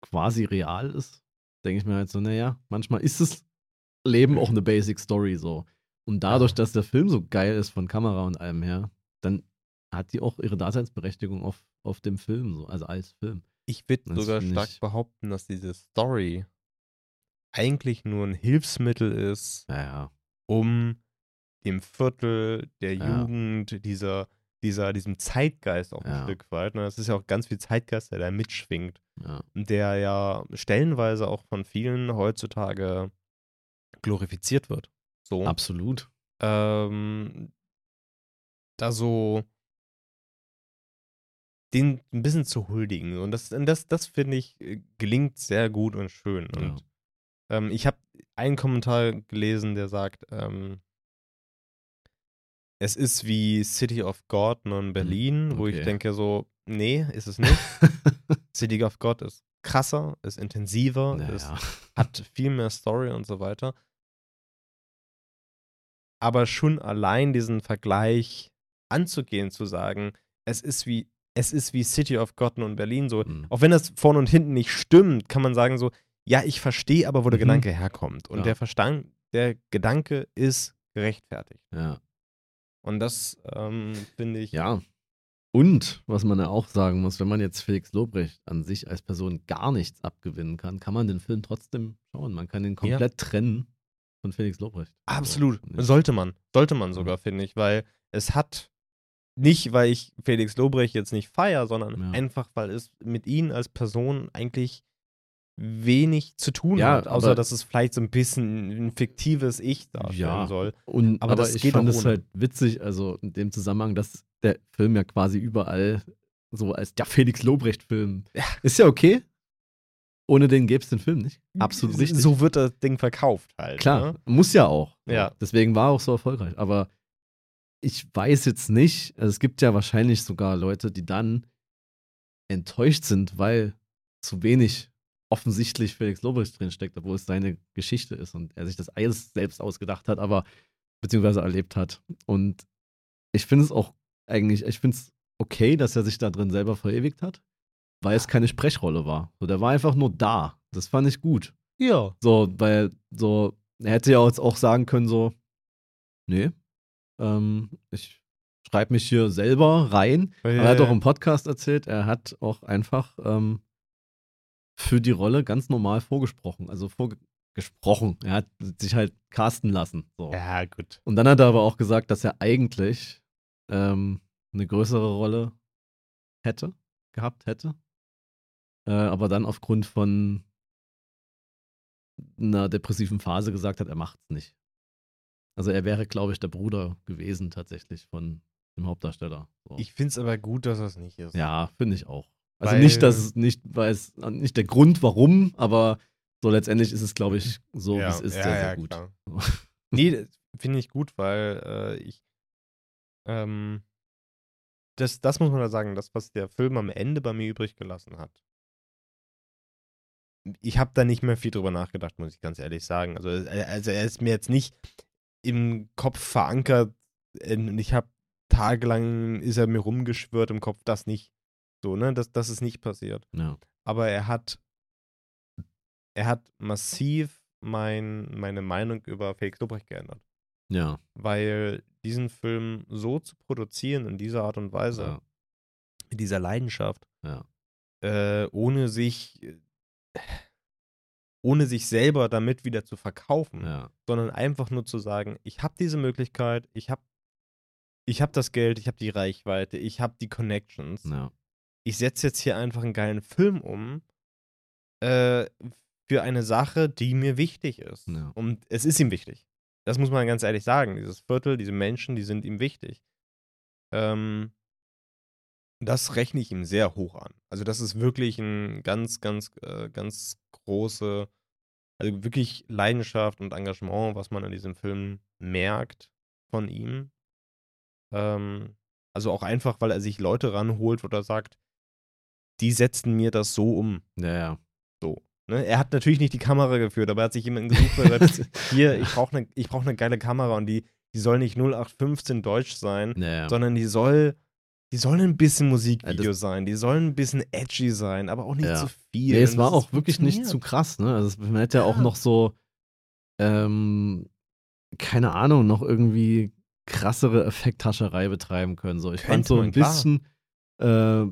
Speaker 1: quasi real ist, denke ich mir halt so, naja, manchmal ist das Leben auch eine basic Story so. Und dadurch, dass der Film so geil ist von Kamera und allem her, dann hat die auch ihre Daseinsberechtigung auf, auf dem Film, so, also als Film.
Speaker 2: Ich würde sogar stark ich... behaupten, dass diese Story eigentlich nur ein Hilfsmittel ist,
Speaker 1: ja, ja.
Speaker 2: um dem Viertel der ja. Jugend, dieser, dieser, diesem Zeitgeist auch ein Stück weit. Ne? Das ist ja auch ganz viel Zeitgeist, der da mitschwingt. Der ja stellenweise auch von vielen heutzutage glorifiziert wird. So.
Speaker 1: Absolut.
Speaker 2: Ähm, da so den ein bisschen zu huldigen. Und das, das, das finde ich, äh, gelingt sehr gut und schön. Und ähm, ich habe einen Kommentar gelesen, der sagt, ähm, es ist wie City of God non Berlin,
Speaker 1: Hm,
Speaker 2: wo ich
Speaker 1: okay.
Speaker 2: denke so, nee, ist es nicht. [LAUGHS] City of God ist krasser, ist intensiver, ist,
Speaker 1: naja.
Speaker 2: hat viel mehr Story und so weiter. Aber schon allein diesen Vergleich anzugehen, zu sagen, es ist wie, es ist wie City of God und Berlin so.
Speaker 1: Hm.
Speaker 2: Auch wenn das vorne und hinten nicht stimmt, kann man sagen so, ja, ich verstehe aber, wo der
Speaker 1: Mhm.
Speaker 2: Gedanke herkommt. Und
Speaker 1: Ja.
Speaker 2: der Verstand, der Gedanke ist gerechtfertigt.
Speaker 1: Ja.
Speaker 2: Und das ähm, finde ich.
Speaker 1: Ja. Und was man ja auch sagen muss, wenn man jetzt Felix Lobrecht an sich als Person gar nichts abgewinnen kann, kann man den Film trotzdem schauen. Man kann ihn komplett trennen von Felix Lobrecht.
Speaker 2: Absolut.
Speaker 1: So,
Speaker 2: Sollte man. Sollte man sogar, finde ich, weil es hat nicht, weil ich Felix Lobrecht jetzt nicht feiere, sondern
Speaker 1: Ja.
Speaker 2: einfach, weil es mit ihm als Person eigentlich wenig zu tun
Speaker 1: Ja,
Speaker 2: hat, außer
Speaker 1: aber-
Speaker 2: dass es vielleicht so ein bisschen ein fiktives Ich darstellen
Speaker 1: Ja.
Speaker 2: soll.
Speaker 1: Und,
Speaker 2: Aber
Speaker 1: aber,
Speaker 2: das
Speaker 1: ich
Speaker 2: geht
Speaker 1: fand es halt witzig, also in dem Zusammenhang, dass der Film ja quasi überall so als der Felix Lobrecht-Film
Speaker 2: Ja.
Speaker 1: ist ja okay. Ohne den gäbe es den Film nicht. Absolut richtig.
Speaker 2: So wird das Ding verkauft halt.
Speaker 1: Klar,
Speaker 2: Ne?
Speaker 1: muss ja auch.
Speaker 2: Ja.
Speaker 1: Deswegen war er auch so erfolgreich. Aber ich weiß jetzt nicht, also es gibt ja wahrscheinlich sogar Leute, die dann enttäuscht sind, weil zu wenig offensichtlich Felix Lobrecht drinsteckt, obwohl es seine Geschichte ist und er sich das alles selbst ausgedacht hat, aber beziehungsweise erlebt hat. Und ich finde es auch eigentlich, ich finde es okay, dass er sich da drin selber verewigt hat, weil es keine Sprechrolle war. So, der war einfach nur da. Das fand ich gut.
Speaker 2: Ja.
Speaker 1: So, weil so, er hätte ja jetzt auch sagen können, so, nee, ähm, ich schreibe mich hier selber rein. Aber er hat auch im Podcast erzählt, er hat auch einfach ähm, für die Rolle ganz normal vorgesprochen. Also vorgesprochen. Er hat sich halt casten lassen. So.
Speaker 2: Ja, gut.
Speaker 1: Und dann hat er aber auch gesagt, dass er eigentlich ähm, eine größere Rolle hätte, gehabt hätte. Äh, aber dann aufgrund von einer depressiven Phase gesagt hat, er macht's nicht. Also er wäre, glaube ich, der Bruder gewesen tatsächlich von dem Hauptdarsteller. So.
Speaker 2: Ich finde es aber gut, dass das nicht ist.
Speaker 1: ja, finde ich auch. Also
Speaker 2: Weil-
Speaker 1: nicht, dass es nicht, weil es nicht der Grund, warum, aber so letztendlich ist es, glaube ich, so wie es ist, sehr, sehr gut.
Speaker 2: klar. [LAUGHS] Nee, das finde ich gut, weil äh, ich. Ähm, das, das muss man da sagen, das, was der Film am Ende bei mir übrig gelassen hat. Ich habe da nicht mehr viel drüber nachgedacht, muss ich ganz ehrlich sagen. Also, äh, also er ist mir jetzt nicht im Kopf verankert äh, und ich habe tagelang ist er mir rumgeschwört im Kopf, das nicht. So, ne? Das, das ist nicht passiert
Speaker 1: Ja.
Speaker 2: aber er hat er hat massiv mein, meine Meinung über Felix Lobrecht geändert.
Speaker 1: Ja.
Speaker 2: Weil diesen Film so zu produzieren in dieser Art und Weise,
Speaker 1: Ja.
Speaker 2: mit dieser Leidenschaft,
Speaker 1: Ja.
Speaker 2: äh, ohne sich ohne sich selber damit wieder zu verkaufen,
Speaker 1: Ja.
Speaker 2: sondern einfach nur zu sagen, ich habe diese Möglichkeit, ich habe ich habe das Geld, ich habe die Reichweite, ich habe die Connections
Speaker 1: Ja.
Speaker 2: Ich setze jetzt hier einfach einen geilen Film um äh, für eine Sache, die mir wichtig ist.
Speaker 1: Ja.
Speaker 2: Und es ist ihm wichtig. Das muss man ganz ehrlich sagen. Dieses Viertel, diese Menschen, die sind ihm wichtig. Ähm, das rechne ich ihm sehr hoch an. Also das ist wirklich ein ganz, ganz, äh, ganz große, also wirklich Leidenschaft und Engagement, was man in diesem Film merkt von ihm. Ähm, also auch einfach, weil er sich Leute ranholt oder sagt, die setzen mir das so um.
Speaker 1: Ja, ja.
Speaker 2: So. Ne? Er hat natürlich nicht die Kamera geführt, aber er hat sich jemanden gesucht, der sagt, [LAUGHS] hier, ich brauche eine brauch ne geile Kamera und die, die soll nicht 0815 Deutsch sein,
Speaker 1: Ja,
Speaker 2: sondern die soll, die soll ein bisschen Musikvideo
Speaker 1: das-
Speaker 2: sein, die soll ein bisschen edgy sein, aber auch nicht zu viel.
Speaker 1: Nee, es
Speaker 2: Und
Speaker 1: war auch wirklich nicht zu krass, ne? Also man hätte ja auch noch so, ähm, keine Ahnung, noch irgendwie krassere Effekthascherei betreiben können. So, ich fand
Speaker 2: Könnte
Speaker 1: so
Speaker 2: man,
Speaker 1: ein bisschen, äh,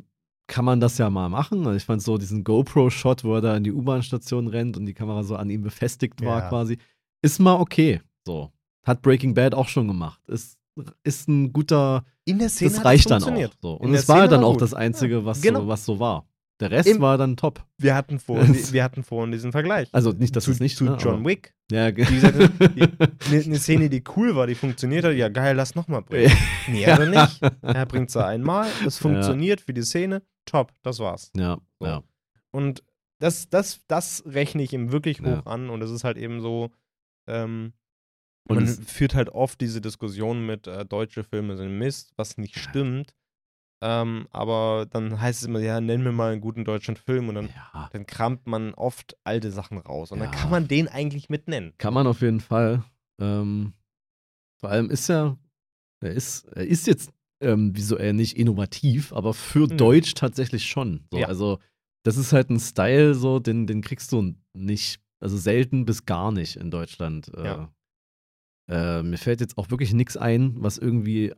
Speaker 1: kann man das ja mal machen. Also ich fand so diesen GoPro-Shot, wo er da in die U-Bahn-Station rennt und die Kamera so an ihm befestigt war
Speaker 2: Ja.
Speaker 1: quasi, ist mal okay. So. Hat Breaking Bad auch schon gemacht. Ist, ist ein guter,
Speaker 2: In der Szene
Speaker 1: das reicht dann auch. So. Und es war dann auch
Speaker 2: gut.
Speaker 1: das Einzige, was,
Speaker 2: genau.
Speaker 1: so, was so war. Der Rest
Speaker 2: Im-
Speaker 1: war dann top.
Speaker 2: Wir hatten vorhin, [LAUGHS] wir hatten vorhin diesen Vergleich.
Speaker 1: Also nicht, dass
Speaker 2: zu,
Speaker 1: es nicht
Speaker 2: zu
Speaker 1: ne,
Speaker 2: John Wick.
Speaker 1: Ja,
Speaker 2: gesagt, Eine [LAUGHS] eine Szene, die cool war, die funktioniert hat, ja geil, lass nochmal bringen. Nee, also [LAUGHS] nicht. Er bringt sie einmal, es funktioniert für die Szene, top, das war's.
Speaker 1: ja,
Speaker 2: So.
Speaker 1: ja.
Speaker 2: Und das, das, das rechne ich ihm wirklich
Speaker 1: Ja.
Speaker 2: hoch an und es ist halt eben so, ähm,
Speaker 1: Und
Speaker 2: man
Speaker 1: es-
Speaker 2: führt halt oft diese Diskussion mit, äh, deutsche Filme sind Mist, was nicht stimmt. Ähm, aber dann heißt es immer, ja, nenn mir mal einen guten deutschen Film und dann,
Speaker 1: ja.
Speaker 2: dann kramt man oft alte Sachen raus. Und dann
Speaker 1: Ja.
Speaker 2: kann man den eigentlich mit nennen.
Speaker 1: Kann man auf jeden Fall. Ähm, vor allem ist er, er ist, er ist jetzt ähm, visuell nicht innovativ, aber für
Speaker 2: Hm.
Speaker 1: Deutsch tatsächlich schon. So,
Speaker 2: Ja.
Speaker 1: Also, das ist halt ein Style, so, den, den kriegst du nicht, also selten bis gar nicht in Deutschland. Äh,
Speaker 2: Ja.
Speaker 1: äh, mir fällt jetzt auch wirklich nichts ein, was irgendwie,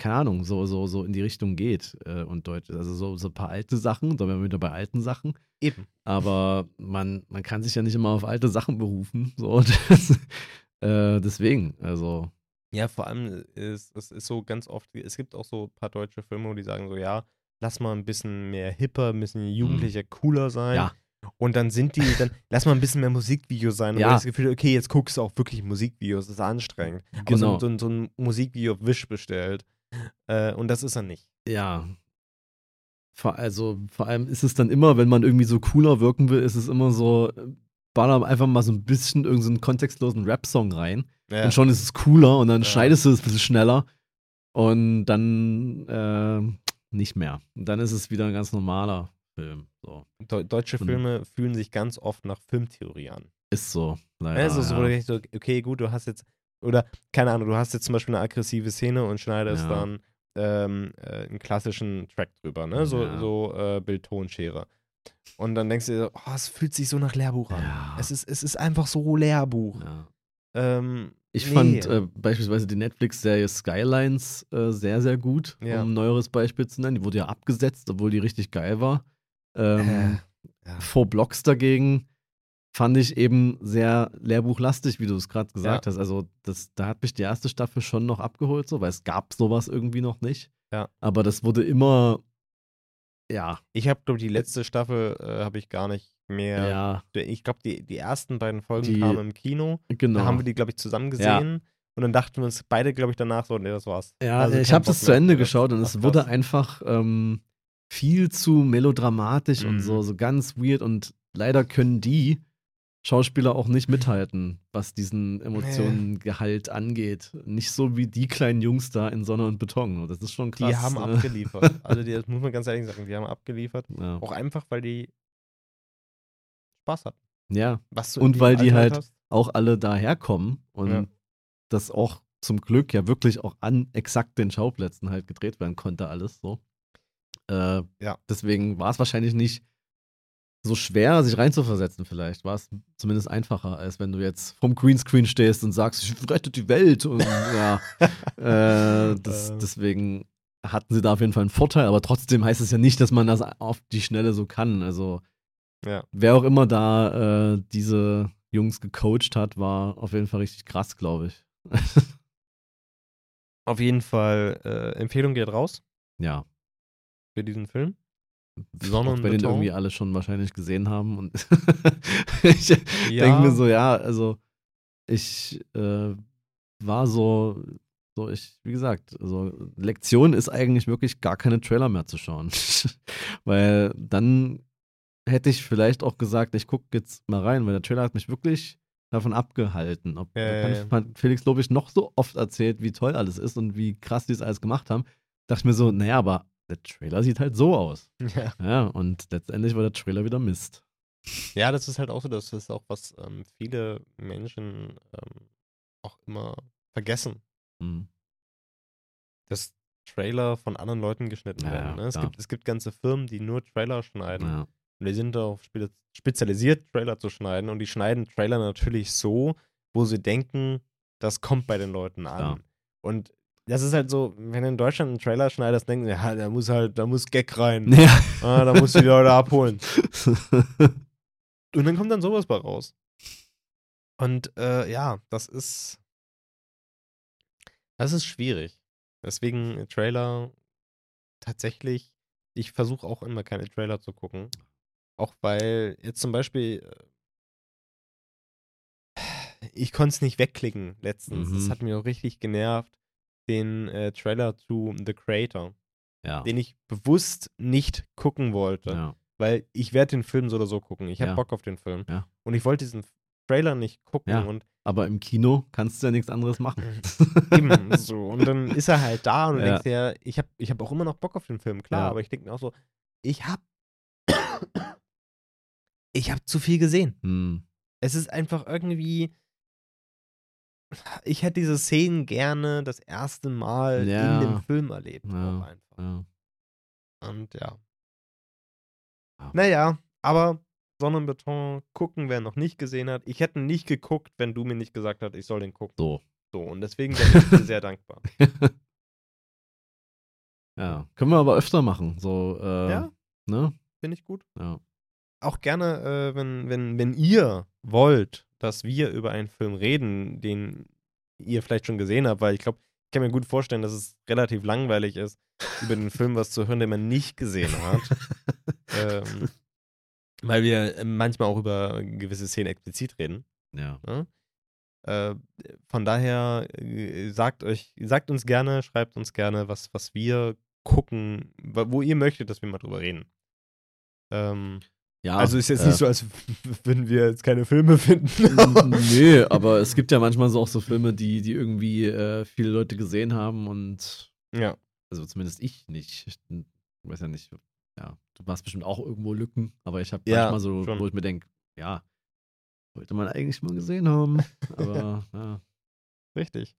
Speaker 1: keine Ahnung, so, so, so in die Richtung geht äh, und Deutsch. Also so, so ein paar alte Sachen, da wären wir wieder bei alten Sachen.
Speaker 2: Eben.
Speaker 1: Aber man, man kann sich ja nicht immer auf alte Sachen berufen. So, das, [LAUGHS] äh, deswegen, also,
Speaker 2: Ja, vor allem ist es ist so ganz oft, es gibt auch so ein paar deutsche Filme, wo die sagen so, ja, lass mal ein bisschen mehr hipper, ein bisschen jugendlicher, cooler sein.
Speaker 1: Mhm. ja,
Speaker 2: Und dann sind die, dann [LAUGHS] lass mal ein bisschen mehr Musikvideos sein. Und
Speaker 1: Ja.
Speaker 2: das Gefühl, okay, jetzt guckst du auch wirklich Musikvideos, das ist anstrengend. Aber
Speaker 1: Genau.
Speaker 2: so, so, so ein Musikvideo auf Wish bestellt. Äh, und das ist er nicht.
Speaker 1: ja. Vor, also, vor allem ist es dann immer, wenn man irgendwie so cooler wirken will, ist es immer so, äh, baller einfach mal so ein bisschen irgendeinen kontextlosen Rap-Song rein.
Speaker 2: Ja.
Speaker 1: Und schon ist es cooler und dann
Speaker 2: Ja.
Speaker 1: schneidest du es ein bisschen schneller und dann äh, nicht mehr. Und dann ist es wieder ein ganz normaler Film. So.
Speaker 2: Deu- Deutsche Filme fühlen sich ganz oft nach Filmtheorie an.
Speaker 1: Ist so. Leider,
Speaker 2: also so,
Speaker 1: ja.
Speaker 2: so, okay, gut, du hast jetzt, oder keine Ahnung, du hast jetzt zum Beispiel eine aggressive Szene und schneidest
Speaker 1: Ja.
Speaker 2: dann ähm, äh, einen klassischen Track drüber, ne? So,
Speaker 1: Ja.
Speaker 2: so äh, Bild-Ton-Schere. Und dann denkst du dir, oh, es fühlt sich so nach Lehrbuch an.
Speaker 1: Ja.
Speaker 2: Es, ist, es ist einfach so Lehrbuch.
Speaker 1: Ja.
Speaker 2: Ähm,
Speaker 1: Ich
Speaker 2: nee.
Speaker 1: fand äh, beispielsweise die Netflix-Serie Skylines äh, sehr, sehr gut,
Speaker 2: Ja.
Speaker 1: um ein neueres Beispiel zu nennen. Die wurde ja abgesetzt, obwohl die richtig geil war. Ähm,
Speaker 2: Äh, ja.
Speaker 1: Four Blocks dagegen fand ich eben sehr lehrbuchlastig, wie du es gerade gesagt hast. Also das, da hat mich die erste Staffel schon noch abgeholt, so, weil es gab sowas irgendwie noch nicht.
Speaker 2: Ja.
Speaker 1: Aber das wurde immer, ja,
Speaker 2: Ich habe, glaube die letzte Staffel äh, habe ich gar nicht mehr.
Speaker 1: ja,
Speaker 2: Ich glaube, die, die ersten beiden Folgen
Speaker 1: Die-
Speaker 2: kamen im Kino.
Speaker 1: genau.
Speaker 2: Da haben wir die, glaube ich, zusammen gesehen. Und dann dachten wir uns beide, glaube ich, danach so, nee, das war's.
Speaker 1: Ja,
Speaker 2: Also
Speaker 1: ich habe das zu. Ende geschaut und es wurde einfach ähm, viel zu melodramatisch und
Speaker 2: Mhm.
Speaker 1: so, so ganz weird und leider können die Schauspieler auch nicht mithalten, was diesen Emotionengehalt angeht. Nicht so wie die kleinen Jungs da in Sonne und Beton. Das ist schon krass.
Speaker 2: Die haben
Speaker 1: ne?
Speaker 2: abgeliefert. Also, die, das muss man ganz ehrlich sagen, die haben abgeliefert.
Speaker 1: Ja.
Speaker 2: Auch einfach, weil die Spaß hatten.
Speaker 1: ja, Und weil die halt-
Speaker 2: hast.
Speaker 1: auch alle daherkommen und
Speaker 2: Ja.
Speaker 1: das auch zum Glück ja wirklich auch an exakt den Schauplätzen halt gedreht werden konnte, alles so. Äh,
Speaker 2: Ja.
Speaker 1: Deswegen war es wahrscheinlich nicht so schwer, sich reinzuversetzen, vielleicht. War es zumindest einfacher, als wenn du jetzt vom Greenscreen stehst und sagst, ich rette die Welt. Und ja, [LAUGHS] äh, das, deswegen hatten sie da auf jeden Fall einen Vorteil, aber trotzdem heißt es ja nicht, dass man das auf die Schnelle so kann. Also,
Speaker 2: Ja.
Speaker 1: wer auch immer da äh, diese Jungs gecoacht hat, war auf jeden Fall richtig krass, glaube ich. [LAUGHS]
Speaker 2: Auf jeden Fall, äh, Empfehlung geht raus
Speaker 1: ja.
Speaker 2: für diesen Film. Sonne
Speaker 1: auch wenn den irgendwie alle schon wahrscheinlich gesehen haben. Und [LAUGHS] ich
Speaker 2: Ja.
Speaker 1: denke mir so, ja, also ich äh, war so, so ich, wie gesagt, also Lektion ist eigentlich wirklich gar keine Trailer mehr zu schauen. [LAUGHS] weil dann hätte ich vielleicht auch gesagt, ich gucke jetzt mal rein, weil der Trailer hat mich wirklich davon abgehalten. Ob,
Speaker 2: Ja, ja,
Speaker 1: kann Felix Lobig noch so oft erzählt, wie toll alles ist und wie krass die es alles gemacht haben. Dachte ich mir so, naja, aber der Trailer sieht halt so aus.
Speaker 2: Ja.
Speaker 1: Ja, und letztendlich war der Trailer wieder Mist.
Speaker 2: ja, das ist halt auch so, das ist auch, was ähm, viele Menschen ähm, auch immer vergessen.
Speaker 1: Hm.
Speaker 2: dass Trailer von anderen Leuten geschnitten
Speaker 1: Ja,
Speaker 2: werden. Ne? Es, gibt, es gibt ganze Firmen, die nur Trailer schneiden.
Speaker 1: Ja.
Speaker 2: Und die sind darauf spe spezialisiert, Trailer zu schneiden. Und die schneiden Trailer natürlich so, wo sie denken, das kommt bei den Leuten an. Und das ist halt so, wenn du in Deutschland einen Trailer schneidest, denken sie, ja, da muss halt, da muss Gag rein.
Speaker 1: Ja.
Speaker 2: Ah, da musst du die Leute abholen. [LAUGHS] Und dann kommt dann sowas bei raus. Und äh, ja, das ist. Das ist schwierig. Deswegen Trailer tatsächlich. ich versuche auch immer keine Trailer zu gucken. Auch weil jetzt zum Beispiel, äh, ich konnte es nicht wegklicken letztens. Das
Speaker 1: Mhm.
Speaker 2: hat mir auch richtig genervt, den äh, Trailer zu The Creator,
Speaker 1: Ja.
Speaker 2: den ich bewusst nicht gucken wollte.
Speaker 1: ja.
Speaker 2: Weil ich werde den Film so oder so gucken. Ich habe
Speaker 1: Ja.
Speaker 2: Bock auf den Film.
Speaker 1: Ja.
Speaker 2: Und ich wollte diesen Trailer nicht gucken
Speaker 1: Ja.
Speaker 2: und
Speaker 1: Aber im Kino kannst du ja nichts anderes machen. [LAUGHS]
Speaker 2: eben so. Und dann ist er halt da und du
Speaker 1: Ja.
Speaker 2: denkst dir, ich habe ich hab auch immer noch Bock auf den Film, klar,
Speaker 1: Ja.
Speaker 2: aber ich denke mir auch so, ich habe [COUGHS] ich habe zu viel gesehen.
Speaker 1: Hm.
Speaker 2: Es ist einfach irgendwie ich hätte diese Szenen gerne das erste Mal
Speaker 1: Ja.
Speaker 2: in dem Film erlebt.
Speaker 1: Ja. Ja.
Speaker 2: Und ja.
Speaker 1: Ja.
Speaker 2: Naja, aber Sonnenbeton gucken, wer noch nicht gesehen hat. Ich hätte nicht geguckt, wenn du mir nicht gesagt hast, ich soll den gucken.
Speaker 1: So.
Speaker 2: So, und deswegen bin ich dir sehr dankbar. [LAUGHS]
Speaker 1: ja. Können wir aber öfter machen. So, äh,
Speaker 2: Ja.
Speaker 1: Ne?
Speaker 2: Finde ich gut.
Speaker 1: Ja.
Speaker 2: Auch gerne, äh, wenn, wenn, wenn ihr wollt, dass wir über einen Film reden, den ihr vielleicht schon gesehen habt, weil ich glaube, ich kann mir gut vorstellen, dass es relativ langweilig ist, über den Film was zu hören, den man nicht gesehen hat. [LAUGHS] ähm, weil wir äh, manchmal auch über gewisse Szenen explizit reden.
Speaker 1: Ja.
Speaker 2: Ne? Äh, von daher äh, sagt euch, sagt uns gerne, schreibt uns gerne, was, was wir gucken, wo ihr möchtet, dass wir mal drüber reden. Ähm,
Speaker 1: ja.
Speaker 2: also ist jetzt
Speaker 1: äh,
Speaker 2: nicht so, als [LAUGHS] würden wir jetzt keine Filme finden.
Speaker 1: nee, aber es gibt ja manchmal so auch so Filme, die, die irgendwie äh, viele Leute gesehen haben und
Speaker 2: ja.
Speaker 1: also zumindest ich nicht. Ich weiß ja nicht, ja, du hast bestimmt auch irgendwo Lücken, aber ich habe
Speaker 2: Ja,
Speaker 1: manchmal so,
Speaker 2: schon.
Speaker 1: wo ich mir denke, ja, wollte man eigentlich mal gesehen haben, aber [LAUGHS] ja,
Speaker 2: Richtig.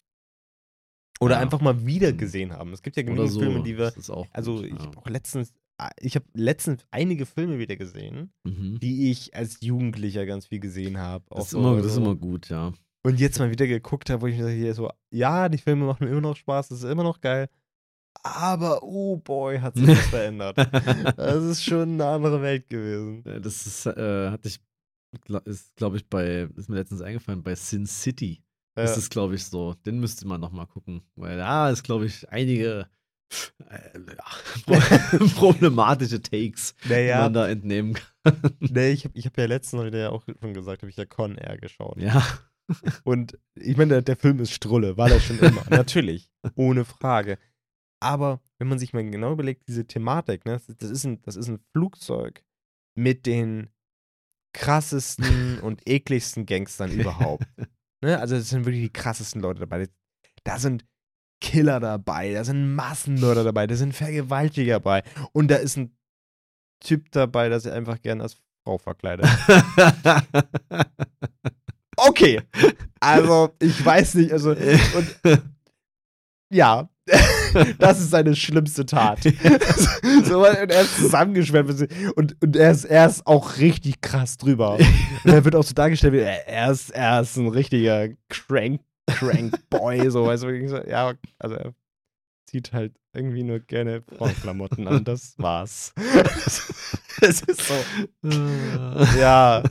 Speaker 2: Oder
Speaker 1: Ja.
Speaker 2: einfach mal wieder
Speaker 1: Mhm.
Speaker 2: gesehen haben. Es gibt ja genug
Speaker 1: so.
Speaker 2: Filme, die wir. Also
Speaker 1: gut,
Speaker 2: ich habe auch letztens, ich habe letztens einige Filme wieder gesehen,
Speaker 1: mhm.
Speaker 2: die ich als Jugendlicher ganz viel gesehen habe.
Speaker 1: das, ist immer, das ist immer gut, ja.
Speaker 2: Und jetzt mal wieder geguckt habe, wo ich mir sage, so, ja, die Filme machen mir immer noch Spaß, das ist immer noch geil. Aber, oh boy, hat sich das [LAUGHS] verändert. Das ist schon eine andere Welt gewesen.
Speaker 1: Das ist, äh, hatte ich, ist, glaube ich, bei, ist mir letztens eingefallen, bei Sin City.
Speaker 2: Ja.
Speaker 1: ist es, glaube ich, so. Den müsste man noch mal gucken. Weil da ist, glaube ich, einige [LAUGHS] problematische Takes, die
Speaker 2: naja,
Speaker 1: man da entnehmen kann.
Speaker 2: nee, ich habe ich hab ja letztens ja auch schon gesagt, habe ich ja Con Air geschaut.
Speaker 1: Ja. [LAUGHS]
Speaker 2: Und ich meine, der, der Film ist Strulle, war das schon immer. [LAUGHS] Natürlich, ohne Frage. Aber wenn man sich mal genau überlegt, diese Thematik, ne, das, ist ein, das ist ein Flugzeug mit den krassesten und ekligsten Gangstern überhaupt. Ne? Also, das sind wirklich die krassesten Leute dabei. Da sind Killer dabei, da sind Massenmörder dabei, da sind Vergewaltiger dabei. Und da ist ein Typ dabei, der sich einfach gerne als Frau verkleidet. [LAUGHS] Okay. Also, ich weiß nicht, also, und [LAUGHS] ja, [LAUGHS] das ist seine schlimmste Tat. so, und er ist zusammengeschwemmt und, und er, ist, er ist auch richtig krass drüber. Und er wird auch so dargestellt, wie er, er, ist, er ist ein richtiger Crank, Crank Boy, so, weißt du, so, ja, also er zieht halt irgendwie nur gerne Frauenklamotten an, das war's. [LAUGHS] Es ist so, ja,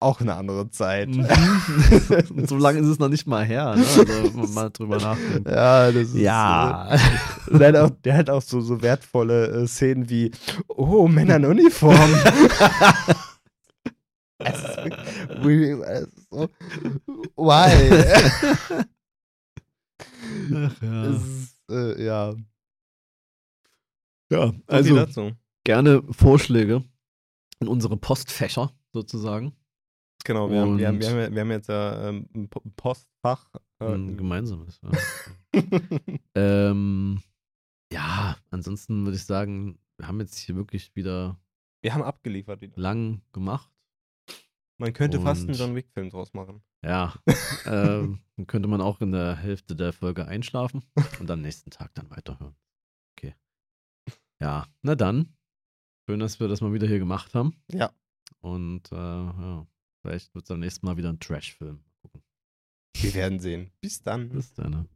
Speaker 2: auch eine andere Zeit.
Speaker 1: Mhm. [LAUGHS] so lange ist es noch nicht mal her, ne? Also, wenn man mal drüber nachdenkt.
Speaker 2: Ja, das ist.
Speaker 1: Ja.
Speaker 2: Äh, der, hat auch, der hat auch so, so wertvolle äh, Szenen wie: Oh, Männer in Uniform. [LAUGHS] es ist wirklich- es ist so. Why?
Speaker 1: Ach, ja.
Speaker 2: ist, äh, ja.
Speaker 1: ja, also gerne Vorschläge in unsere Postfächer sozusagen.
Speaker 2: Genau, wir haben, wir, haben, wir, haben, wir haben jetzt ja ähm, ein Po- Postfach. Äh,
Speaker 1: Ein gemeinsames. Ja. [LAUGHS] ähm, ja, ansonsten würde ich sagen, wir haben jetzt hier wirklich wieder
Speaker 2: wir haben abgeliefert wieder.
Speaker 1: lang gemacht.
Speaker 2: Man könnte fast einen
Speaker 1: Und-
Speaker 2: John Wick-Film draus machen.
Speaker 1: Ja, [LAUGHS] ähm, dann könnte man auch in der Hälfte der Folge einschlafen und am nächsten Tag dann weiterhören. Okay. Ja, na dann. Schön, dass wir das mal wieder hier gemacht haben.
Speaker 2: Ja.
Speaker 1: Und äh, ja, vielleicht wird es am nächsten Mal wieder ein Trash-Film.
Speaker 2: Wir werden sehen. Bis dann.
Speaker 1: Bis dann. ne?